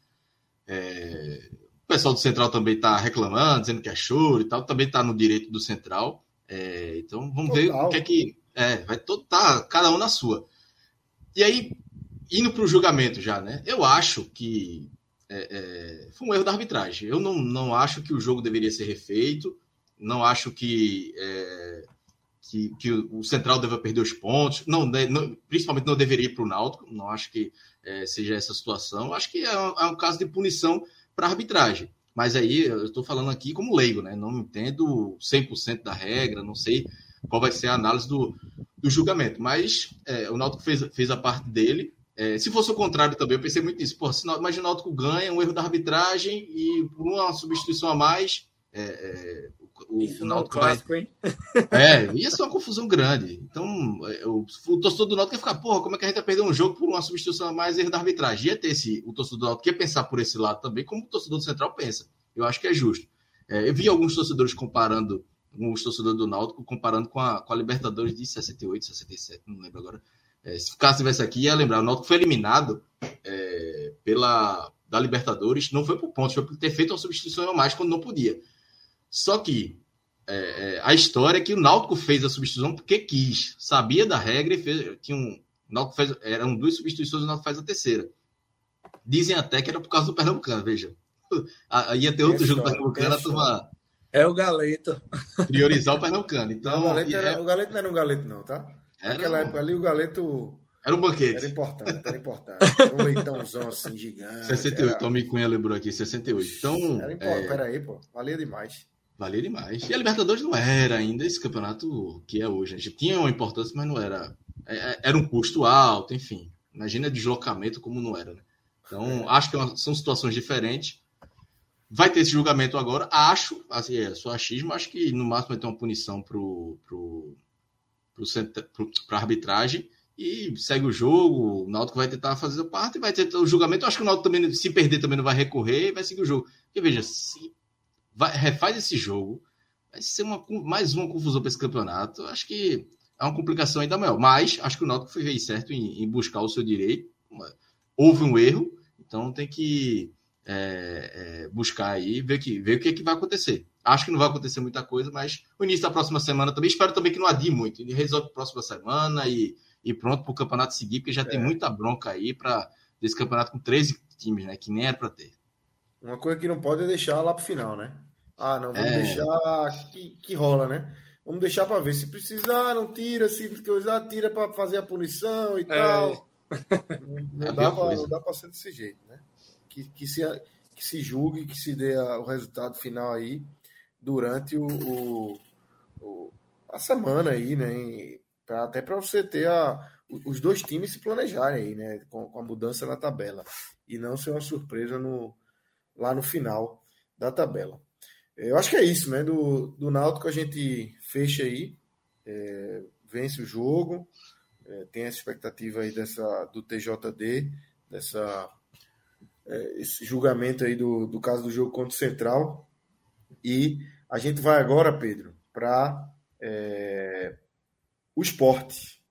É... O pessoal do Central também está reclamando, dizendo que é choro e tal, também está no direito do Central. É... Então vamos Total. ver o que é que. É, vai todo, tá, cada um na sua. E aí, indo para o julgamento já, né? Eu acho que é, é, foi um erro da arbitragem. Eu não, não acho que o jogo deveria ser refeito não acho que é, que, que o Central deva perder os pontos, não, não principalmente não deveria ir para o Náutico, não acho que é, seja essa situação, acho que é um, é um caso de punição para arbitragem. Mas aí eu estou falando aqui como leigo, né? Não entendo 100% da regra, não sei qual vai ser a análise do, do julgamento. Mas é, o Náutico fez, fez a parte dele. É, se fosse o contrário também, eu pensei muito nisso. Pô, se, imagina o Náutico ganha um erro da arbitragem e por uma substituição a mais, é, é o, Isso o Náutico vai... clássico, hein? *laughs* É, ia ser uma confusão grande. Então, é, o, torcedor do Náutico ia ficar, porra, como é que a gente vai perder um jogo por uma substituição a mais erro da arbitragem? Ia ter esse, o torcedor do Náutico ia pensar por esse lado também, como o torcedor do Central pensa. Eu acho que é justo. É, eu vi alguns torcedores comparando, os torcedores do Náutico comparando com a, com a Libertadores de 68, 67, não lembro agora. É, se caso estivesse aqui, ia lembrar. O Náutico foi eliminado é, pela da Libertadores, não foi por pontos, foi por ter feito uma substituição a mais quando não podia. Só que é, é, a história é que o Náutico fez a substituição porque quis, sabia da regra e fez. Tinha um, o Náutico fez, eram duas substituições, o Náutico faz a terceira. Dizem até que era por causa do Pernambucano, veja. *laughs* Ia ter outro é jogo do Pernambucano, a turma. É o Galeto. Priorizar o Pernambucano. Então, o, Galeto era, é... o Galeto não era um Galeto, não, tá? Era Naquela época ali, o Galeto. Era um banquete. Era importante, era importante. Era um leitãozão assim, gigante. 68, era... Tommy Cunha lembrou aqui, 68. Então. Era importante, é... peraí, pô. Valia demais. Valia demais. E a Libertadores não era ainda esse campeonato que é hoje. A gente tinha uma importância, mas não era. É, é, era um custo alto, enfim. Imagina deslocamento como não era, né? Então, acho que é são situações diferentes. Vai ter esse julgamento agora. Acho, assim, é só achismo, acho que no máximo vai ter uma punição para pro, pro, pro, arbitragem e segue o jogo. O Náutico vai tentar fazer a parte, vai ter o julgamento. acho que o Náutico também, se perder, também não vai recorrer e vai seguir o jogo. Porque veja, se vai, refaz esse jogo, vai ser uma, mais uma confusão para esse campeonato. Acho que é uma complicação ainda maior. Mas acho que o Náutico fez certo em, em buscar o seu direito. Houve um erro, então tem que é, é, buscar aí, ver, que, ver o que, é que vai acontecer. Acho que não vai acontecer muita coisa, mas o início da próxima semana também. Espero também que não adie muito. Ele resolve a próxima semana e, e pronto para o campeonato seguir, porque já é. tem muita bronca aí para desse campeonato com 13 times, né? Que nem era para ter. Uma coisa que não pode é deixar lá para o final, né? Ah, não, vamos é. deixar que, que rola, né? Vamos deixar para ver. Se precisar, não tira. Se coisar, tira para fazer a punição e é. tal. *laughs* Não, é dá para ser desse jeito, né? Que, que, se, que se julgue, que se dê o resultado final aí durante o, o, o a semana aí, né? Pra, até para você ter a, os dois times se planejarem aí, né? Com, com, a mudança na tabela. E não ser uma surpresa no, lá no final da tabela. Eu acho que é isso, né? Do, do Náutico a gente fecha aí, é, vence o jogo, é, tem essa expectativa aí dessa, do TJD, dessa, é, esse julgamento aí do, do caso do jogo contra o Central. E a gente vai agora, Pedro, para é, o esporte,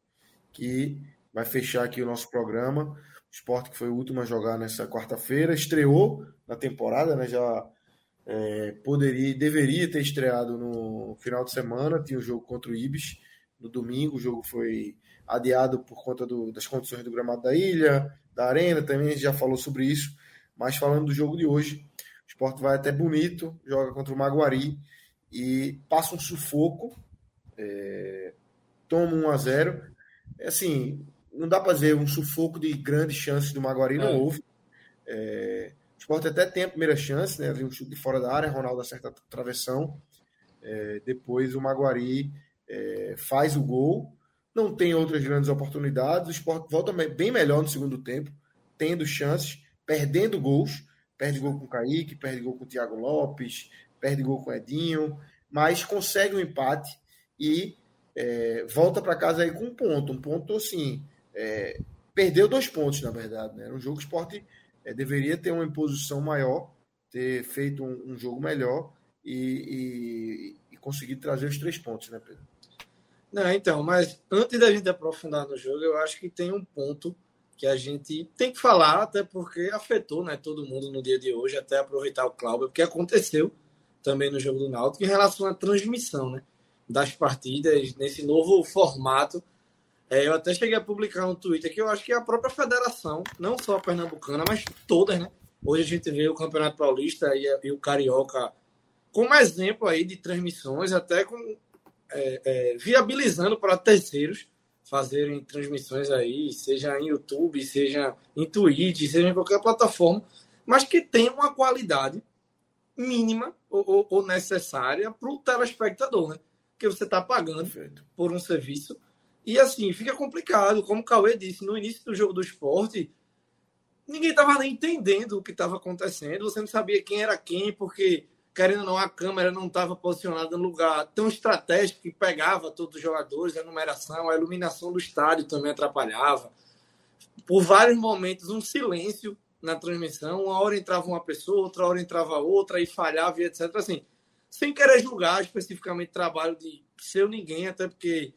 que vai fechar aqui o nosso programa. Esporte que foi o último a jogar nessa quarta-feira, estreou na temporada, né? Já é, poderia, deveria ter estreado no final de semana, tinha o jogo contra o Ibis no domingo, o jogo foi adiado por conta do, das condições do gramado da ilha, da arena, também a gente já falou sobre isso, mas falando do jogo de hoje, o esporte vai até bonito, joga contra o Maguari e passa um sufoco, é, toma 1 a 0 é assim, não dá para dizer um sufoco de grandes chances do Maguari, não é. houve. É, Sport até tem a primeira chance, né? Um chute de fora da área, Ronaldo acerta a travessão. É, depois o Maguari é, faz o gol. Não tem outras grandes oportunidades. O Sport volta bem melhor no segundo tempo, tendo chances, perdendo gols. Perde gol com o Kaique, perde gol com o Thiago Lopes, perde gol com o Edinho, mas consegue um empate e é, volta para casa aí com um ponto. Um ponto assim. É, perdeu dois pontos, na verdade. Né? Era um jogo que o Sport é, deveria ter uma imposição maior, ter feito um, um jogo melhor e, e, e trazer os três pontos, né, Pedro? Não, então, mas antes da gente aprofundar no jogo, eu acho que tem um ponto que a gente tem que falar, até porque afetou né, todo mundo no dia de hoje, até aproveitar o Cláudio, porque aconteceu também no jogo do Náutico em relação à transmissão né, das partidas nesse novo formato é, eu até cheguei a publicar no Twitter que eu acho que a própria federação, não só a pernambucana, mas todas, né? Hoje a gente vê o Campeonato Paulista e, e o Carioca como exemplo aí de transmissões, até com é, é, viabilizando para terceiros fazerem transmissões aí, seja em YouTube, seja em Twitch, seja em qualquer plataforma, mas que tenha uma qualidade mínima ou, ou, ou necessária para o telespectador, né? Que você está pagando Perfeito. por um serviço. E assim, fica complicado. Como o Cauê disse, no início do jogo do esporte, ninguém estava nem entendendo o que estava acontecendo. Você não sabia quem era quem, porque, querendo ou não, a câmera não estava posicionada no lugar tão estratégico que pegava todos os jogadores, a numeração, a iluminação do estádio também atrapalhava. Por vários momentos, um silêncio na transmissão. Uma hora entrava uma pessoa, outra hora entrava outra, e falhava e etc. Assim, sem querer julgar especificamente trabalho de seu ninguém, até porque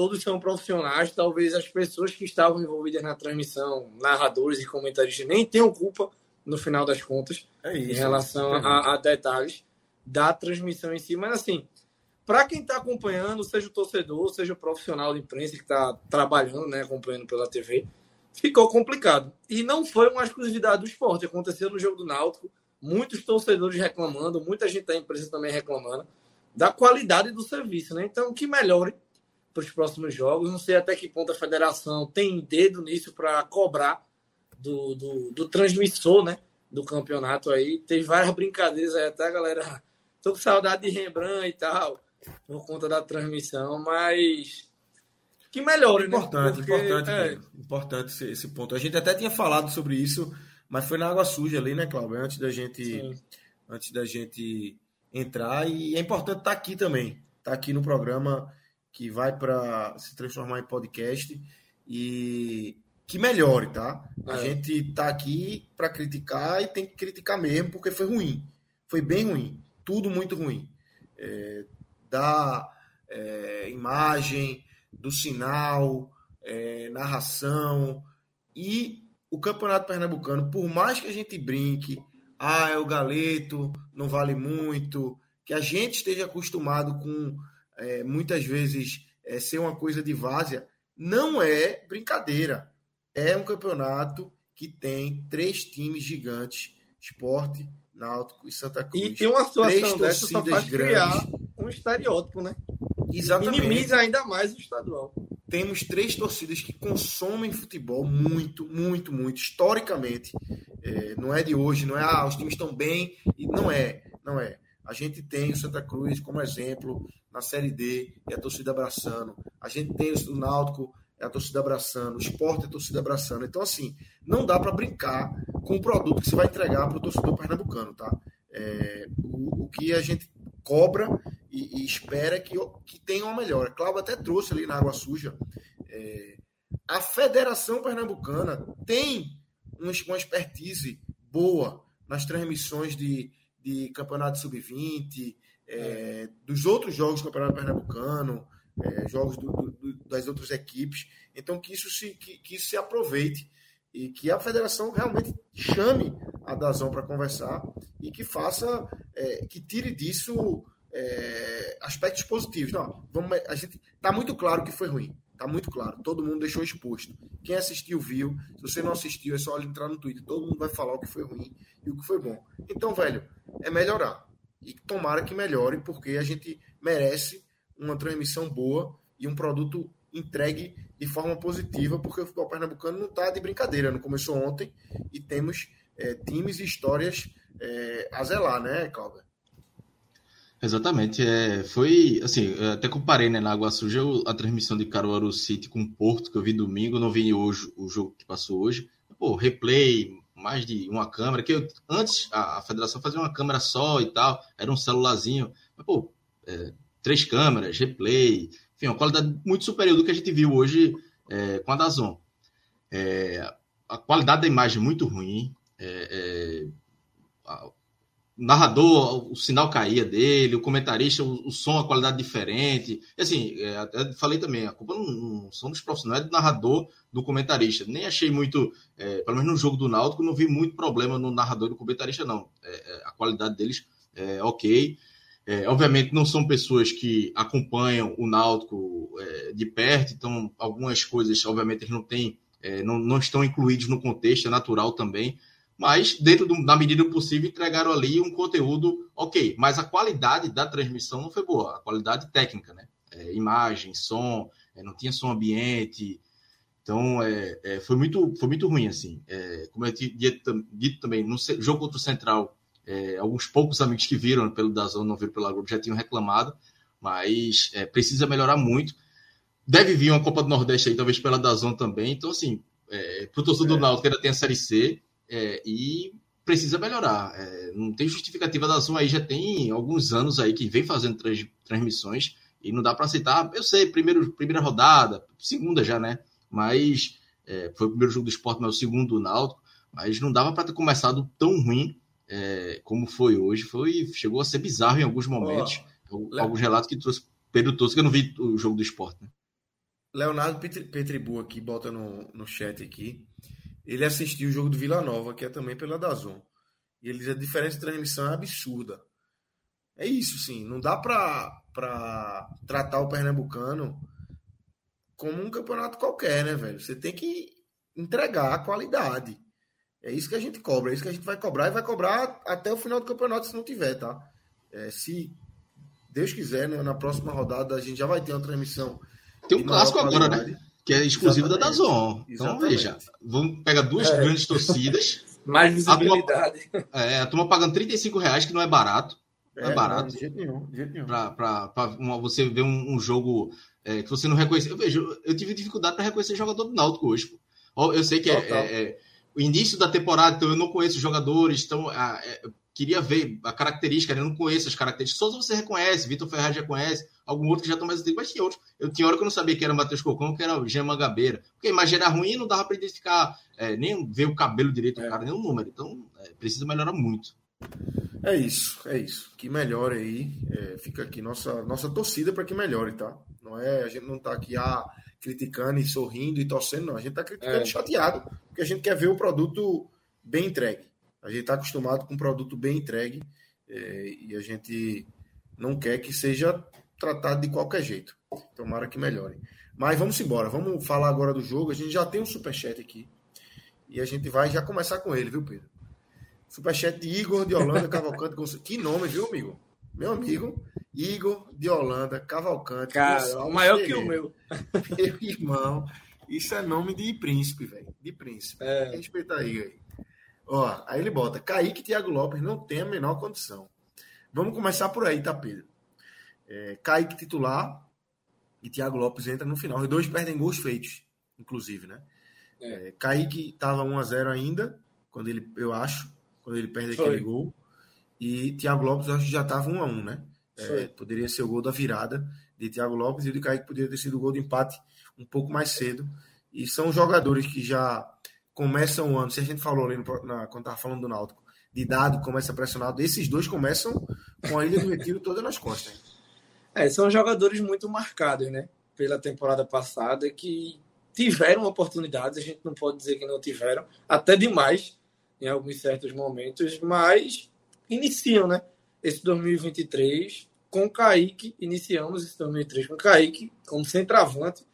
todos são profissionais. Talvez as pessoas que estavam envolvidas na transmissão, narradores e comentaristas, nem tenham culpa no final das contas é isso, em relação é a, a, detalhes da transmissão em si. Mas assim, para quem está acompanhando, seja o torcedor, seja o profissional de imprensa que está trabalhando, né, acompanhando pela TV, ficou complicado. E não foi uma exclusividade do esporte. Aconteceu no jogo do Náutico, muitos torcedores reclamando, muita gente da empresa também reclamando da qualidade do serviço, né? Então, que melhore para os próximos jogos. Não sei até que ponto a federação tem dedo nisso para cobrar do, do, do, transmissor, né? Do campeonato aí. Teve várias brincadeiras aí, até a galera. *laughs* Tô com saudade de Rembrandt e tal, por conta da transmissão, mas que melhore, né? Importante, Porque, importante, é... importante esse, esse, ponto. A gente até tinha falado sobre isso, mas foi na água suja ali, né, Cláudio? Antes da gente, Sim. antes da gente entrar e é importante estar tá aqui também, estar tá aqui no programa que vai para se transformar em podcast e que melhore, tá? É. A gente tá aqui para criticar e tem que criticar mesmo porque foi ruim, foi bem ruim, tudo muito ruim. É, da é, imagem, do sinal, é, narração. E o Campeonato Pernambucano, por mais que a gente brinque, ah, é o galeto, não vale muito, que a gente esteja acostumado com é, muitas vezes é, ser uma coisa de várzea, não é brincadeira. É um campeonato que tem três times gigantes: Esporte, Náutico e Santa Cruz. E tem uma situação dessa só faz grandes. criar um estereótipo, né? Exatamente. Minimiza ainda mais o estadual. Temos três torcidas que consomem futebol muito, muito, muito, historicamente. É, não é de hoje, não é, ah, os times estão bem. E não é, não é. A gente tem o Santa Cruz como exemplo na Série D, é a torcida abraçando. A gente tem o Náutico, é a torcida abraçando. O esporte é a torcida abraçando. Então, assim, não dá para brincar com o produto que você vai entregar para o torcedor pernambucano, tá? É, o, o que a gente cobra e, e espera que, que tenha uma melhora. Cláudio até trouxe ali na Água Suja. É, a Federação Pernambucana tem uma expertise boa nas transmissões de, de campeonato sub-20, é, dos outros jogos do Campeonato Pernambucano, é, jogos do, do, das outras equipes. Então, que isso, se, que, que isso se aproveite e que a federação realmente chame a Dazão para conversar e que faça, é, que tire disso é, aspectos positivos. Não, vamos, a gente tá muito claro que foi ruim. Tá muito claro. Todo mundo deixou exposto. Quem assistiu viu. Se você não assistiu, é só entrar no Twitter. Todo mundo vai falar o que foi ruim e o que foi bom. Então, velho, é melhorar. E tomara que melhore, porque a gente merece uma transmissão boa e um produto entregue de forma positiva, porque o futebol pernambucano não está de brincadeira. Não começou ontem e temos é, times e histórias é, a zelar, né, Cláudio? Exatamente. É, foi assim, até comparei né, na Água Suja a transmissão de Caruaru City com Porto, que eu vi domingo, não vi hoje o jogo que passou hoje. Pô, replay, mais de uma câmera, que eu, antes a, a, federação fazia uma câmera só e tal, era um celularzinho. Mas, pô, é, três câmeras, replay, enfim, uma qualidade muito superior do que a gente viu hoje é, com a Dazon. É, a qualidade da imagem é muito ruim. É, é o narrador, o sinal caía dele, o comentarista, o, o som, a qualidade diferente. E assim, é, falei também, a culpa não, não são dos profissionais, é do narrador, do comentarista. Nem achei muito, é, pelo menos no jogo do Náutico, não vi muito problema no narrador e no comentarista, não. É, é a qualidade deles é ok. É, obviamente não são pessoas que acompanham o Náutico é, de perto, então algumas coisas, obviamente, eles não têm, não, não estão incluídos no contexto, é natural também mas dentro do, da medida do possível entregaram ali um conteúdo ok, mas a qualidade da transmissão não foi boa, a qualidade técnica, né? É, imagem, som, é, não tinha som ambiente, então é, é, foi muito foi muito ruim assim. É, como eu tinha dito, dito, também no jogo contra o Central, é, alguns poucos amigos que viram pelo Dazon não viram pela Globo já tinham reclamado, mas precisa melhorar muito. Deve vir uma Copa do Nordeste aí, talvez pela Dazon também. Então assim, para o torcedor do Náutico ainda tem a Série C é, e precisa melhorar. É, não tem justificativa da Zoom aí, já tem alguns anos aí que vem fazendo trans, transmissões e não dá para aceitar. Eu sei, primeiro, primeira rodada, segunda já, né? Mas é, foi o primeiro jogo do esporte, mas o segundo do Náutico. Mas não dava para ter começado tão ruim é, como foi hoje. Foi, chegou a ser bizarro em alguns momentos. Oh, alguns relatos que trouxe Pedro Tosco, que eu não vi o jogo do esporte. Né? Leonardo Petribu aqui, bota no, no chat aqui ele assistiu o jogo do Vila Nova, que é também pela Dazon. E ele diz a diferença de transmissão é absurda. É isso, sim. Não dá para tratar o Pernambucano como um campeonato qualquer, né, velho? Você tem que entregar a qualidade. É isso que a gente cobra, é isso que a gente vai cobrar e vai cobrar até o final do campeonato se não tiver, tá? É, se Deus quiser, né, na próxima rodada a gente já vai ter uma transmissão. Tem um clássico agora, né? Que é exclusivo Exatamente. da Dazon. Então, Exatamente. veja, vamos pegar duas é. grandes torcidas. *laughs* Mais visibilidade. A turma, é, a turma pagando 35 reais, que não é barato. Não é, é barato. Não, de jeito nenhum. De jeito nenhum. Pra, pra, pra uma, você ver um, um jogo é, que você não reconhece. Eu vejo, eu tive dificuldade para reconhecer jogador do Náutico hoje. Pô. Eu sei que é, é, é, o início da temporada, então eu não conheço jogadores, então é, queria ver a característica, né? eu não conheço as características. Souza você reconhece, Vitor Ferraz já conhece, algum outro que já estão mais antigos, mas tinha outros. Eu tinha hora que eu não sabia que era o Matheus Cocão, que era o Jean Mangabeira. Porque a imagem era ruim não dava para identificar, é, nem ver o cabelo direito do é. cara, nem o número. Então, é, precisa melhorar muito. É isso, é isso. Que melhore aí. É, fica aqui nossa, nossa torcida para que melhore, tá? Não é, a gente não tá aqui ah, criticando e sorrindo e torcendo, não. A gente tá criticando é. chateado, porque a gente quer ver o produto bem entregue. A gente está acostumado com um produto bem entregue é, e a gente não quer que seja tratado de qualquer jeito. Tomara que melhore. Mas vamos embora, vamos falar agora do jogo. A gente já tem um superchat aqui e a gente vai já começar com ele, viu, Pedro? Superchat de Igor de Holanda Cavalcante. *laughs* Que nome, viu, amigo? Meu amigo, Igor de Holanda Cavalcante. Cara, maior que o meu. *laughs* Meu irmão, isso é nome de príncipe, velho. De príncipe. É. Respeita aí, aí. Ó, aí ele bota: Kaique e Thiago Lopes não tem a menor condição. Vamos começar por aí, tá, Pedro? É, Kaique titular e Thiago Lopes entra no final. Os dois perdem gols feitos, inclusive, né? É. É, Kaique estava 1x0 ainda, quando ele, eu acho, quando ele perde Foi. aquele gol. E Thiago Lopes eu acho que já estava 1x1, né? É, poderia ser o gol da virada de Thiago Lopes e o de Kaique poderia ter sido o gol de empate um pouco mais cedo. E são jogadores que já começam o ano, se a gente falou ali no, na, quando estava falando do Náutico, de dado começa pressionado, esses dois começam com a Ilha do Retiro toda nas costas. É, são jogadores muito marcados, né? Pela temporada passada, que tiveram oportunidades, a gente não pode dizer que não tiveram, até demais em alguns certos momentos, mas iniciam, né? Esse 2023 com o Kaique, iniciamos esse 2023 com o Kaique como centroavante.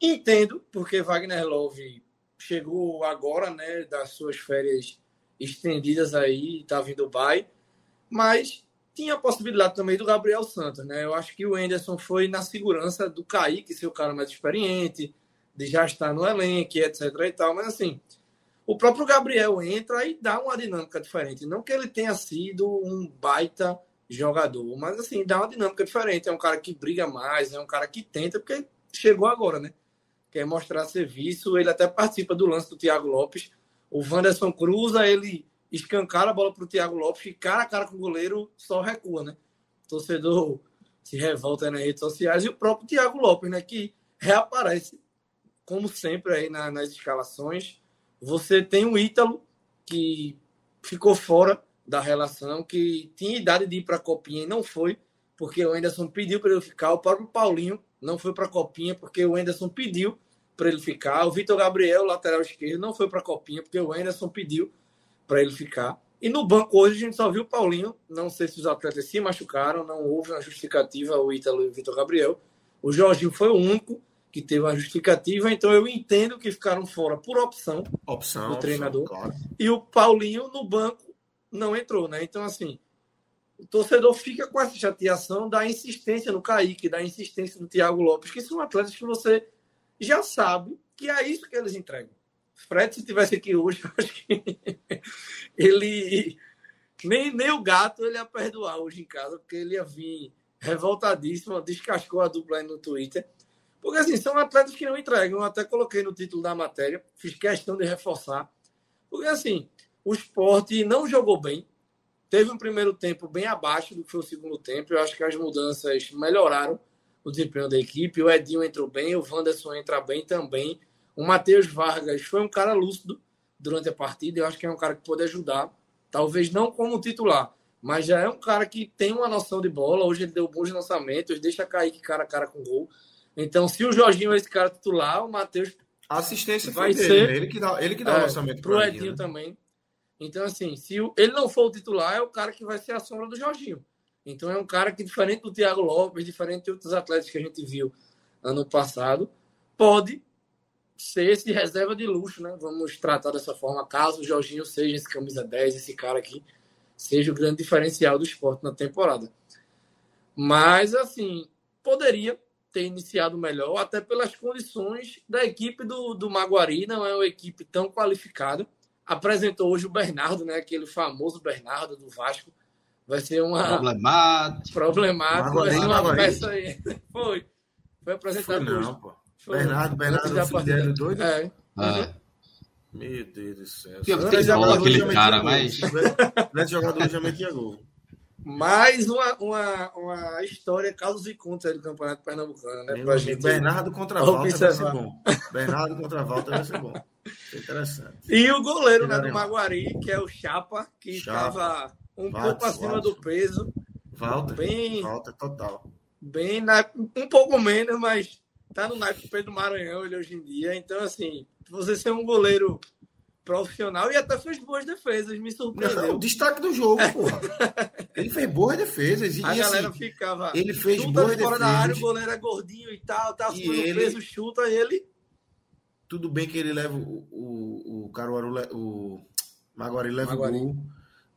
Entendo porque Wagner Love chegou agora, né, das suas férias estendidas aí, estava em Dubai, mas tinha a possibilidade também do Gabriel Santos, né? Eu acho que o Anderson foi na segurança do Kaique, ser o cara mais experiente, de já estar no elenco, etc e tal, mas assim, o próprio Gabriel entra e dá uma dinâmica diferente. Não que ele tenha sido um baita jogador, mas assim, dá uma dinâmica diferente. É um cara que briga mais, é um cara que tenta, porque chegou agora, né? Quer mostrar serviço. Ele até participa do lance do Thiago Lopes. O Wanderson cruza, ele escancara a bola para o Thiago Lopes e cara a cara com o goleiro só recua, né? O torcedor se revolta nas redes sociais e o próprio Thiago Lopes, né? Que reaparece, como sempre, aí na, nas escalações. Você tem o Ítalo, que ficou fora da relação, que tinha idade de ir para a Copinha e não foi, porque o Anderson pediu para ele ficar. O próprio Paulinho não foi para a Copinha porque o Anderson pediu para ele ficar. O Vitor Gabriel, lateral esquerdo, não foi para a Copinha porque o Anderson pediu para ele ficar. E no banco hoje a gente só viu o Paulinho. Não sei se os atletas se machucaram, não houve uma justificativa o Ítalo e o Vitor Gabriel. O Jorginho foi o único que teve uma justificativa, então eu entendo que ficaram fora por opção, opção do treinador. Opção, claro. E o Paulinho no banco não entrou, né? Então, assim, o torcedor fica com essa chateação da insistência no Kaique, da insistência do Thiago Lopes, que são atletas que você já sabe que é isso que eles entregam. Fred, se tivesse aqui hoje, *laughs* eu acho que ele. Nem, nem o gato ele ia perdoar hoje em casa, porque ele ia vir revoltadíssimo, descascou a dupla aí no Twitter. Porque, assim, são atletas que não entregam. Eu até coloquei no título da matéria, fiz questão de reforçar. Porque, assim, o esporte não jogou bem. Teve um primeiro tempo bem abaixo do que foi o segundo tempo. Eu acho que as mudanças melhoraram o desempenho da equipe. O Edinho entrou bem, o Wanderson entra bem também. O Matheus Vargas foi um cara lúcido durante a partida. Eu acho que é um cara que pode ajudar. Talvez não como titular, mas já é um cara que tem uma noção de bola. Hoje ele deu bons lançamentos, deixa cair que cara a cara com gol. Então, se o Jorginho é esse cara titular, o Matheus. A assistência vai dele, ser. Né? Ele que dá, ele que dá é, o lançamento pro Edinho né? também. Então, assim, se ele não for o titular, é o cara que vai ser a sombra do Jorginho. Então, é um cara que, diferente do Thiago Lopes, diferente de outros atletas que a gente viu ano passado, pode ser esse reserva de luxo, né? Vamos tratar dessa forma, caso o Jorginho seja esse camisa 10, esse cara aqui, seja o grande diferencial do esporte na temporada. Mas, assim, poderia ter iniciado melhor, até pelas condições da equipe do, do Maguari, não é uma equipe tão qualificada. Apresentou hoje o Bernardo, né? Aquele famoso Bernardo do Vasco. Vai ser uma. Problemático. Problemático. Vai ser uma peça aí. *laughs* Foi. Foi apresentado Foi não, Pô. Bernardo, Bernardo, filho dele, doido? É. Ah. Meu Deus do céu. Que tem bola aquele cara, mas. Se tivesse jogado hoje, já metia gol. Mais uma, uma, uma história, causos e contas do Campeonato Pernambucano, né? Pra gente Bernardo contra Walter vai ser bom. Bernardo contra Walter vai ser bom. Interessante. E o goleiro né, do Maguari, que é o Chapa, que estava um Walter, pouco acima Walter. do peso. Walter. Bem, Walter, total. Bem, na, um pouco menos, mas tá no naipe Pedro Maranhão ele hoje em dia. Então, assim, você ser um goleiro profissional e até fez boas defesas, me surpreendeu. Não, o destaque do jogo, porra. ele fez boas defesas. E, a galera assim, ficava. Ele fez boas fora da área, o goleiro é gordinho e tal, tá e ele, peso, chuta ele. Tudo bem que ele leva o, o, o Caruaru, o Maguari leva Maguari. o gol,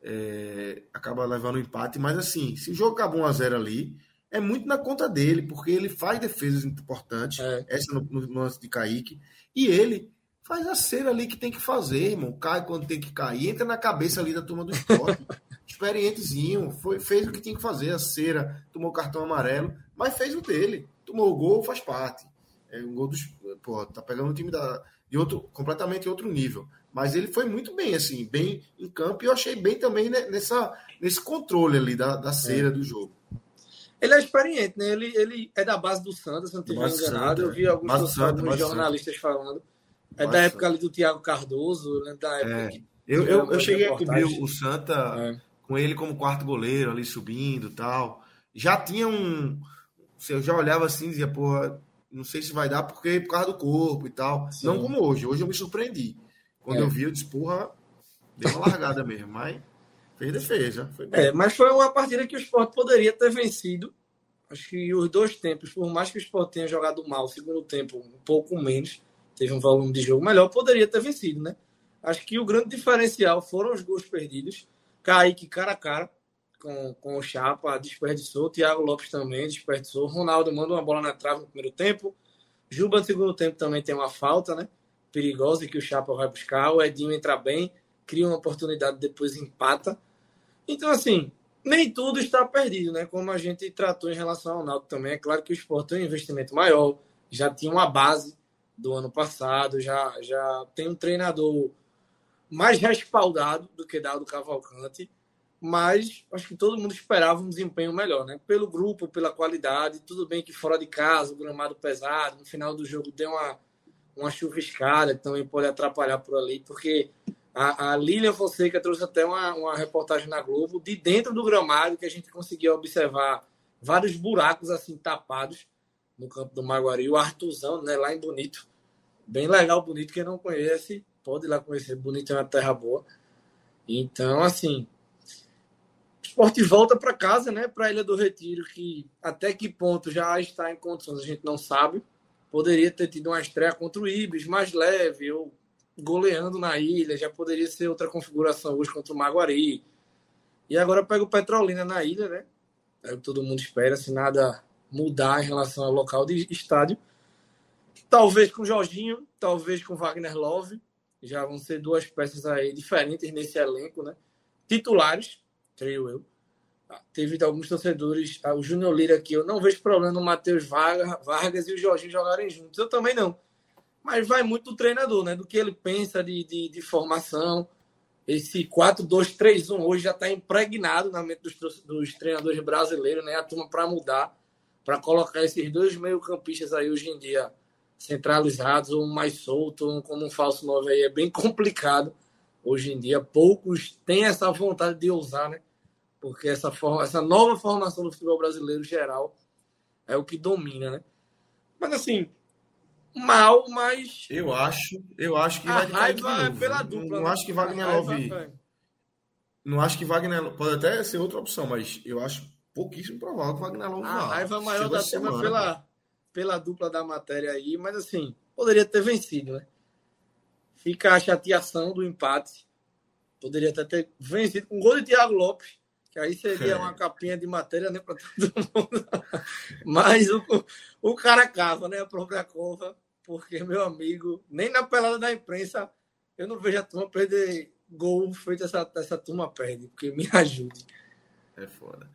é, acaba levando o empate, mas assim, se o jogo acabou 1x0 ali, é muito na conta dele, porque ele faz defesas importantes, é. essa no, no lance de Kaique, e ele faz a cera ali que tem que fazer, irmão. Cai quando tem que cair, entra na cabeça ali da turma do esporte. *laughs* Experientezinho, foi, fez o que tinha que fazer, a cera, tomou o cartão amarelo, mas fez o dele. Tomou o gol, faz parte. É um gol dos. Pô, tá pegando um time da, de outro, completamente outro nível. Mas ele foi muito bem, assim, bem em campo, e eu achei bem também nessa, nesse controle ali da, da cera é. do jogo. Ele é experiente, né? Ele, ele é da base do Santos, se não estiver enganado. Eu vi alguns, alguns jornalistas falando. É da época ali do Tiago Cardoso, né? Da época é. que eu, eu, eu cheguei a cobrir o Santa é. com ele como quarto goleiro ali subindo tal. Já tinha um. Eu já olhava assim e dizia, porra, não sei se vai dar porque por causa do corpo e tal. Sim. Não como hoje. Hoje eu me surpreendi. Quando é. eu vi, eu disse, porra, deu uma largada mesmo. Mas fez defesa. é, mas foi uma partida que o Sport poderia ter vencido. Acho que os dois tempos, por mais que o Sport tenha jogado mal, o segundo tempo um pouco menos, teve um volume de jogo melhor, poderia ter vencido, né? Acho que o grande diferencial foram os gols perdidos. Kaique cara a cara com, com o Chapa, desperdiçou. Thiago Lopes também desperdiçou. Ronaldo manda uma bola na trave no primeiro tempo. Juba no segundo tempo também tem uma falta, né? Perigosa que o Chapa vai buscar. O Edinho entra bem, cria uma oportunidade, depois empata. Então, assim, nem tudo está perdido, né? Como a gente tratou em relação ao Náutico também. É claro que o esporte tem um investimento maior, já tinha uma base do ano passado, já, já tem um treinador mais respaldado do que Dado Cavalcante, mas acho que todo mundo esperava um desempenho melhor, né? Pelo grupo, pela qualidade, tudo bem que fora de casa, o gramado pesado, no final do jogo deu uma, uma chuviscada, também pode atrapalhar por ali, porque a, a Lilian Fonseca trouxe até uma, uma reportagem na Globo de dentro do gramado que a gente conseguiu observar vários buracos assim tapados no campo do Maguari. O Artuzão, né, lá em Bonito. Bem legal, Bonito. Quem não conhece, pode ir lá conhecer. Bonito é uma terra boa. Então, assim, o esporte volta para casa, né, para a Ilha do Retiro, que até que ponto já está em condições a gente não sabe. poderia ter tido uma estreia contra o Ibis mais leve, ou goleando na ilha, já poderia ser outra configuração hoje contra o Maguari. E agora pega o Petrolina na ilha, né? É o que todo mundo espera, se nada mudar em relação ao local de estádio. Talvez com Jorginho, talvez com Wagner Love. Já vão ser duas peças aí diferentes nesse elenco, né? Titulares, creio eu. Ah, teve alguns torcedores, ah, o Júnior Lira aqui, eu não vejo problema no Matheus Vargas e o Jorginho jogarem juntos. Eu também não. Mas vai muito do treinador, né? Do que ele pensa de, de, de formação. Esse 4-2-3-1 hoje já está impregnado na mente dos, dos treinadores brasileiros, né? A turma para mudar, para colocar esses dois meio-campistas aí hoje em dia centralizados, um mais solto, um como um falso 9 aí, é bem complicado hoje em dia. Poucos têm essa vontade de usar, né? Porque essa, forma, essa nova formação do futebol brasileiro geral é o que domina, né? Mas assim, mal, mas. Eu acho, eu acho que a raiva é pela dupla. Não, né? acho que Wagner Love. É. Não acho que Wagner pode até ser outra opção, mas eu acho pouquíssimo provável que Wagner Love. A raiva maior da turma pela, pela dupla da matéria aí, mas assim, poderia ter vencido, né? Fica a chateação do empate. Poderia até ter vencido com um gol de Thiago Lopes, que aí seria é. uma capinha de matéria né, para todo mundo. *laughs* Mas o, o cara cava, né? A própria cova, porque, meu amigo, nem na pelada da imprensa eu não vejo a turma perder gol feito essa, essa turma perde, porque me ajude. É foda.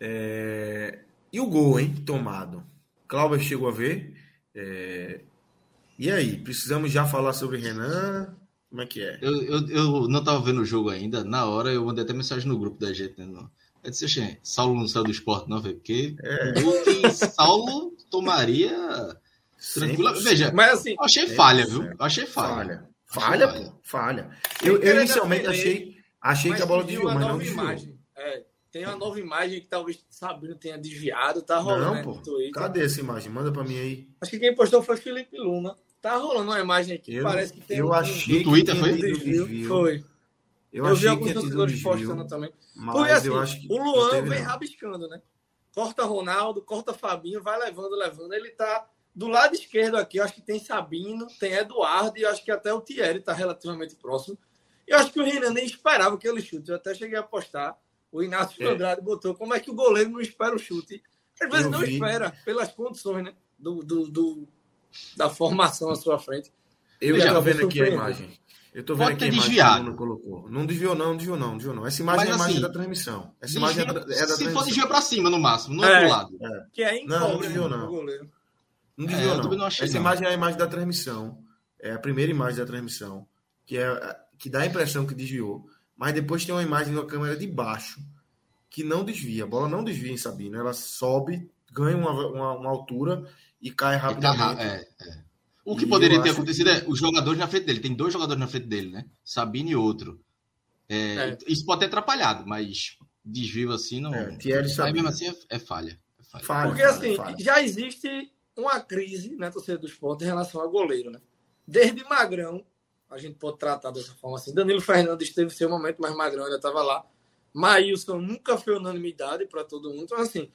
É... E o gol, hein? Tomado. Cláudio chegou a ver. É... E aí, precisamos já falar sobre Renan? Como é que é? Eu, eu, eu não estava vendo o jogo ainda. Na hora eu mandei até mensagem no grupo da gente. Né? Eu disse, Oxê, Saulo não saiu do esporte, não, velho. Porque é. o que Saulo tomaria tranquilo. Veja, mas assim. achei falha, viu? achei falha. Falha, falha, pô, falha. Eu, eu inicialmente achei, achei que a bola desviou, mas não desviou. É, tem uma nova imagem que talvez Sabino tenha desviado, tá rolando. Não, né, pô. Cadê essa imagem? Manda pra mim aí. Acho que quem postou foi Felipe Luna. Tá rolando uma imagem aqui, eu, parece que tem. Eu um, achei no Twitter foi? Desvio. Foi. Eu, eu vi alguns torcedores postando também. Porque assim, o Luan vem não. rabiscando, né? Corta Ronaldo, corta Fabinho, vai levando, levando. Ele tá do lado esquerdo aqui, eu acho que tem Sabino, tem Eduardo e acho que até o Thierry tá relativamente próximo. E eu acho que o Renan nem esperava aquele chute. Eu até cheguei a postar. O Inácio é. Andrade botou como é que o goleiro não espera o chute. Às vezes eu não vi. espera, pelas condições, né? Do, do, do, da formação à sua frente. Eu já tô vendo aqui a imagem. Eu tô vendo Pode aqui a imagem desviado. que o Bruno colocou. Não desviou, não, desviou, não, desviou, não. Essa imagem Mas, é a imagem assim, da transmissão. Essa imagem é da, é da se transmissão. for desviar pra cima, no máximo, não é, é pro lado. É. Que é não, não desviou, não. Não desviou, é, não. não achei, Essa não. imagem é a imagem da transmissão. É a primeira imagem da transmissão. Que, é, que dá a impressão que desviou. Mas depois tem uma imagem na câmera de baixo que não desvia. A bola não desvia em Sabino. Ela sobe, ganha uma, uma, uma altura e cai tá rapidamente. é, é. O que e poderia ter acontecido é os jogadores na frente dele. Tem dois jogadores na frente dele, né? Sabino e outro. É, é. Isso pode ter atrapalhado, mas desvio assim não. É, Aí mesmo assim é, é falha. falha. falha. Porque assim, falha. já existe uma crise na torcida do esporte em relação ao goleiro, né? Desde Magrão, a gente pode tratar dessa forma assim. Danilo Fernandes teve seu momento, mas Magrão ainda estava lá. Maílson nunca foi unanimidade para todo mundo. Então, assim,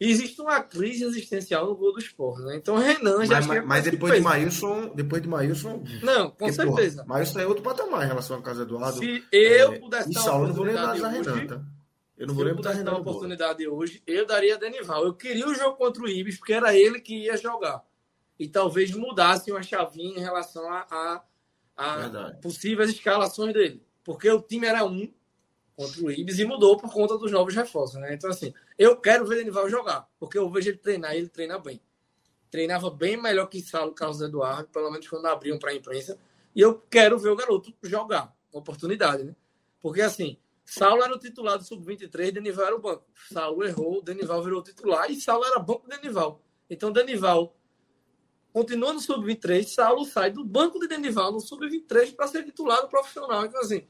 existe uma crise existencial no gol do esporte, né? Então Renan já Mas, mas, mas depois de Maílson, depois de Maílson. Não, com porque, certeza. Porra, Maílson é outro patamar em relação ao caso Eduardo. Se eu é, pudesse dar uma oportunidade hoje, Renan, tá? Eu não vou se eu pudesse dar uma oportunidade hoje, eu daria a Denival. Eu queria o jogo contra o Ibis, porque era ele que ia jogar. E talvez mudasse uma chavinha em relação a, a, a possíveis escalações dele. Porque o time era um, contra o Ibis e mudou por conta dos novos reforços, né? Então, assim, eu quero ver o Denival jogar, porque eu vejo ele treinar e ele treina bem. Treinava bem melhor que Saulo Carlos Eduardo, pelo menos quando abriam para a imprensa. E eu quero ver o garoto jogar, oportunidade, né? Porque, assim, Saulo era o titular do Sub-23, Denival era o banco. Saulo errou, Denival virou titular e Saulo era banco do Denival. Então, Denival continua no Sub-23, Saulo sai do banco de Denival no Sub-23 para ser titular do profissional. Então, assim,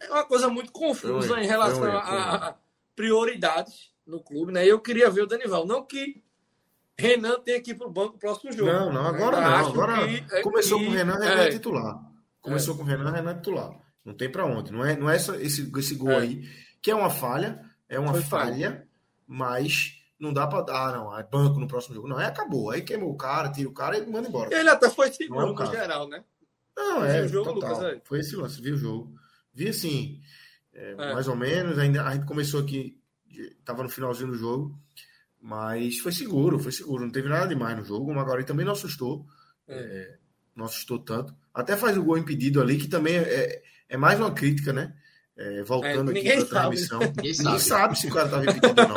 é uma coisa muito confusa foi, em relação foi, foi. a, prioridades no clube, né? Eu queria ver o Danival, não que Renan tenha que ir para o banco no próximo jogo. Não, não, agora não. Agora que, é começou que, com o Renan, Renan é, é titular. Começou é. com o Renan, Renan é titular. Não tem para onde. Não é, não é esse, esse gol é. aí, que é uma falha, é uma falha, falha, mas não dá para dar, não. É banco no próximo jogo. Não, aí acabou. Aí queimou o cara, tira o cara e manda embora. Ele até foi seguro é no geral, né? Não, é. o jogo, total. Lucas, Foi esse lance, viu o jogo. Vi assim, é, é. mais ou menos. Ainda, a gente começou aqui, tava no finalzinho do jogo, mas foi seguro, foi seguro. Não teve nada demais no jogo. O Maguari também não assustou. É. é. não assustou tanto. Até faz o gol impedido ali, que também é, é mais uma crítica, né? É, voltando aqui para a transmissão. Ninguém sabe. ninguém sabe se o cara estava impedido ou não.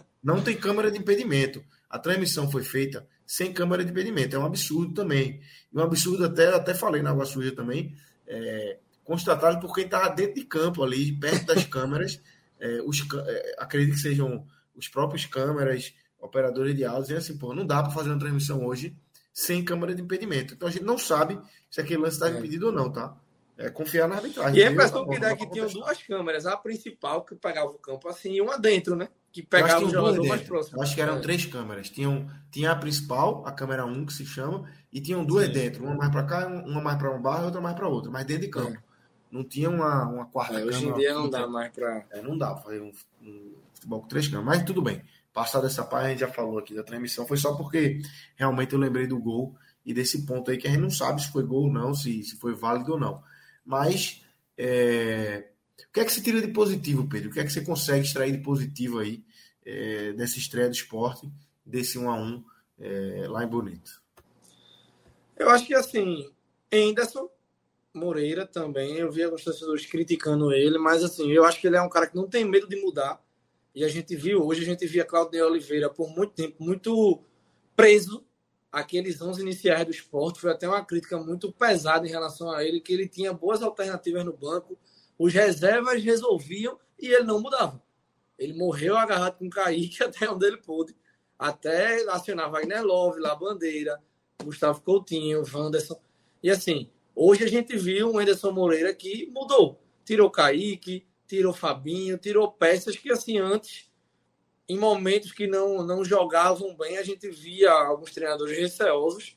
*laughs* Não tem câmera de impedimento. A transmissão foi feita sem câmera de impedimento. É um absurdo também. E um absurdo, até, até falei na Água Suja também, é, constatado por quem estava dentro de campo ali, perto das *laughs* câmeras. É, os, é, acredito que sejam os próprios câmeras, operadores de áudio, e assim, pô, não dá para fazer uma transmissão hoje sem câmera de impedimento. Então a gente não sabe se aquele lance está é. impedido ou não, tá? É confiar na arbitragem. E a impressão que dá é que tinham duas câmeras, a principal que pegava o campo assim e uma dentro, né? Que pegava o jogador mais próximo. acho que eram três câmeras. Tinham, tinha a principal, a câmera 1 que se chama, e tinham duas Sim. dentro, uma mais para cá, uma mais para um bar e outra mais para outra, mas dentro de campo. É. Não tinha uma, uma quarta é, câmera. Hoje em dia não dá mais para. É, não dá para fazer um, um, futebol com três câmeras, mas tudo bem. Passada essa parte, a gente já falou aqui da transmissão, foi só porque realmente eu lembrei do gol e desse ponto aí que a gente não sabe se foi gol ou não, se, se foi válido ou não. Mas é, o que é que se tira de positivo, Pedro? O que é que você consegue extrair de positivo aí é, dessa estreia do esporte, desse 1 a 1 é, lá em Bonito? Eu acho que assim, Anderson Moreira também, eu vi alguns torcedores criticando ele, mas assim, eu acho que ele é um cara que não tem medo de mudar. E a gente viu, hoje a gente via Claudio Oliveira por muito tempo, muito preso aqueles 11 iniciais do esporte. Foi até uma crítica muito pesada em relação a ele, que ele tinha boas alternativas no banco, os reservas resolviam e ele não mudava. Ele morreu agarrado com o Kaique *laughs* até onde ele pôde. Até acionar Wagner Love, lá Bandeira, Gustavo Coutinho, Wanderson. E assim, hoje a gente viu o Anderson Moreira que mudou. Tirou Kaique, tirou Fabinho, tirou peças que assim antes, em momentos que não, não jogavam bem, a gente via alguns treinadores receosos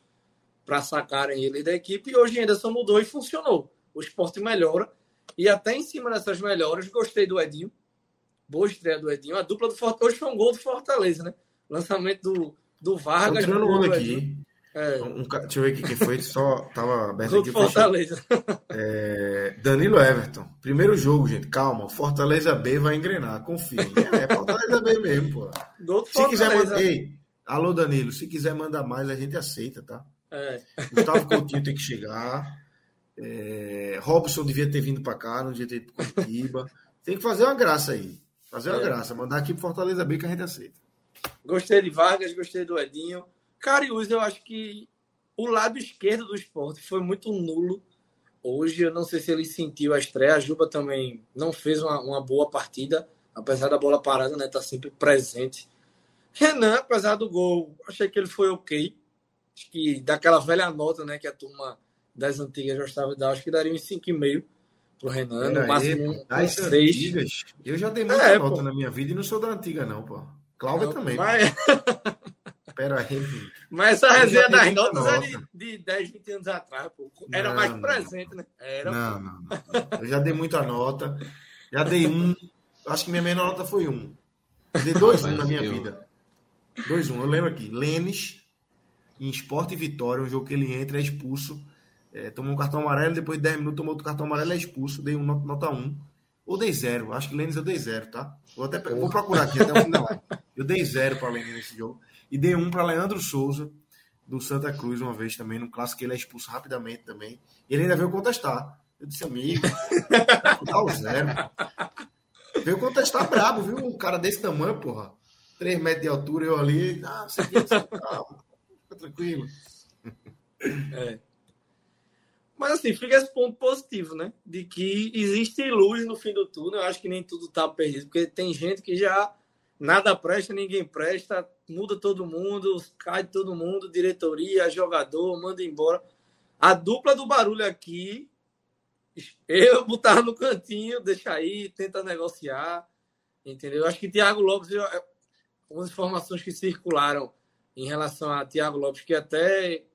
para sacarem ele da equipe. E hoje Anderson mudou e funcionou. O esporte melhora. E até em cima dessas melhoras, gostei do Edinho. Boa estreia do Edinho. A dupla do Fortaleza. Hoje foi um gol do Fortaleza, né? Lançamento do, do Vargas. Tô tirando aqui. É. Um, deixa eu ver aqui quem foi, só tava aberto aqui. Fortaleza. *laughs* É, Danilo Everton. Primeiro jogo, gente. Calma. Fortaleza B vai engrenar. Confia. É, Fortaleza B mesmo, pô. Do se quiser mandar. Ei, alô, Danilo. Se quiser mandar mais, a gente aceita, tá? É. Gustavo Coutinho tem que chegar. É, Robson devia ter vindo para cá, não devia ter ido para Curitiba. *laughs* Tem que fazer uma graça aí. Fazer uma é. graça. Mandar aqui para Fortaleza B que a gente aceita. Gostei de Vargas, gostei do Edinho. Cariús, eu acho que o lado esquerdo do esporte foi muito nulo. Hoje, eu não sei se ele sentiu a estreia. A Juba também não fez uma, uma boa partida, apesar da bola parada, né? Tá sempre presente. Renan, apesar do gol, achei que ele foi ok. Acho que daquela velha nota, né? Que a turma das antigas gostava de dar, acho que daria uns 5,5 pro Renan, no máximo um, das 6. Eu já dei muita é, nota pô. na minha vida e não sou da antiga, não, pô. Cláudia também. Mas... Pera aí. Mas essa resenha das notas nota. é de, de 10, 20 anos atrás, pô. Era não, mais não. presente, né? Era, não, não, não, Eu já dei muita nota. Já dei um. Acho que minha menor nota foi um. dei dois um na minha eu... vida. Dois um. Eu lembro aqui. Lênis, em Esporte e Vitória, um jogo que ele entra, é expulso. É, tomou um cartão amarelo, depois de 10 minutos tomou outro cartão amarelo, é expulso. Dei um nota 1. Ou dei zero. Acho que Lênis eu dei zero, tá? Vou, até, vou procurar aqui até o final. *laughs* Eu dei zero para Lênis nesse jogo. E dei um para Leandro Souza, do Santa Cruz, uma vez também, no clássico, ele é expulso rapidamente também. E ele ainda veio contestar. Eu disse, amigo, dá o zero. Veio contestar brabo, viu? Um cara desse tamanho, porra. 3 metros de altura, eu ali. Ah, você você, calma, fica tranquilo. É. Mas assim, fica esse ponto positivo, né? De que existe luz no fim do túnel. Eu acho que nem tudo tá perdido, porque tem gente que já nada presta, ninguém presta, muda todo mundo, cai todo mundo, diretoria, jogador, manda embora. A dupla do barulho aqui, eu botar no cantinho, deixa aí, tenta negociar, entendeu? Eu acho que Thiago Lopes, algumas informações que circularam em relação a Thiago Lopes, que até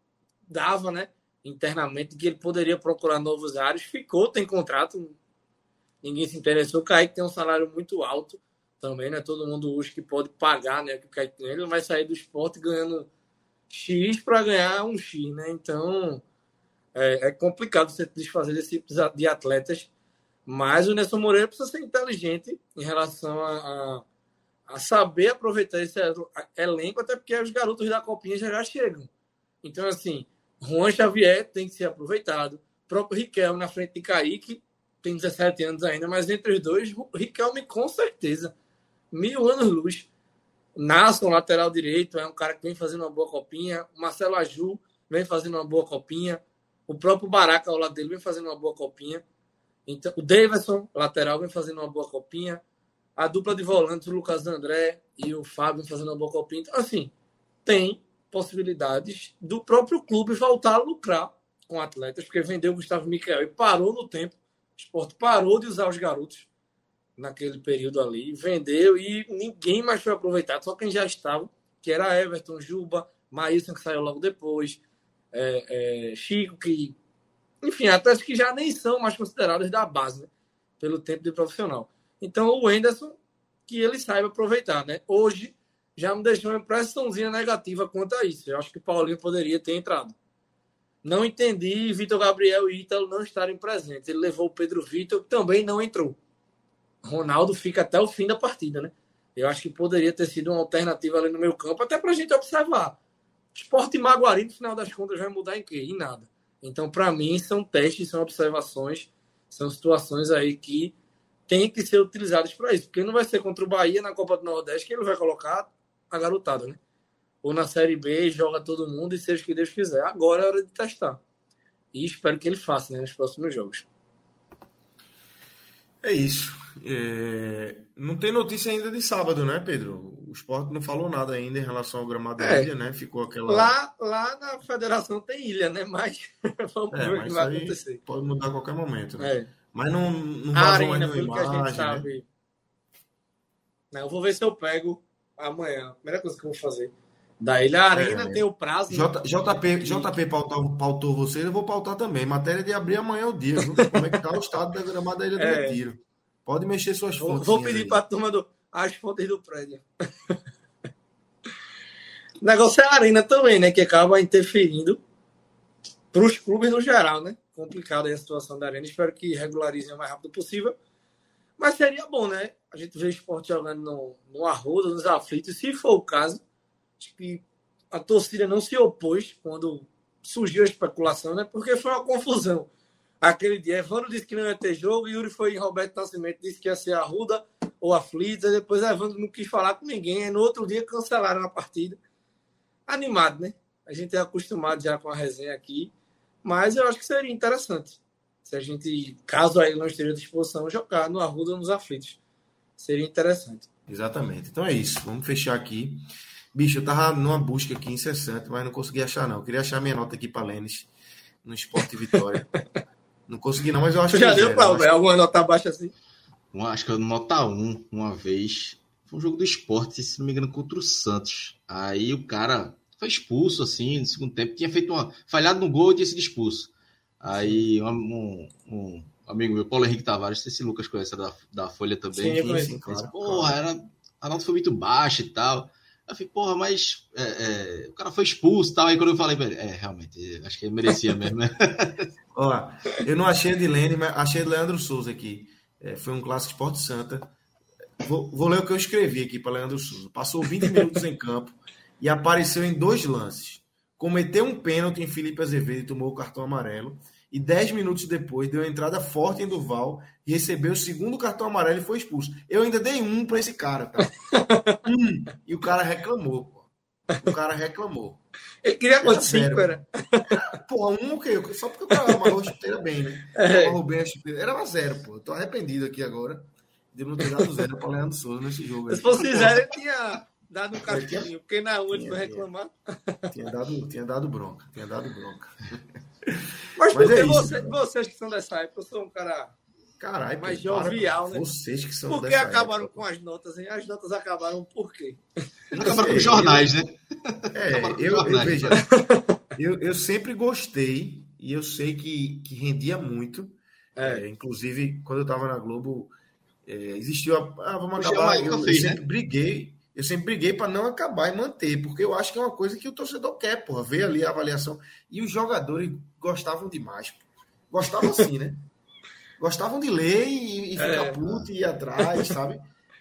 dava, né, internamente, que ele poderia procurar novos áreas, ficou, tem contrato, ninguém se interessou. O Kaique tem um salário muito alto, também, né? Todo mundo hoje que pode pagar, né? Que ele não vai sair do esporte ganhando X para ganhar um X, né? Então é, é, complicado você desfazer desse tipo de atletas. Mas o Nelson Moreira precisa ser inteligente em relação a, a, a saber aproveitar esse elenco, até porque os garotos da Copinha já, já chegam. Então, assim, Juan Xavier tem que ser aproveitado. O próprio Riquelme na frente de Kaique, tem 17 anos ainda, mas entre os dois, Riquelme com certeza mil anos luz. Nasson, lateral direito, é um cara que vem fazendo uma boa copinha. Marcelo Aju vem fazendo uma boa copinha. O próprio Baraca ao lado dele vem fazendo uma boa copinha. Então, o Davidson, lateral, vem fazendo uma boa copinha. A dupla de volantes, o Lucas André e o Fábio fazendo uma boa copinha. Então, assim, tem possibilidades do próprio clube voltar a lucrar com atletas, porque vendeu o Gustavo Miquel e parou no tempo. O esporte parou de usar os garotos naquele período ali, vendeu e ninguém mais foi aproveitado, só quem já estava, que era Everton, Juba, Maílson, que saiu logo depois, é, é, Chico, que. Enfim, atletas que já nem são mais considerados da base, né? pelo tempo de profissional. Então, o Henderson, que ele saiba aproveitar, né? Hoje, já me deixou uma impressãozinha negativa quanto a isso. Eu acho que o Paulinho poderia ter entrado. Não entendi Vitor Gabriel e Ítalo não estarem presentes. Ele levou o Pedro Vitor, que também não entrou. Ronaldo fica até o fim da partida, né? Eu acho que poderia ter sido uma alternativa ali no meu campo, até para a gente observar. Esporte Maguari, no final das contas, vai mudar em quê? Em nada. Então, para mim, são testes, são observações, são situações aí que têm que ser utilizadas para isso. Porque não vai ser contra o Bahia na Copa do Nordeste que ele vai colocar a garotada, né? Ou na Série B, joga todo mundo e seja o que Deus quiser. Agora é hora de testar. E espero que ele faça né, nos próximos jogos. É isso. É... Não tem notícia ainda de sábado, né, Pedro? O esporte não falou nada ainda em relação ao gramado da é. ilha, né? Ficou aquela. Lá, lá na federação tem ilha, né? Mas *laughs* vamos é, ver o que vai acontecer. Pode mudar a qualquer momento, né? É. Mas não, não vazou mais nenhuma imagem. Que a gente né? sabe. Né? Não, eu vou ver se eu pego amanhã. A primeira coisa que eu vou fazer. Da Ilha Arena é, tem o prazo. J, né? JP, JP pautou, pautou você, eu vou pautar também. Matéria de abrir amanhã o dia. Viu? Como é que tá o estado da gramada da Ilha do *laughs* é. Retiro? Pode mexer suas fontes. Vou pedir para a turma do, as fontes do prédio. o *laughs* negócio é a arena também, né? Que acaba interferindo para os clubes no geral, né? Complicada a situação da arena. Espero que regularizem o mais rápido possível. Mas seria bom, né? A gente vê o esporte jogando no, no Arruda, nos aflitos. Se for o caso, acho que a torcida não se opôs quando surgiu a especulação, né? Porque foi uma confusão aquele dia. Evandro disse que não ia ter jogo, Yuri foi em Roberto Nascimento, disse que ia ser a Ruda ou a Flitz, depois Evandro não quis falar com ninguém, no outro dia cancelaram a partida. Animado, né? A gente é acostumado já com a resenha aqui, mas eu acho que seria interessante se a gente, caso aí não esteja à disposição, jogar no Arruda ou nos Aflitos. Seria interessante. Exatamente. Então é isso. Vamos fechar aqui. Bicho, eu tava numa busca aqui incessante, mas não consegui achar, não. Eu queria achar minha nota aqui para Lênis no Esporte Vitória. *laughs* Não consegui, não, mas eu acho Já que. Já deu para alguma nota baixa assim? acho que eu nota 1 uma vez. Foi um jogo do esporte, se não me engano, contra o Santos. Aí o cara foi expulso, assim, no segundo tempo. Tinha feito uma. falhado no gol e tinha sido expulso. Aí um, um, um amigo meu, Paulo Henrique Tavares, não sei se o Lucas conhece da, da Folha também. Sim, sim, claro, Porra, era, a nota foi muito baixa e tal. Eu falei, porra, mas é, é, o cara foi expulso e tal. Aí quando eu falei, é, realmente, acho que ele merecia *laughs* mesmo, né? *laughs* Ó, eu não achei de Lene, mas achei de Leandro Souza aqui. É, foi um clássico Esporte Santa. Vou, vou, ler o que eu escrevi aqui para Leandro Souza. Passou 20 minutos em campo e apareceu em dois lances. Cometeu um pênalti em Felipe Azevedo e tomou o cartão amarelo. E 10 minutos depois deu entrada forte em Duval e recebeu o segundo cartão amarelo e foi expulso. Eu ainda dei um para esse cara, tá? *laughs* um. E o cara reclamou, pô. O cara reclamou. Ele queria? Cinco, era? *laughs* Porra, um o quê? Só porque o cara amarrou a chuteira bem, né? *laughs* É. Amarrou bem a chuteira. Era uma zero, pô. Eu tô arrependido aqui agora de não ter dado zero para Leandro Souza nesse jogo. Se fosse zero, ele tinha dado um cartinho, porque na última reclamar. Tinha dado, tinha dado bronca, tinha dado bronca. Mas, Mas porque é você, vocês que são dessa época, eu sou um cara Caralho, mais jovial, né? Vocês que são Por que acabaram época? com as notas, hein? As notas acabaram por quê? Acabaram com jornais, né? É, eu, eu, veja, eu, eu sempre gostei e eu sei que, que rendia muito. É. É, inclusive, quando eu estava na Globo, É, existiu a. Ah, vamos acabar. Eu, eu, fez, sempre né? briguei. Eu sempre briguei para não acabar e manter, porque eu acho que é uma coisa que o torcedor quer, porra, ver ali a avaliação. E os jogadores gostavam demais. Gostavam assim, né? *laughs* Gostavam de ler e, e ficar é, puto e ir atrás, sabe?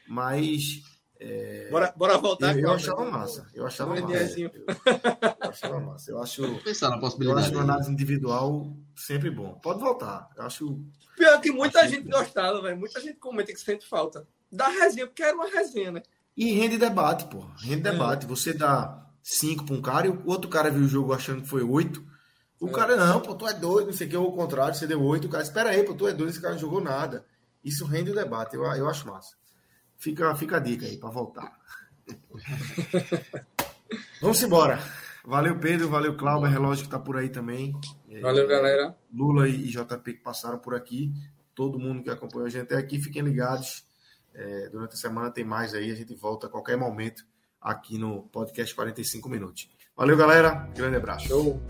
Mas. É, bora, bora voltar. Eu, eu achava massa. Eu achava massa. Eu, eu, achava massa. Eu acho. Pensar na possibilidade. Eu acho uma análise individual sempre bom. Pode voltar. Eu acho. Pior que muita gente gostava, velho. Muita gente comenta que sente falta. Da resenha, porque era uma resenha, né? E rende debate, pô. Rende é. debate. Você dá cinco para um cara e o outro cara viu o jogo achando que foi oito. O é. cara, não, pô, tu é doido, não sei o que, ou o contrário, você deu oito. O cara, espera aí, pô, tu é doido, esse cara não jogou nada. Isso rende o debate, eu, eu acho massa. Fica, fica a dica aí para voltar. *laughs* Vamos embora. Valeu, Pedro. Valeu, Cláudio. Relógio que tá por aí também. Valeu, galera. Lula e JP que passaram por aqui. Todo mundo que acompanhou a gente até aqui, fiquem ligados. É, durante a semana tem mais aí. A gente volta a qualquer momento aqui no podcast 45 Minutos. Valeu, galera. Grande abraço. Show.